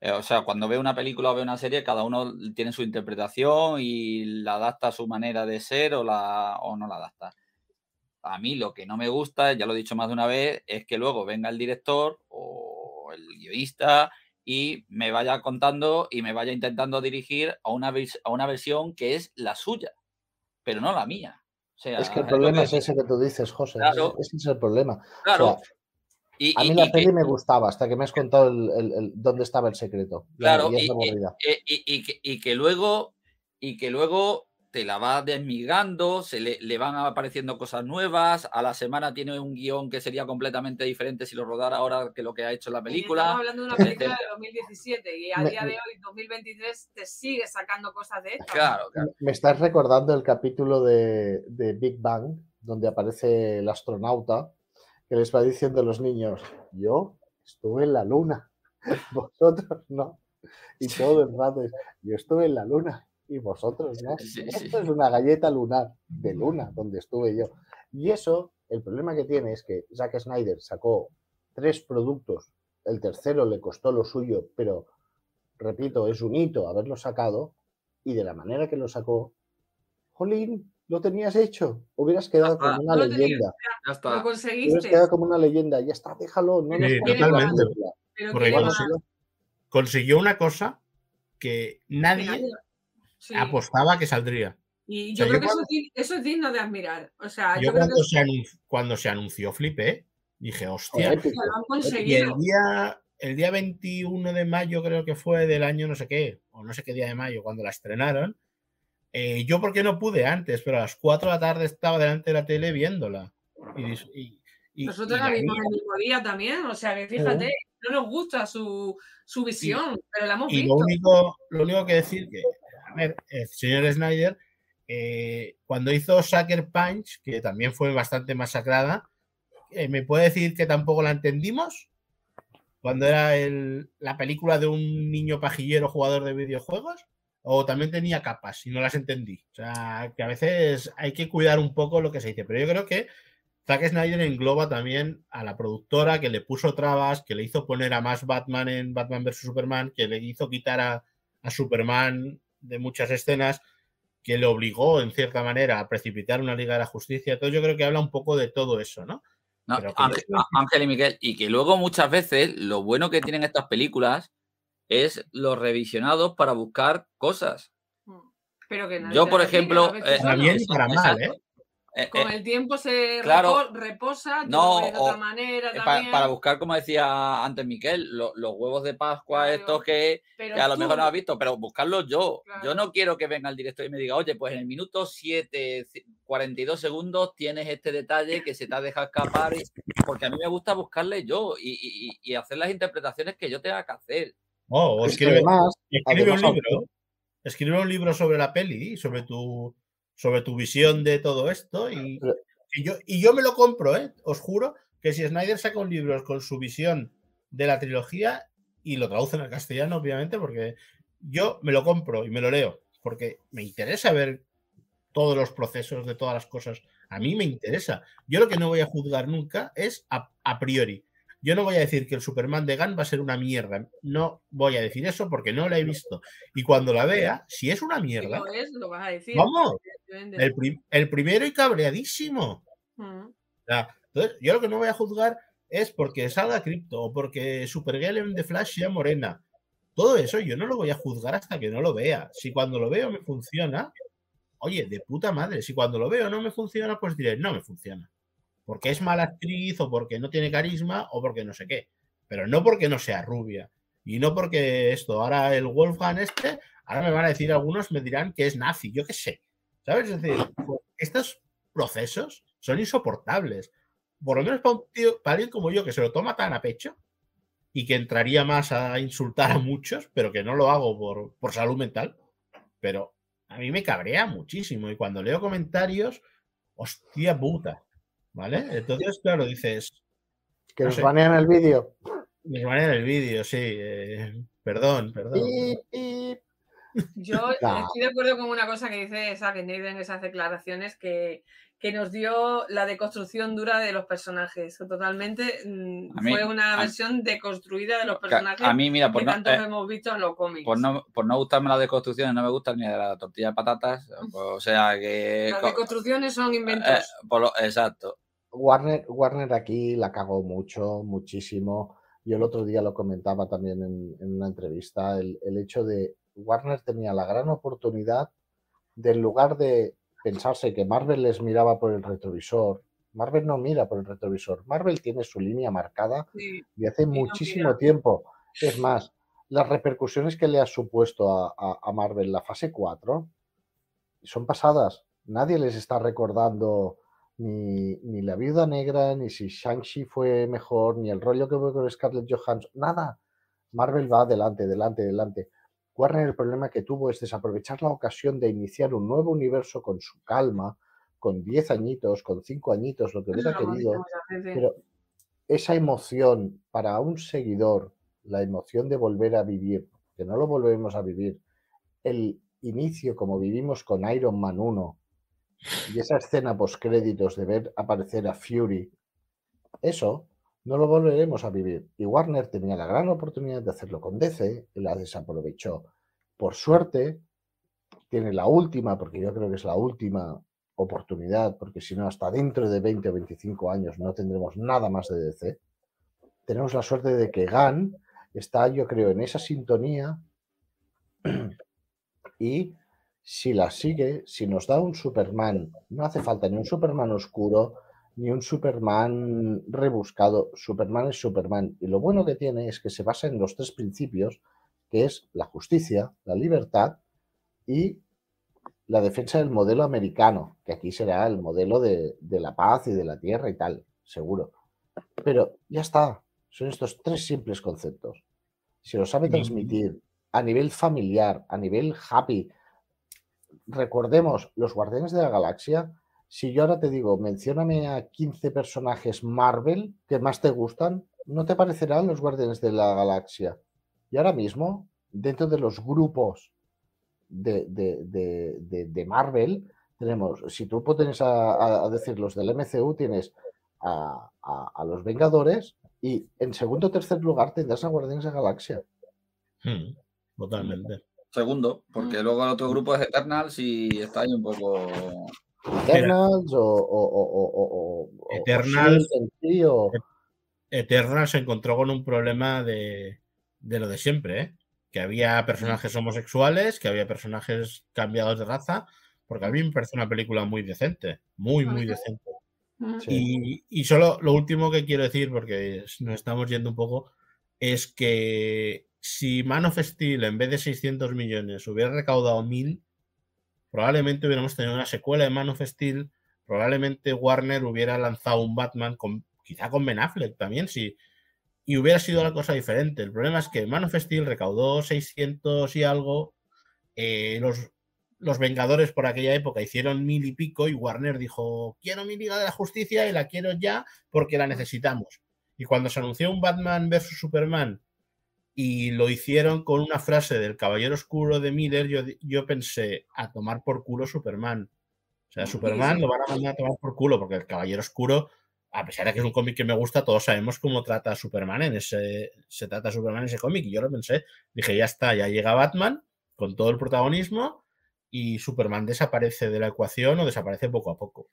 Eh, o sea, cuando ve una película o ve una serie, cada uno tiene su interpretación y la adapta a su manera de ser o, la, o no la adapta. A mí lo que no me gusta, ya lo he dicho más de una vez, es que luego venga el director o el guionista y me vaya contando y me vaya intentando dirigir a una, a una versión que es la suya, pero no la mía. O sea, Es que el es problema que- es ese que tú dices, José. Claro. Ese, es el problema. Claro. O sea, y, a y- mí la y que- peli me gustaba hasta que me has contado el, el- el- dónde estaba el secreto. Claro, ya es y, y- eh, y- y que, y que luego y que luego te la va desmigando, se le, le van apareciendo cosas nuevas, a la semana tiene un guion que sería completamente diferente si lo rodara ahora que lo que ha hecho la Y Estamos película. hablando de una película etcétera. de 2017 y a Me- día de hoy, 2023, te sigue sacando cosas de estas. Claro, claro. Me estás recordando el capítulo de, de Big Bang, donde aparece el astronauta que les va diciendo a los niños, yo estuve en la luna, vosotros no. Y todo el rato es, yo estuve en la luna y vosotros no. Sí, sí. Esto es una galleta lunar de luna, donde estuve yo. Y eso, el problema que tiene es que Zack Snyder sacó tres productos, el tercero le costó lo suyo, pero repito, es un hito haberlo sacado, y de la manera que lo sacó, Jolín, lo tenías hecho, hubieras quedado como una lo tenías. leyenda, Ya Lo está. hubieras conseguiste. quedado como una leyenda, ya está, déjalo, no nos Sí, totalmente. Pero consiguió una cosa que nadie Sí. apostaba que saldría. Y O yo sea, creo yo que eso, cuando- es dig- eso es digno de admirar. O sea, Yo yo, creo cuando que se, anunció, cuando se anunció flipé, dije, hostia, Épico. lo han y conseguido. el día, el día 21 de mayo creo que fue del año no sé qué, o no sé qué día de mayo, cuando la estrenaron, eh, yo porque no pude antes, pero a las 4 de la tarde estaba delante de la tele viéndola. Y, y- y- Nosotros y la vimos vi. el mismo día también. O sea, que fíjate, no nos gusta su, su visión, pero la hemos Y visto. lo único, lo único que decir que, a ver, el señor Snyder, eh, cuando hizo Sucker Punch, que también fue bastante masacrada, eh, ¿me puede decir que tampoco la entendimos? Cuando era la película de un niño pajillero jugador de videojuegos. o también tenía capas y no las entendí. O sea, que a veces hay que cuidar un poco lo que se dice, pero yo creo que Zack Snyder engloba también a la productora que le puso trabas, que le hizo poner a más Batman en Batman vs. Superman, que le hizo quitar a, a Superman de muchas escenas, que le obligó en cierta manera a precipitar una Liga de la Justicia. Entonces yo creo que habla un poco de todo eso, ¿no? No, Pero que Ángel, yo creo Ángel y Miguel, y que luego muchas veces lo bueno que tienen estas películas es los revisionados para buscar cosas. Pero que Yo, por ejemplo, eh, Para bien y para mal, ¿eh? Eh, Con eh, el tiempo se claro. reposa, No, de o- otra manera eh, también. para buscar, como decía antes Miquel, lo- los huevos de Pascua, Claro. estos que, a lo mejor no has visto, pero buscarlos yo. Yo no quiero que venga el director y me diga, oye, pues en el minuto 7, 42 segundos tienes este detalle que se te ha dejado escapar, y- porque a mí me gusta buscarle yo y, y- y hacer las interpretaciones que yo tenga que hacer. Oh, escribe, además, escribe un libro. Escribe un libro sobre la peli, sobre tu, sobre tu visión de todo esto. Y, yo, y yo me lo compro, ¿eh? Os juro que si Snyder saca un libro con su visión de la trilogía y lo traducen al castellano, obviamente, porque yo me lo compro y me lo leo, porque me interesa ver todos los procesos de todas las cosas. A mí me interesa. Yo lo que no voy a juzgar nunca es a, a priori. Yo no voy a decir que el Superman de Gunn va a ser una mierda. No voy a decir eso porque no la he visto. Y cuando la vea, si es una Si mierda, lo es, lo vas a decir. vamos. El, prim- el primero y cabreadísimo. O sea, entonces, yo lo que no voy a juzgar es porque salga Crypto o porque Supergirl en The Flash sea morena. Todo eso yo no lo voy a juzgar hasta que no lo vea. Si cuando lo veo me funciona, oye, de puta madre. Si cuando lo veo no me funciona, pues diré, no me funciona. Porque es mala actriz o porque no tiene carisma o porque no sé qué. Pero no porque no sea rubia. Y no porque esto, ahora el Wolfgang este, ahora me van a decir algunos, me dirán que es nazi, yo qué sé. ¿Sabes? Es decir, estos procesos son insoportables. Por lo menos para un tío, para alguien como yo que se lo toma tan a pecho y que entraría más a insultar a muchos, pero que no lo hago por, por salud mental. Pero a mí me cabrea muchísimo. Y cuando leo comentarios, hostia puta. ¿Vale? Entonces, claro, dices, que no nos sé. banean el vídeo. van en el vídeo, sí. eh, perdón, perdón. Pip, pip. Yo estoy de acuerdo con una cosa que dice Zack Snyder en esas declaraciones que, que nos dio la deconstrucción dura de los personajes. Totalmente mm, mí- fue una versión deconstruida de los Que personajes A mí, mira, que por no, tanto eh, hemos visto en los cómics. por no, por no gustarme las deconstrucciones, no me gustan ni de la tortilla de patatas. pues, o sea que. Las co- deconstrucciones son inventos. eh, por lo- exacto. Warner, Warner aquí la cagó mucho, muchísimo. Yo el otro día lo comentaba también en, en una entrevista, el, el hecho de Warner tenía la gran oportunidad de en lugar de pensarse que Marvel les miraba por el retrovisor, Marvel no mira por el retrovisor, Marvel tiene su línea marcada Sí. de hace muchísimo tiempo. Es más, las repercusiones que le ha supuesto a, a- a Marvel la fase 4 son pasadas. Nadie les está recordando ni, ni la viuda negra, ni si Shang-Chi fue mejor, ni el rollo que fue con Scarlett Johansson. Nada. Marvel va adelante, adelante, adelante. Warner el problema que tuvo es desaprovechar la ocasión de iniciar un nuevo universo con su calma, con 10 añitos, con 5 añitos, lo que hubiera querido. Pero esa emoción para un seguidor, la emoción de volver a vivir, que no lo volvemos a vivir, el inicio como vivimos con Iron Man 1 y esa escena postcréditos de ver aparecer a Fury, eso no lo volveremos a vivir. Y Warner tenía la gran oportunidad de hacerlo con DC y la desaprovechó. Por suerte, tiene la última, porque yo creo que es la última oportunidad, porque si no, hasta dentro de 20 o 25 años no tendremos nada más de DC. Tenemos la suerte de que Gunn está, yo creo, en esa sintonía y si la sigue, si nos da un Superman, no hace falta ni un Superman oscuro, ni un Superman rebuscado. Superman es Superman. Y lo bueno que tiene es que se basa en los tres principios, que es la justicia, la libertad y la defensa del modelo americano, que aquí será el modelo de, de la paz y de la tierra y tal, seguro. Pero ya está, son estos tres simples conceptos. Si lo sabe transmitir a nivel familiar, a nivel happy, recordemos, los Guardianes de la Galaxia, si yo ahora te digo, mencióname a 15 personajes Marvel que más te gustan, no te parecerán los Guardianes de la Galaxia. Y ahora mismo, dentro de los grupos de, de- de- de- de Marvel, tenemos, si tú pones a, a- a decir los del MCU, tienes a, a- a los Vengadores y en segundo o tercer lugar tendrás a Guardianes de la Galaxia. Hmm, totalmente. Segundo, porque Mm. luego el otro grupo es Eternals y está ahí un poco. Eternals o, o, o, o- o- o- o Eternals- Shield en sí, o- Eternal se encontró con un problema de, de lo de siempre, ¿eh? que había personajes homosexuales, que había personajes cambiados de raza, porque a mí me parece una película muy decente, muy, muy decente. Sí. Y, y solo lo último que quiero decir, porque nos estamos yendo un poco, es que si Man of Steel en vez de 600 millones hubiera recaudado 1000, probablemente hubiéramos tenido una secuela de Man of Steel, probablemente Warner hubiera lanzado un Batman con quizá con Ben Affleck también, sí, y hubiera sido la cosa diferente. El problema es que Man of Steel recaudó 600 y algo, eh, los, los Vengadores por aquella época hicieron mil y pico y Warner dijo, quiero mi Liga de la Justicia y la quiero ya porque la necesitamos. Y cuando se anunció un Batman versus Superman y lo hicieron con una frase del Caballero Oscuro de Miller, yo, yo pensé, a tomar por culo Superman. O sea, Superman lo van a mandar a tomar por culo porque el Caballero Oscuro, a pesar de que es un cómic que me gusta, todos sabemos cómo trata a Superman en ese, se trata a Superman en ese cómic. Y yo lo pensé, dije, ya está, ya llega Batman con todo el protagonismo y Superman desaparece de la ecuación o desaparece poco a poco.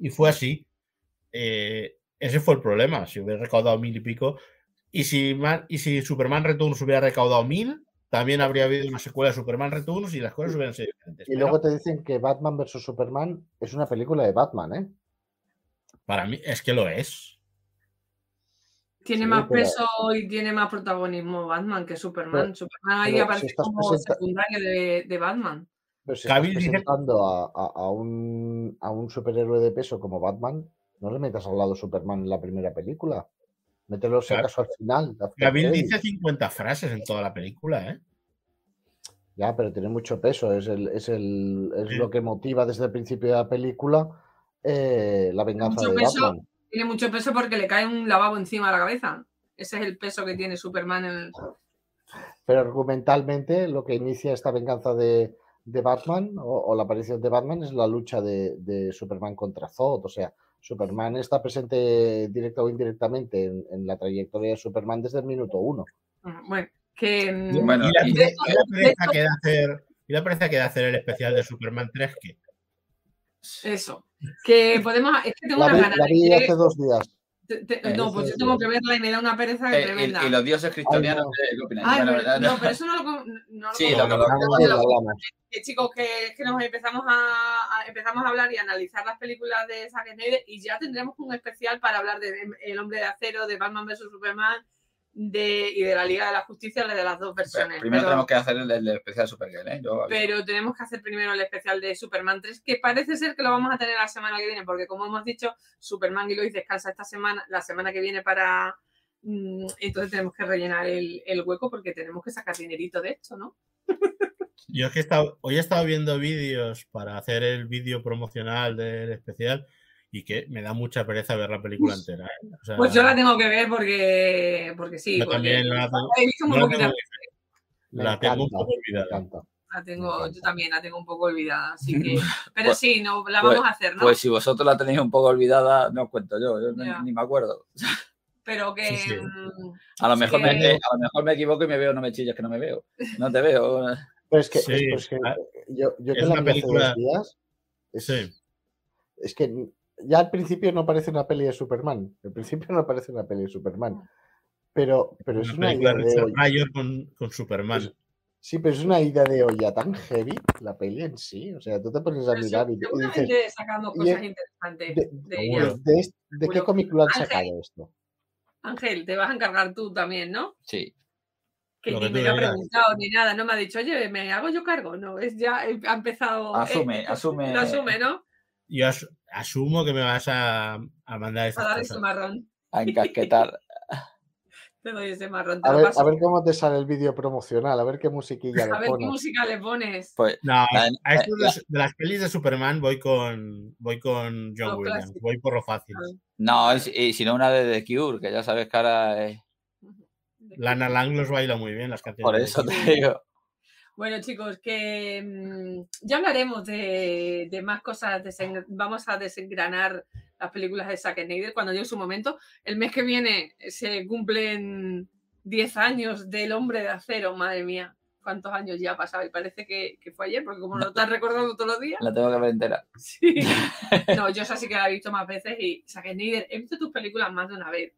Y fue así. Eh, ese fue el problema. Si hubiera recaudado mil y pico. Y si, Man- y si Superman Returns hubiera recaudado mil, también habría habido una secuela de Superman Returns y las cosas hubieran sido diferentes. Y Pero luego te dicen que Batman vs Superman es una película de Batman, ¿eh? para mí es que lo es. Tiene Sí, más pero- peso y tiene más protagonismo Batman que Superman. Pero- Superman ahí si aparece como presenta- secundario de, de Batman. Pero si Cavill estás dice- presentando a, a- a un, a un superhéroe de peso como Batman, no le metas al lado Superman en la primera película. Mételo si acaso al final. credits. dice 50 frases en toda la película, ¿eh? Ya, pero tiene mucho peso. Es, el, es, el, es Sí. lo que motiva desde el principio de la película eh, la venganza mucho de peso. Batman. Tiene mucho peso porque le cae un lavabo encima de la cabeza. Ese es el peso que tiene Superman en el... Pero argumentalmente lo que inicia esta venganza de, de Batman o, o la aparición de Batman es la lucha de, de Superman contra Zod. O sea, Superman está presente directa o indirectamente en, en la trayectoria de Superman desde el minuto uno. Bueno, que... mm, Bueno, y, la, y- pereza que de hacer, y la pereza que de hacer el especial de Superman 3 que Eso. Que podemos... Es que tengo La una vi, gana la de vi que- hace dos días. Te- te- Eh, no, pues yo tengo que verla y me da una pereza eh, tremenda. y los dioses cristianos, no. eh, ¿qué opináis? Ay, Bueno, pero- no, no, pero eso no lo, no lo Sí, lo que- lo- lo que, chicos, que, que nos empezamos a, a- empezamos a hablar y analizar las películas de Zack Snyder y ya tendremos un especial para hablar de El Hombre de Acero, de Batman vs Superman de, y de la Liga de la Justicia, de las dos versiones. Primero pero, tenemos que hacer el, el especial Supergirl, ¿eh? Yo pero tenemos que hacer primero el especial de Superman 3, que parece ser que lo vamos a tener la semana que viene, porque como hemos dicho, Superman y Lois descansa esta semana, la semana que viene para... mm, Entonces tenemos que rellenar el, el hueco porque tenemos que sacar dinerito de esto, ¿no? Yo es que he estado- hoy he estado viendo vídeos para hacer el vídeo promocional del especial y que me da mucha pereza ver la película entera. ¿eh? O sea, Pues yo la tengo que ver porque, porque sí. yo porque también la, tengo- la la un poco olvidada. la tengo, yo también la tengo un poco olvidada, así que. Pero Pues- sí, no, la pues- vamos a hacer, ¿no? Pues si vosotros la tenéis un poco olvidada, no os cuento yo, yo ni- me acuerdo. pero que. Sí, sí. mm, A lo, mejor que- me, a lo mejor me equivoco y me veo, no me chillas que no me veo. No te veo. Pero es que, Sí, es- pero es que ah, yo, yo es que la una vi hace película- dos días, es, Sí. es que ya al principio no parece una peli de Superman. Al principio no parece una peli de Superman. Pero, pero es Una idea de olla. Pryor con, con Superman. Pues, Sí, pero es una idea de olla tan heavy la peli en sí. O sea, tú te pones a mirar sí, y, y dices, sacando y cosas es- interesantes de, de seguro. ella. de, de est- ¿de qué cómic lo han Ángel. sacado esto? Ángel, te vas a encargar tú también, ¿no? Sí. Que Lo ni que me lo ha preguntado ni nada, no me ha dicho, oye, ¿me hago yo cargo? No, es ya, eh, ha empezado. Asume, eh, asume. Lo asume, ¿no? Yo as- asumo que me vas a, a mandar A esas dar ese marrón. A encasquetar. Te doy ese marrón, te A lo ver, paso. a ver cómo te sale el vídeo promocional, a ver qué musiquilla A le ver qué pones. música le pones. Pues No, La- a esto de, la- las- de las pelis de Superman voy con voy con John Williams, clásico. voy por lo fácil. no, y, si- y si no una de The Cure, que ya sabes que ahora es. Lana Lang los baila muy bien las canciones. Por eso te digo. Bueno, chicos, que mm, ya hablaremos de, de más cosas. desen- Vamos a desengranar las películas de Zack Snyder cuando llegue su momento. El mes que viene se cumplen 10 años del Hombre de Acero. Madre mía, cuántos años ya ha pasado. Y parece que, que fue ayer, porque como lo estás recordando todos los días. La tengo que ver entera. Sí. No, yo esa sí que la he visto más veces y Zack Snyder, he visto tus películas más de una vez.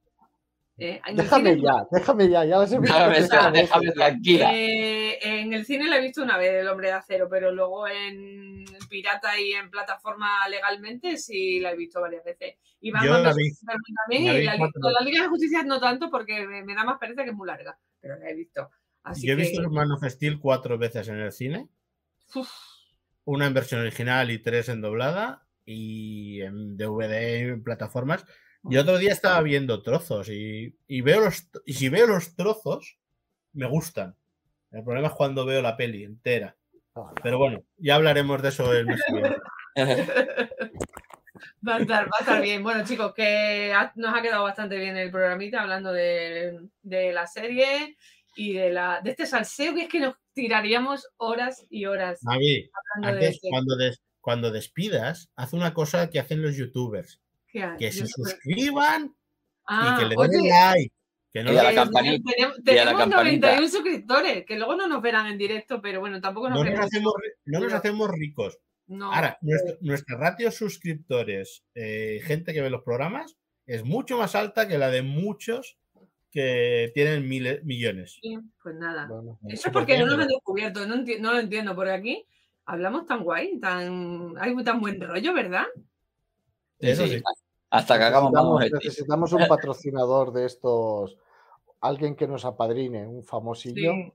Eh, Déjame cine- ya, déjame ya, ya he visto. Déjame, tranquila. Eh, en el cine la he visto una vez, El Hombre de Acero, pero luego en pirata y en plataforma legalmente sí la he visto varias veces. Y Yo la vi- también, la y vi la Liga de Justicia no tanto porque me, me da más pereza que es muy larga, pero la he visto. Así Yo he que, visto Man of Steel cuatro veces en el cine. uf, Una en versión original y tres en doblada. Y en DVD y en plataformas. Y otro día estaba viendo trozos. Y, y veo los, y si veo los trozos, me gustan. El problema es cuando veo la peli entera. Pero bueno, ya hablaremos de eso el mes que viene. va, a estar, va a estar bien. Bueno, chicos, que ha- nos ha quedado bastante bien el programita hablando de, de la serie y de, la, de este salseo que es que nos tiraríamos horas y horas Mavi, hablando de antes, este. cuando, des- cuando despidas, haz una cosa que hacen los youtubers. Que se suscriban Ah, y que le den oye, like. Que no, Y a la eh, campanita, Tenemos, y a la tenemos campanita. 91 suscriptores, que luego no nos verán en directo, pero bueno, tampoco nos no nos hacemos, no nos hacemos ricos. No, Ahora, nuestro- nuestra ratio suscriptores, eh, gente que ve los programas, es mucho más alta que la de muchos que tienen miles, millones. sí, pues nada. Bueno, Eso es ¿por porque no nos han descubierto, no, enti- no lo entiendo, porque aquí hablamos tan guay, tan hay tan buen rollo, ¿verdad? Eso sí. Hasta que hagamos más necesitamos, un patrocinador de estos, alguien que nos apadrine, un famosillo. Sí.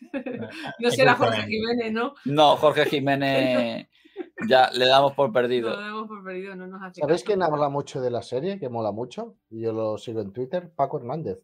No será Jorge. Jiménez, ¿no? No, Jorge Jiménez ya le damos por Lo perdido. damos por perdido, no nos hace ¿Sabéis quién habla mucho de la serie, que mola mucho? Y yo lo sigo en Twitter, Paco Hernández.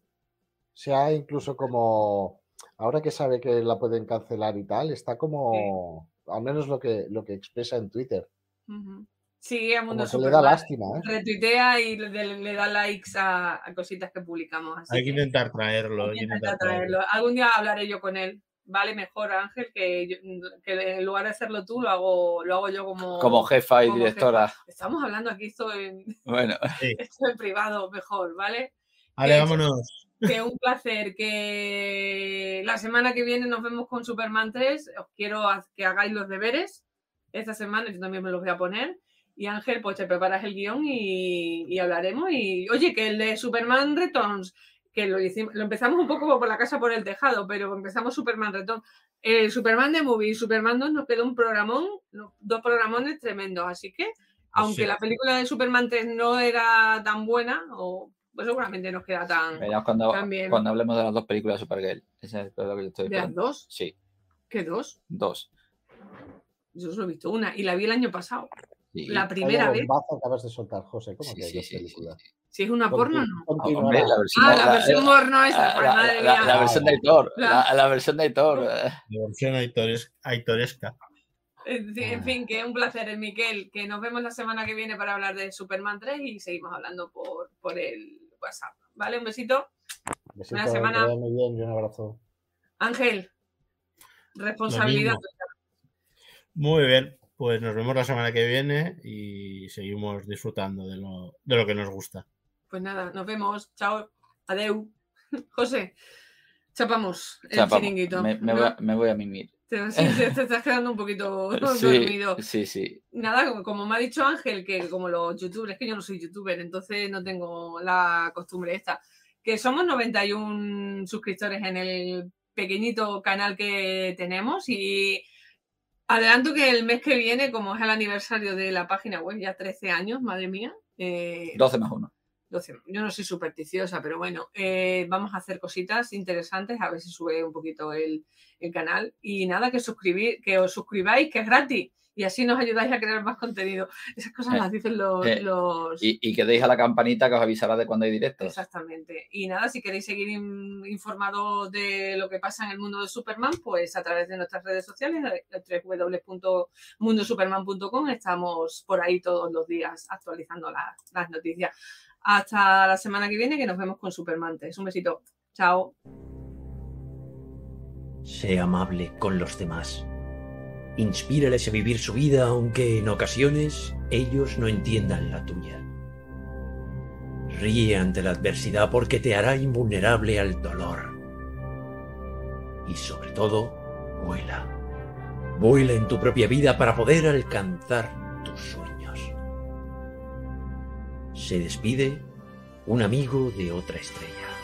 Se ha incluso como, ahora que sabe que la pueden cancelar y tal, está como, al menos lo que, lo que expresa en Twitter. Ujú. Sigue a Mundo que le da Superman, lástima, ¿eh? retuitea y le, le da likes a, a cositas que publicamos. Así Hay que que intentar traerlo. hay que intentar traerlo. traerlo. Algún día hablaré yo con él. Vale mejor, Ángel, que, yo- que en lugar de hacerlo tú, lo hago, lo hago yo como, Como jefa y como directora. jefa. Estamos hablando aquí esto en, Bueno, esto en privado, mejor, ¿vale? Vale, Que- vámonos. Que un placer, que la semana que viene nos vemos con Superman 3. Os quiero que hagáis los deberes esta semana, yo también me los voy a poner. Y Ángel, pues te preparas el guion y, y hablaremos. Y oye, que el de Superman Returns, que lo, hicimos, lo empezamos un poco por la casa por el tejado, pero empezamos Superman Returns. El Superman de Movie y Superman 2 nos quedó un programón, dos programones tremendos. Así que, aunque Sí. la película de Superman 3 no era tan buena, o pues seguramente nos queda tan. cuando, hablemos de las dos películas de Supergirl. Ese es lo que yo estoy ¿De las dos? Sí, ¿Qué dos? dos. Yo solo he visto una y la vi el año pasado. Sí. La primera vez. acabas de soltar, José. ¿Cómo Sí, que hay sí, dos sí, sí, películas? sí. Si es una porno, Conti- no. Ah, hombre, la versión, Ah, la versión porno esa, la- pues la- madre la- mía. la versión de Aitor. La- La, la versión de Aitor. eh. La versión aitores- aitoresca. En fin, Ah. en fin, que un placer, eh, Miquel. Que nos vemos la semana que viene para hablar de Superman 3 y seguimos hablando por, por el WhatsApp. ¿Vale? Un besito. Besito, Buena que semana. muy bien y un abrazo. Ángel, responsabilidad. Muy bien, pues nos vemos la semana que viene y seguimos disfrutando de lo, de lo que nos gusta. Pues nada, nos vemos. Chao. Adeu. José, chapamos el Chapamos. chiringuito. Me, me ¿no? voy a, me voy a mimir. Te, sí, te- te estás quedando un poquito Sí, dormido. sí, sí. Nada, como- como me ha dicho Ángel, que como los youtubers, es que yo no soy youtuber, entonces no tengo la costumbre esta, que somos 91 suscriptores en el pequeñito canal que tenemos y adelanto que el mes que viene, como es el aniversario de la página web, ya 13 años, madre mía, eh, 12 más 1. 12. Yo no soy supersticiosa, pero bueno, eh, vamos a hacer cositas interesantes, a ver si sube un poquito el, el canal. Y nada, que, suscribir, que os suscribáis, que es gratis. Y así nos ayudáis a crear más contenido. Esas cosas Eh, las dicen los... eh, los- Y, y que deis a la campanita que os avisará de cuando hay directos. Exactamente. Y nada, si queréis seguir in- informados de lo que pasa en el mundo de Superman, pues a través de nuestras redes sociales, eh, www.mundosuperman.com, estamos por ahí todos los días actualizando la- las noticias. Hasta la semana que viene, que nos vemos con Superman 3. Un besito. Chao. Sé amable con los demás. Inspírales a vivir su vida aunque en ocasiones ellos no entiendan la tuya. Ríe ante la adversidad porque te hará invulnerable al dolor. Y sobre todo, vuela. Vuela en tu propia vida para poder alcanzar tus sueños. Se despide un amigo de otra estrella.